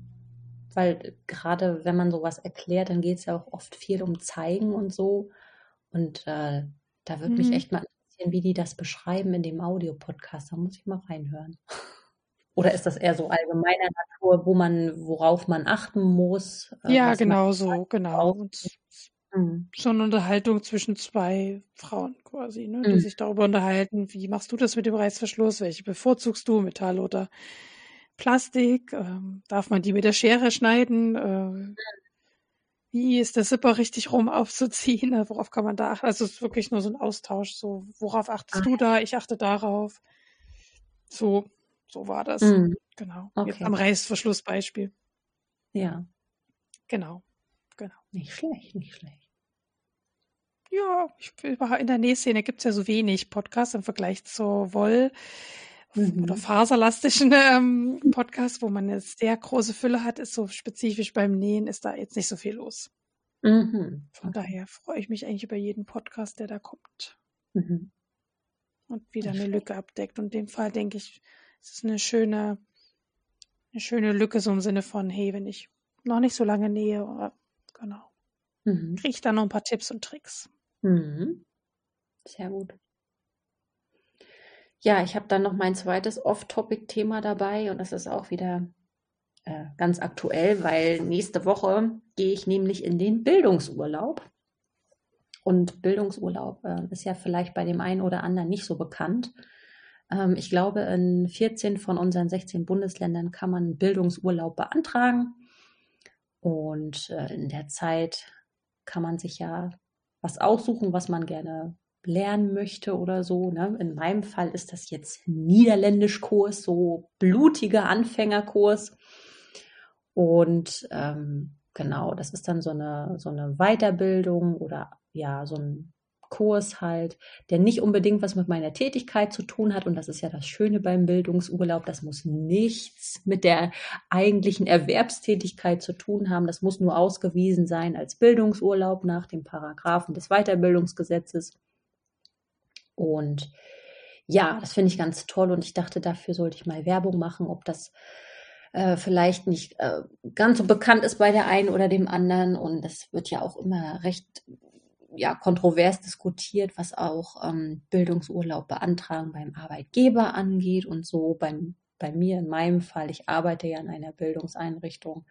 weil gerade wenn man sowas erklärt, dann geht es ja auch oft viel um Zeigen und so. Und äh, da würde mhm. mich echt mal interessieren, wie die das beschreiben in dem Audiopodcast. Da muss ich mal reinhören. Oder ist das eher so allgemeiner Natur, wo man, worauf man achten muss? Äh, ja, genau so, genau. Und Mhm. So eine Unterhaltung zwischen zwei Frauen quasi, ne, die mhm. sich darüber unterhalten, wie machst du das mit dem Reißverschluss? Welche bevorzugst du, Metall oder Plastik? Ähm, darf man die mit der Schere schneiden? Äh, wie ist der Zipper richtig rum aufzuziehen? Also worauf kann man da achten? Also es ist wirklich nur so ein Austausch. So, worauf achtest ah. du da? Ich achte darauf. So, so war das. Mhm. Genau. Okay. Jetzt am Reißverschlussbeispiel. Ja. Genau. Genau. Nicht schlecht, nicht schlecht. Ja, ich, in der Nähszene gibt es ja so wenig Podcasts im Vergleich zur Woll- mhm. oder faserlastischen ähm, Podcasts, wo man eine sehr große Fülle hat, ist so spezifisch beim Nähen, ist da jetzt nicht so viel los. Mhm. Von daher freue ich mich eigentlich über jeden Podcast, der da kommt. Mhm. Und wieder eine Lücke abdeckt. Und in dem Fall denke ich, es ist eine schöne, eine schöne Lücke, so im Sinne von, hey, wenn ich noch nicht so lange nähe, genau, mhm. kriege ich da noch ein paar Tipps und Tricks. Mhm. Sehr gut. Ja, ich habe dann noch mein zweites Off-Topic-Thema dabei und das ist auch wieder äh, ganz aktuell, weil nächste Woche gehe ich nämlich in den Bildungsurlaub. Und Bildungsurlaub äh, ist ja vielleicht bei dem einen oder anderen nicht so bekannt. Ähm, ich glaube, in 14 von unseren 16 Bundesländern kann man Bildungsurlaub beantragen. Und äh, in der Zeit kann man sich ja was aussuchen, was man gerne lernen möchte oder so. Ne? In meinem Fall ist das jetzt Niederländischkurs, so blutiger Anfängerkurs. Und ähm, genau, das ist dann so eine, so eine Weiterbildung oder ja, so ein Kurs halt, der nicht unbedingt was mit meiner Tätigkeit zu tun hat. Und das ist ja das Schöne beim Bildungsurlaub. Das muss nichts mit der eigentlichen Erwerbstätigkeit zu tun haben. Das muss nur ausgewiesen sein als Bildungsurlaub nach den Paragraphen des Weiterbildungsgesetzes. Und ja, das finde ich ganz toll. Und ich dachte, dafür sollte ich mal Werbung machen, ob das äh, vielleicht nicht äh, ganz so bekannt ist bei der einen oder dem anderen. Und das wird ja auch immer recht ja, kontrovers diskutiert, was auch ähm, Bildungsurlaub beantragen beim Arbeitgeber angeht und so. Beim, bei mir in meinem Fall, ich arbeite ja in einer Bildungseinrichtung,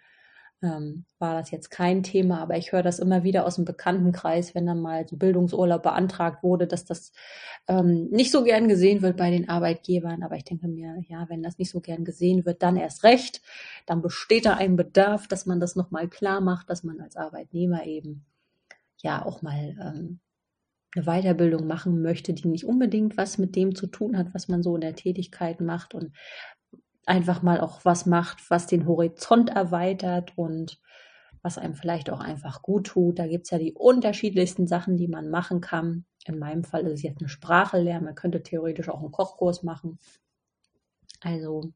ähm, war das jetzt kein Thema, aber ich höre das immer wieder aus dem Bekanntenkreis, wenn dann mal so Bildungsurlaub beantragt wurde, dass das ähm, nicht so gern gesehen wird bei den Arbeitgebern. Aber ich denke mir, ja, wenn das nicht so gern gesehen wird, dann erst recht. Dann besteht da ein Bedarf, dass man das nochmal klar macht, dass man als Arbeitnehmer eben ja auch mal ähm, eine Weiterbildung machen möchte, die nicht unbedingt was mit dem zu tun hat, was man so in der Tätigkeit macht und einfach mal auch was macht, was den Horizont erweitert und was einem vielleicht auch einfach gut tut. Da gibt es ja die unterschiedlichsten Sachen, die man machen kann. In meinem Fall ist es jetzt eine Sprache lernen. Man könnte theoretisch auch einen Kochkurs machen. Also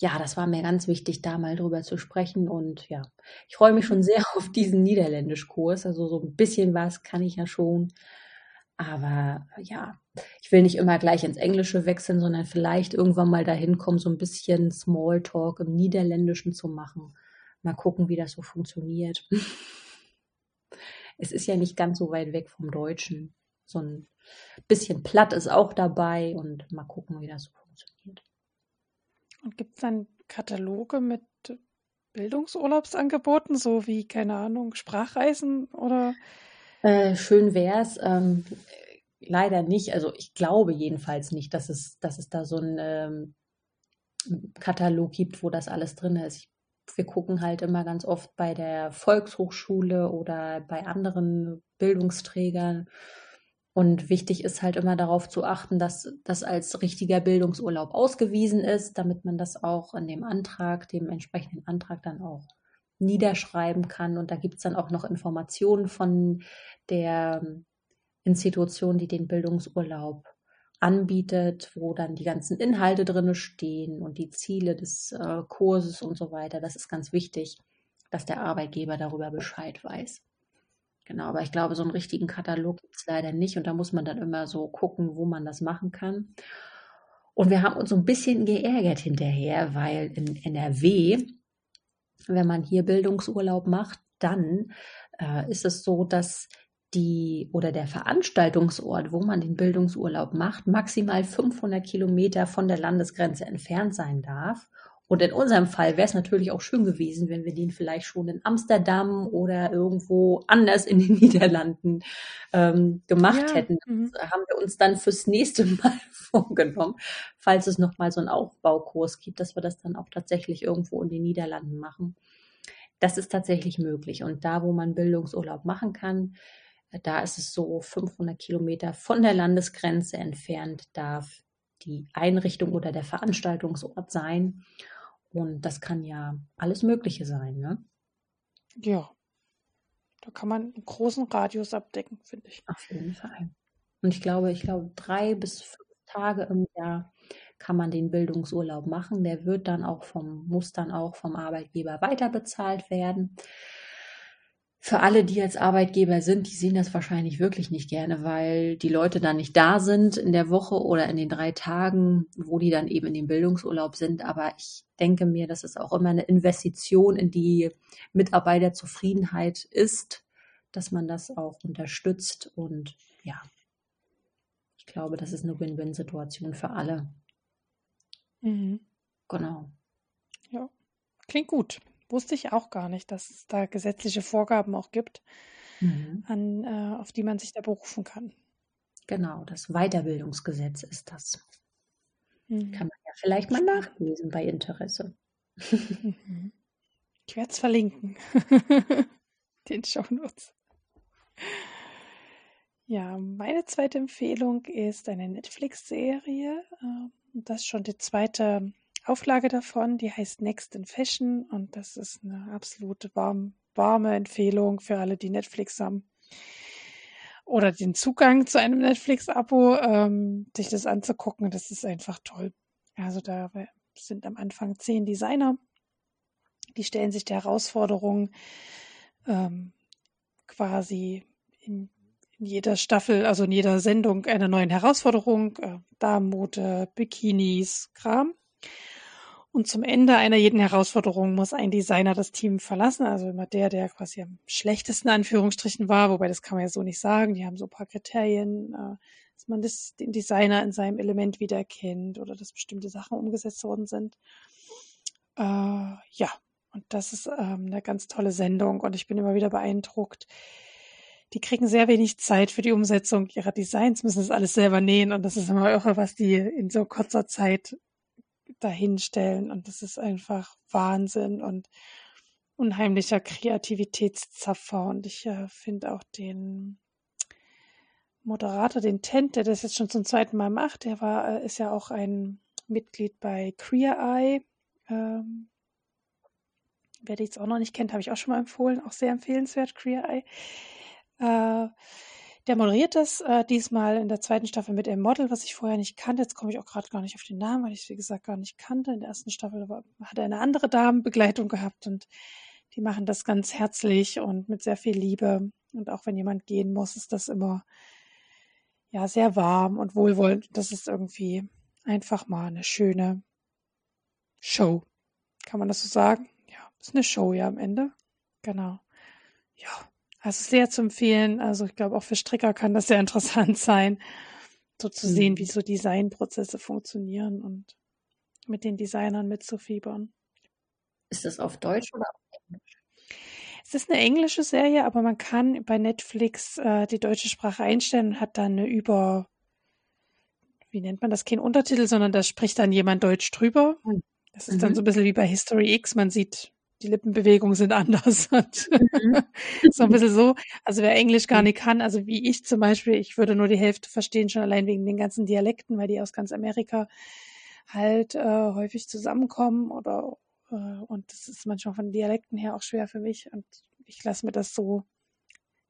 ja, das war mir ganz wichtig, da mal drüber zu sprechen. Und ja, ich freue mich schon sehr auf diesen Niederländischkurs. Also so ein bisschen was kann ich ja schon. Aber ja, ich will nicht immer gleich ins Englische wechseln, sondern vielleicht irgendwann mal dahin kommen, so ein bisschen Smalltalk im Niederländischen zu machen. Mal gucken, wie das so funktioniert. es ist ja nicht ganz so weit weg vom Deutschen. So ein bisschen platt ist auch dabei und mal gucken, wie das so funktioniert. Und gibt es dann Kataloge mit Bildungsurlaubsangeboten, so wie, keine Ahnung, Sprachreisen oder? Äh, schön wär's. Ähm, leider nicht. Also ich glaube jedenfalls nicht, dass es, dass es da so einen ähm, Katalog gibt, wo das alles drin ist. Ich, wir gucken halt immer ganz oft bei der Volkshochschule oder bei anderen Bildungsträgern und wichtig ist halt immer darauf zu achten, dass das als richtiger Bildungsurlaub ausgewiesen ist, damit man das auch in dem Antrag, dem entsprechenden Antrag dann auch niederschreiben kann. Und da gibt es dann auch noch Informationen von der Institution, die den Bildungsurlaub anbietet, wo dann die ganzen Inhalte drin stehen und die Ziele des äh, Kurses und so weiter. Das ist ganz wichtig, dass der Arbeitgeber darüber Bescheid weiß. Genau, aber ich glaube, so einen richtigen Katalog gibt es leider nicht und da muss man dann immer so gucken, wo man das machen kann. Und wir haben uns so ein bisschen geärgert hinterher, weil in NRW, wenn man hier Bildungsurlaub macht, dann äh, ist es so, dass die oder der Veranstaltungsort, wo man den Bildungsurlaub macht, maximal 500 Kilometer von der Landesgrenze entfernt sein darf. Und in unserem Fall wäre es natürlich auch schön gewesen, wenn wir den vielleicht schon in Amsterdam oder irgendwo anders in den Niederlanden ähm, gemacht ja. hätten. Mhm. Das haben wir uns dann fürs nächste Mal vorgenommen, falls es nochmal so einen Aufbaukurs gibt, dass wir das dann auch tatsächlich irgendwo in den Niederlanden machen. Das ist tatsächlich möglich. Und da, wo man Bildungsurlaub machen kann, da ist es so 500 Kilometer von der Landesgrenze entfernt darf die Einrichtung oder der Veranstaltungsort sein. Und das kann ja alles Mögliche sein, ne? Ja. Da kann man einen großen Radius abdecken, finde ich. Auf jeden Fall. Und ich glaube, ich glaube, drei bis fünf Tage im Jahr kann man den Bildungsurlaub machen. Der wird dann auch vom, muss dann auch vom Arbeitgeber weiterbezahlt werden für alle, die jetzt Arbeitgeber sind, die sehen das wahrscheinlich wirklich nicht gerne, weil die Leute dann nicht da sind in der Woche oder in den drei Tagen, wo die dann eben in dem Bildungsurlaub sind. Aber ich denke mir, dass es auch immer eine Investition in die Mitarbeiterzufriedenheit ist, dass man das auch unterstützt. Und ja, ich glaube, das ist eine Win-Win-Situation für alle. Mhm. Genau. Ja, klingt gut. Wusste ich auch gar nicht, dass es da gesetzliche Vorgaben auch gibt, mhm. an, äh, auf die man sich da berufen kann. Genau, das Weiterbildungsgesetz ist das. Mhm. Kann man ja vielleicht mal nachlesen bei Interesse. Mhm. Ich werde es verlinken. Den Shownotes. Ja, meine zweite Empfehlung ist eine Netflix-Serie. Ähm, das ist schon die zweite Auflage davon, die heißt Next in Fashion und das ist eine absolute warm, warme Empfehlung für alle, die Netflix haben. oder den Zugang zu einem Netflix-Abo, ähm, sich das anzugucken. Das ist einfach toll. Also da sind am Anfang zehn Designer, die stellen sich der Herausforderung ähm, quasi in, in, jeder Staffel, also in jeder Sendung einer neuen Herausforderung, äh, Damenmode, Bikinis, Kram. Und zum Ende einer jeden Herausforderung muss ein Designer das Team verlassen. Also immer der, der quasi am schlechtesten Anführungsstrichen war, wobei das kann man ja so nicht sagen. Die haben so ein paar Kriterien, äh, dass man das, den Designer in seinem Element wiedererkennt oder dass bestimmte Sachen umgesetzt worden sind. Äh, ja, und das ist ähm, eine ganz tolle Sendung und ich bin immer wieder beeindruckt. Die kriegen sehr wenig Zeit für die Umsetzung ihrer Designs, müssen das alles selber nähen und das ist immer irre, was die in so kurzer Zeit dahinstellen und das ist einfach Wahnsinn und unheimlicher Kreativitätszapfer und ich äh, finde auch den Moderator, den Tent, der das jetzt schon zum zweiten Mal macht, der war, äh, ist ja auch ein Mitglied bei Queer Eye. Ähm, wer die jetzt auch noch nicht kennt, habe ich auch schon mal empfohlen, auch sehr empfehlenswert, Queer Eye. Äh, der moderiert das äh, diesmal in der zweiten Staffel mit einem Model, was ich vorher nicht kannte. Jetzt komme ich auch gerade gar nicht auf den Namen, weil ich es, wie gesagt, gar nicht kannte. In der ersten Staffel war, hat er eine andere Damenbegleitung gehabt und die machen das ganz herzlich und mit sehr viel Liebe. Und auch wenn jemand gehen muss, ist das immer ja sehr warm und wohlwollend. Das ist irgendwie einfach mal eine schöne Show. Kann man das so sagen? Ja, ist eine Show ja am Ende. Genau. Ja, also sehr zu empfehlen. Also ich glaube, auch für Stricker kann das sehr interessant sein, so zu mhm. sehen, wie so Designprozesse funktionieren und mit den Designern mitzufiebern. Ist das auf Deutsch oder auf Englisch? Es ist eine englische Serie, aber man kann bei Netflix äh, die deutsche Sprache einstellen und hat dann eine über, wie nennt man das, kein Untertitel, sondern da spricht dann jemand Deutsch drüber. Hm. Das ist mhm. dann so ein bisschen wie bei History X. Man sieht die Lippenbewegungen sind anders. Mhm. so ein bisschen so. Also wer Englisch gar nicht kann, also wie ich zum Beispiel, ich würde nur die Hälfte verstehen, schon allein wegen den ganzen Dialekten, weil die aus ganz Amerika halt äh, häufig zusammenkommen oder äh, und das ist manchmal von Dialekten her auch schwer für mich und ich lasse mir das so,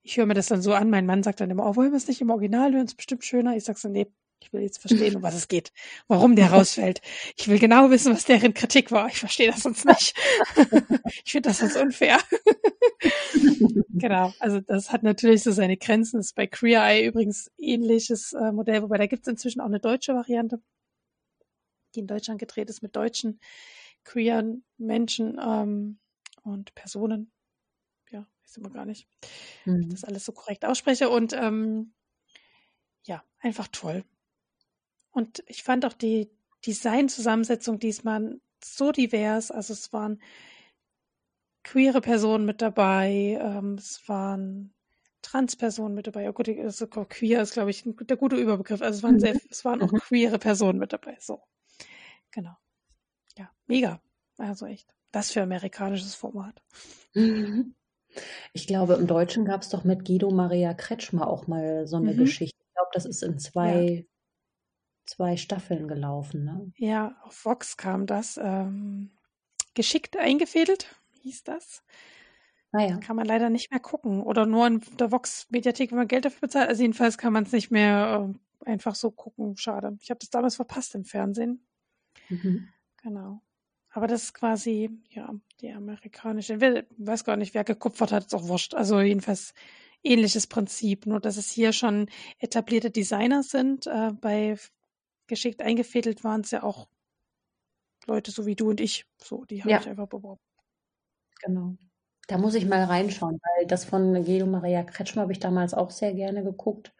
ich höre mir das dann so an. Mein Mann sagt dann immer, oh, wollen wir es nicht im Original hören? Es ist bestimmt schöner. Ich sage so, nee, ich will jetzt verstehen, um was es geht, warum der rausfällt. Ich will genau wissen, was deren Kritik war. Ich verstehe das sonst nicht. ich finde das sonst unfair. genau, also das hat natürlich so seine Grenzen. Das ist bei Queer Eye übrigens ähnliches äh, Modell, wobei da gibt es inzwischen auch eine deutsche Variante, die in Deutschland gedreht ist mit deutschen queeren Menschen ähm, und Personen. Ja, weiß immer gar nicht, mhm. ob ich das alles so korrekt ausspreche. Und ähm, ja, einfach toll. Und ich fand auch die Designzusammensetzung diesmal so divers. Also es waren queere Personen mit dabei, ähm, es waren Transpersonen mit dabei. Ja gut, also queer ist, glaube ich, der gute Überbegriff. Also es waren, sehr, mhm. es waren auch mhm. queere Personen mit dabei. So, genau. Ja, mega. Also echt. Das für amerikanisches Format. Mhm. Ich glaube, im Deutschen gab es doch mit Guido Maria Kretschmer auch mal so eine mhm. Geschichte. Ich glaube, das ist in zwei ja zwei Staffeln gelaufen, ne? Ja, auf Vox kam das. Ähm, geschickt eingefädelt, hieß das. Ah, ja. Kann man leider nicht mehr gucken. Oder nur in der Vox-Mediathek, wenn man Geld dafür bezahlt. Also jedenfalls kann man es nicht mehr äh, einfach so gucken. Schade. Ich habe das damals verpasst im Fernsehen. Mhm. Genau. Aber das ist quasi, ja, die amerikanische. Ich weiß gar nicht, wer gekupfert hat, ist auch wurscht. Also jedenfalls ähnliches Prinzip, nur dass es hier schon etablierte Designer sind. Äh, bei geschickt eingefädelt waren es ja auch Leute so wie du und ich. So, die habe ja. ich einfach beworben. Genau. Da muss ich mal reinschauen, weil das von Guido Maria Kretschmer habe ich damals auch sehr gerne geguckt.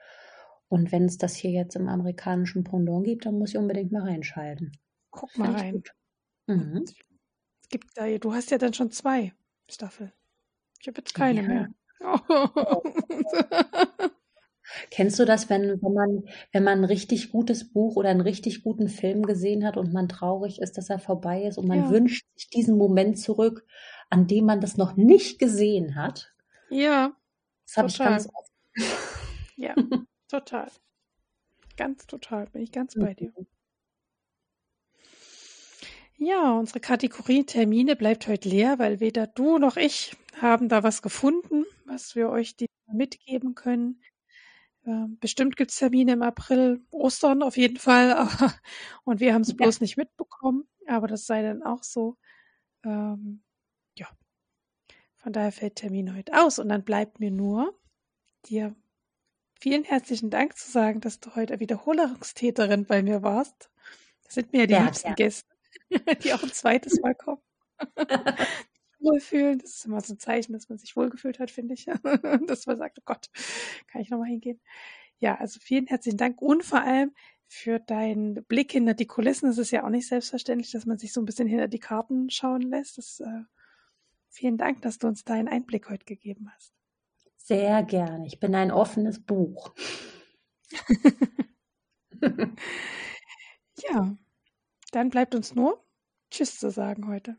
Und wenn es das hier jetzt im amerikanischen Pendant gibt, dann muss ich unbedingt mal reinschalten. Guck mal rein. Mhm. Es gibt da, du hast ja dann schon zwei Staffeln. Ich habe jetzt keine ja. mehr. Oh. Kennst du das, wenn, wenn man, wenn man ein richtig gutes Buch oder einen richtig guten Film gesehen hat und man traurig ist, dass er vorbei ist und man ja. wünscht sich diesen Moment zurück, an dem man das noch nicht gesehen hat? Ja. Das habe ich ganz oft. Ja, total. Ganz total, bin ich ganz bei dir. Ja, unsere Kategorie Termine bleibt heute leer, weil weder du noch ich haben da was gefunden, was wir euch mitgeben können. Bestimmt gibt's Termine im April, Ostern auf jeden Fall. und wir haben es bloß nicht mitbekommen. Aber das sei dann auch so. Ähm, ja. Von daher fällt Termin heute aus. Und dann bleibt mir nur, dir vielen herzlichen Dank zu sagen, dass du heute Wiederholungstäterin bei mir warst. Das sind mir ja die ja, liebsten ja. Gäste, die auch ein zweites Mal kommen. wohlfühlen. Das ist immer so ein Zeichen, dass man sich wohlgefühlt hat, finde ich. dass man sagt, oh Gott, kann ich nochmal hingehen. Ja, also vielen herzlichen Dank und vor allem für deinen Blick hinter die Kulissen. Es ist ja auch nicht selbstverständlich, dass man sich so ein bisschen hinter die Karten schauen lässt. Das, äh, vielen Dank, dass du uns da einen Einblick heute gegeben hast. Sehr gerne. Ich bin ein offenes Buch. ja, dann bleibt uns nur Tschüss zu sagen heute.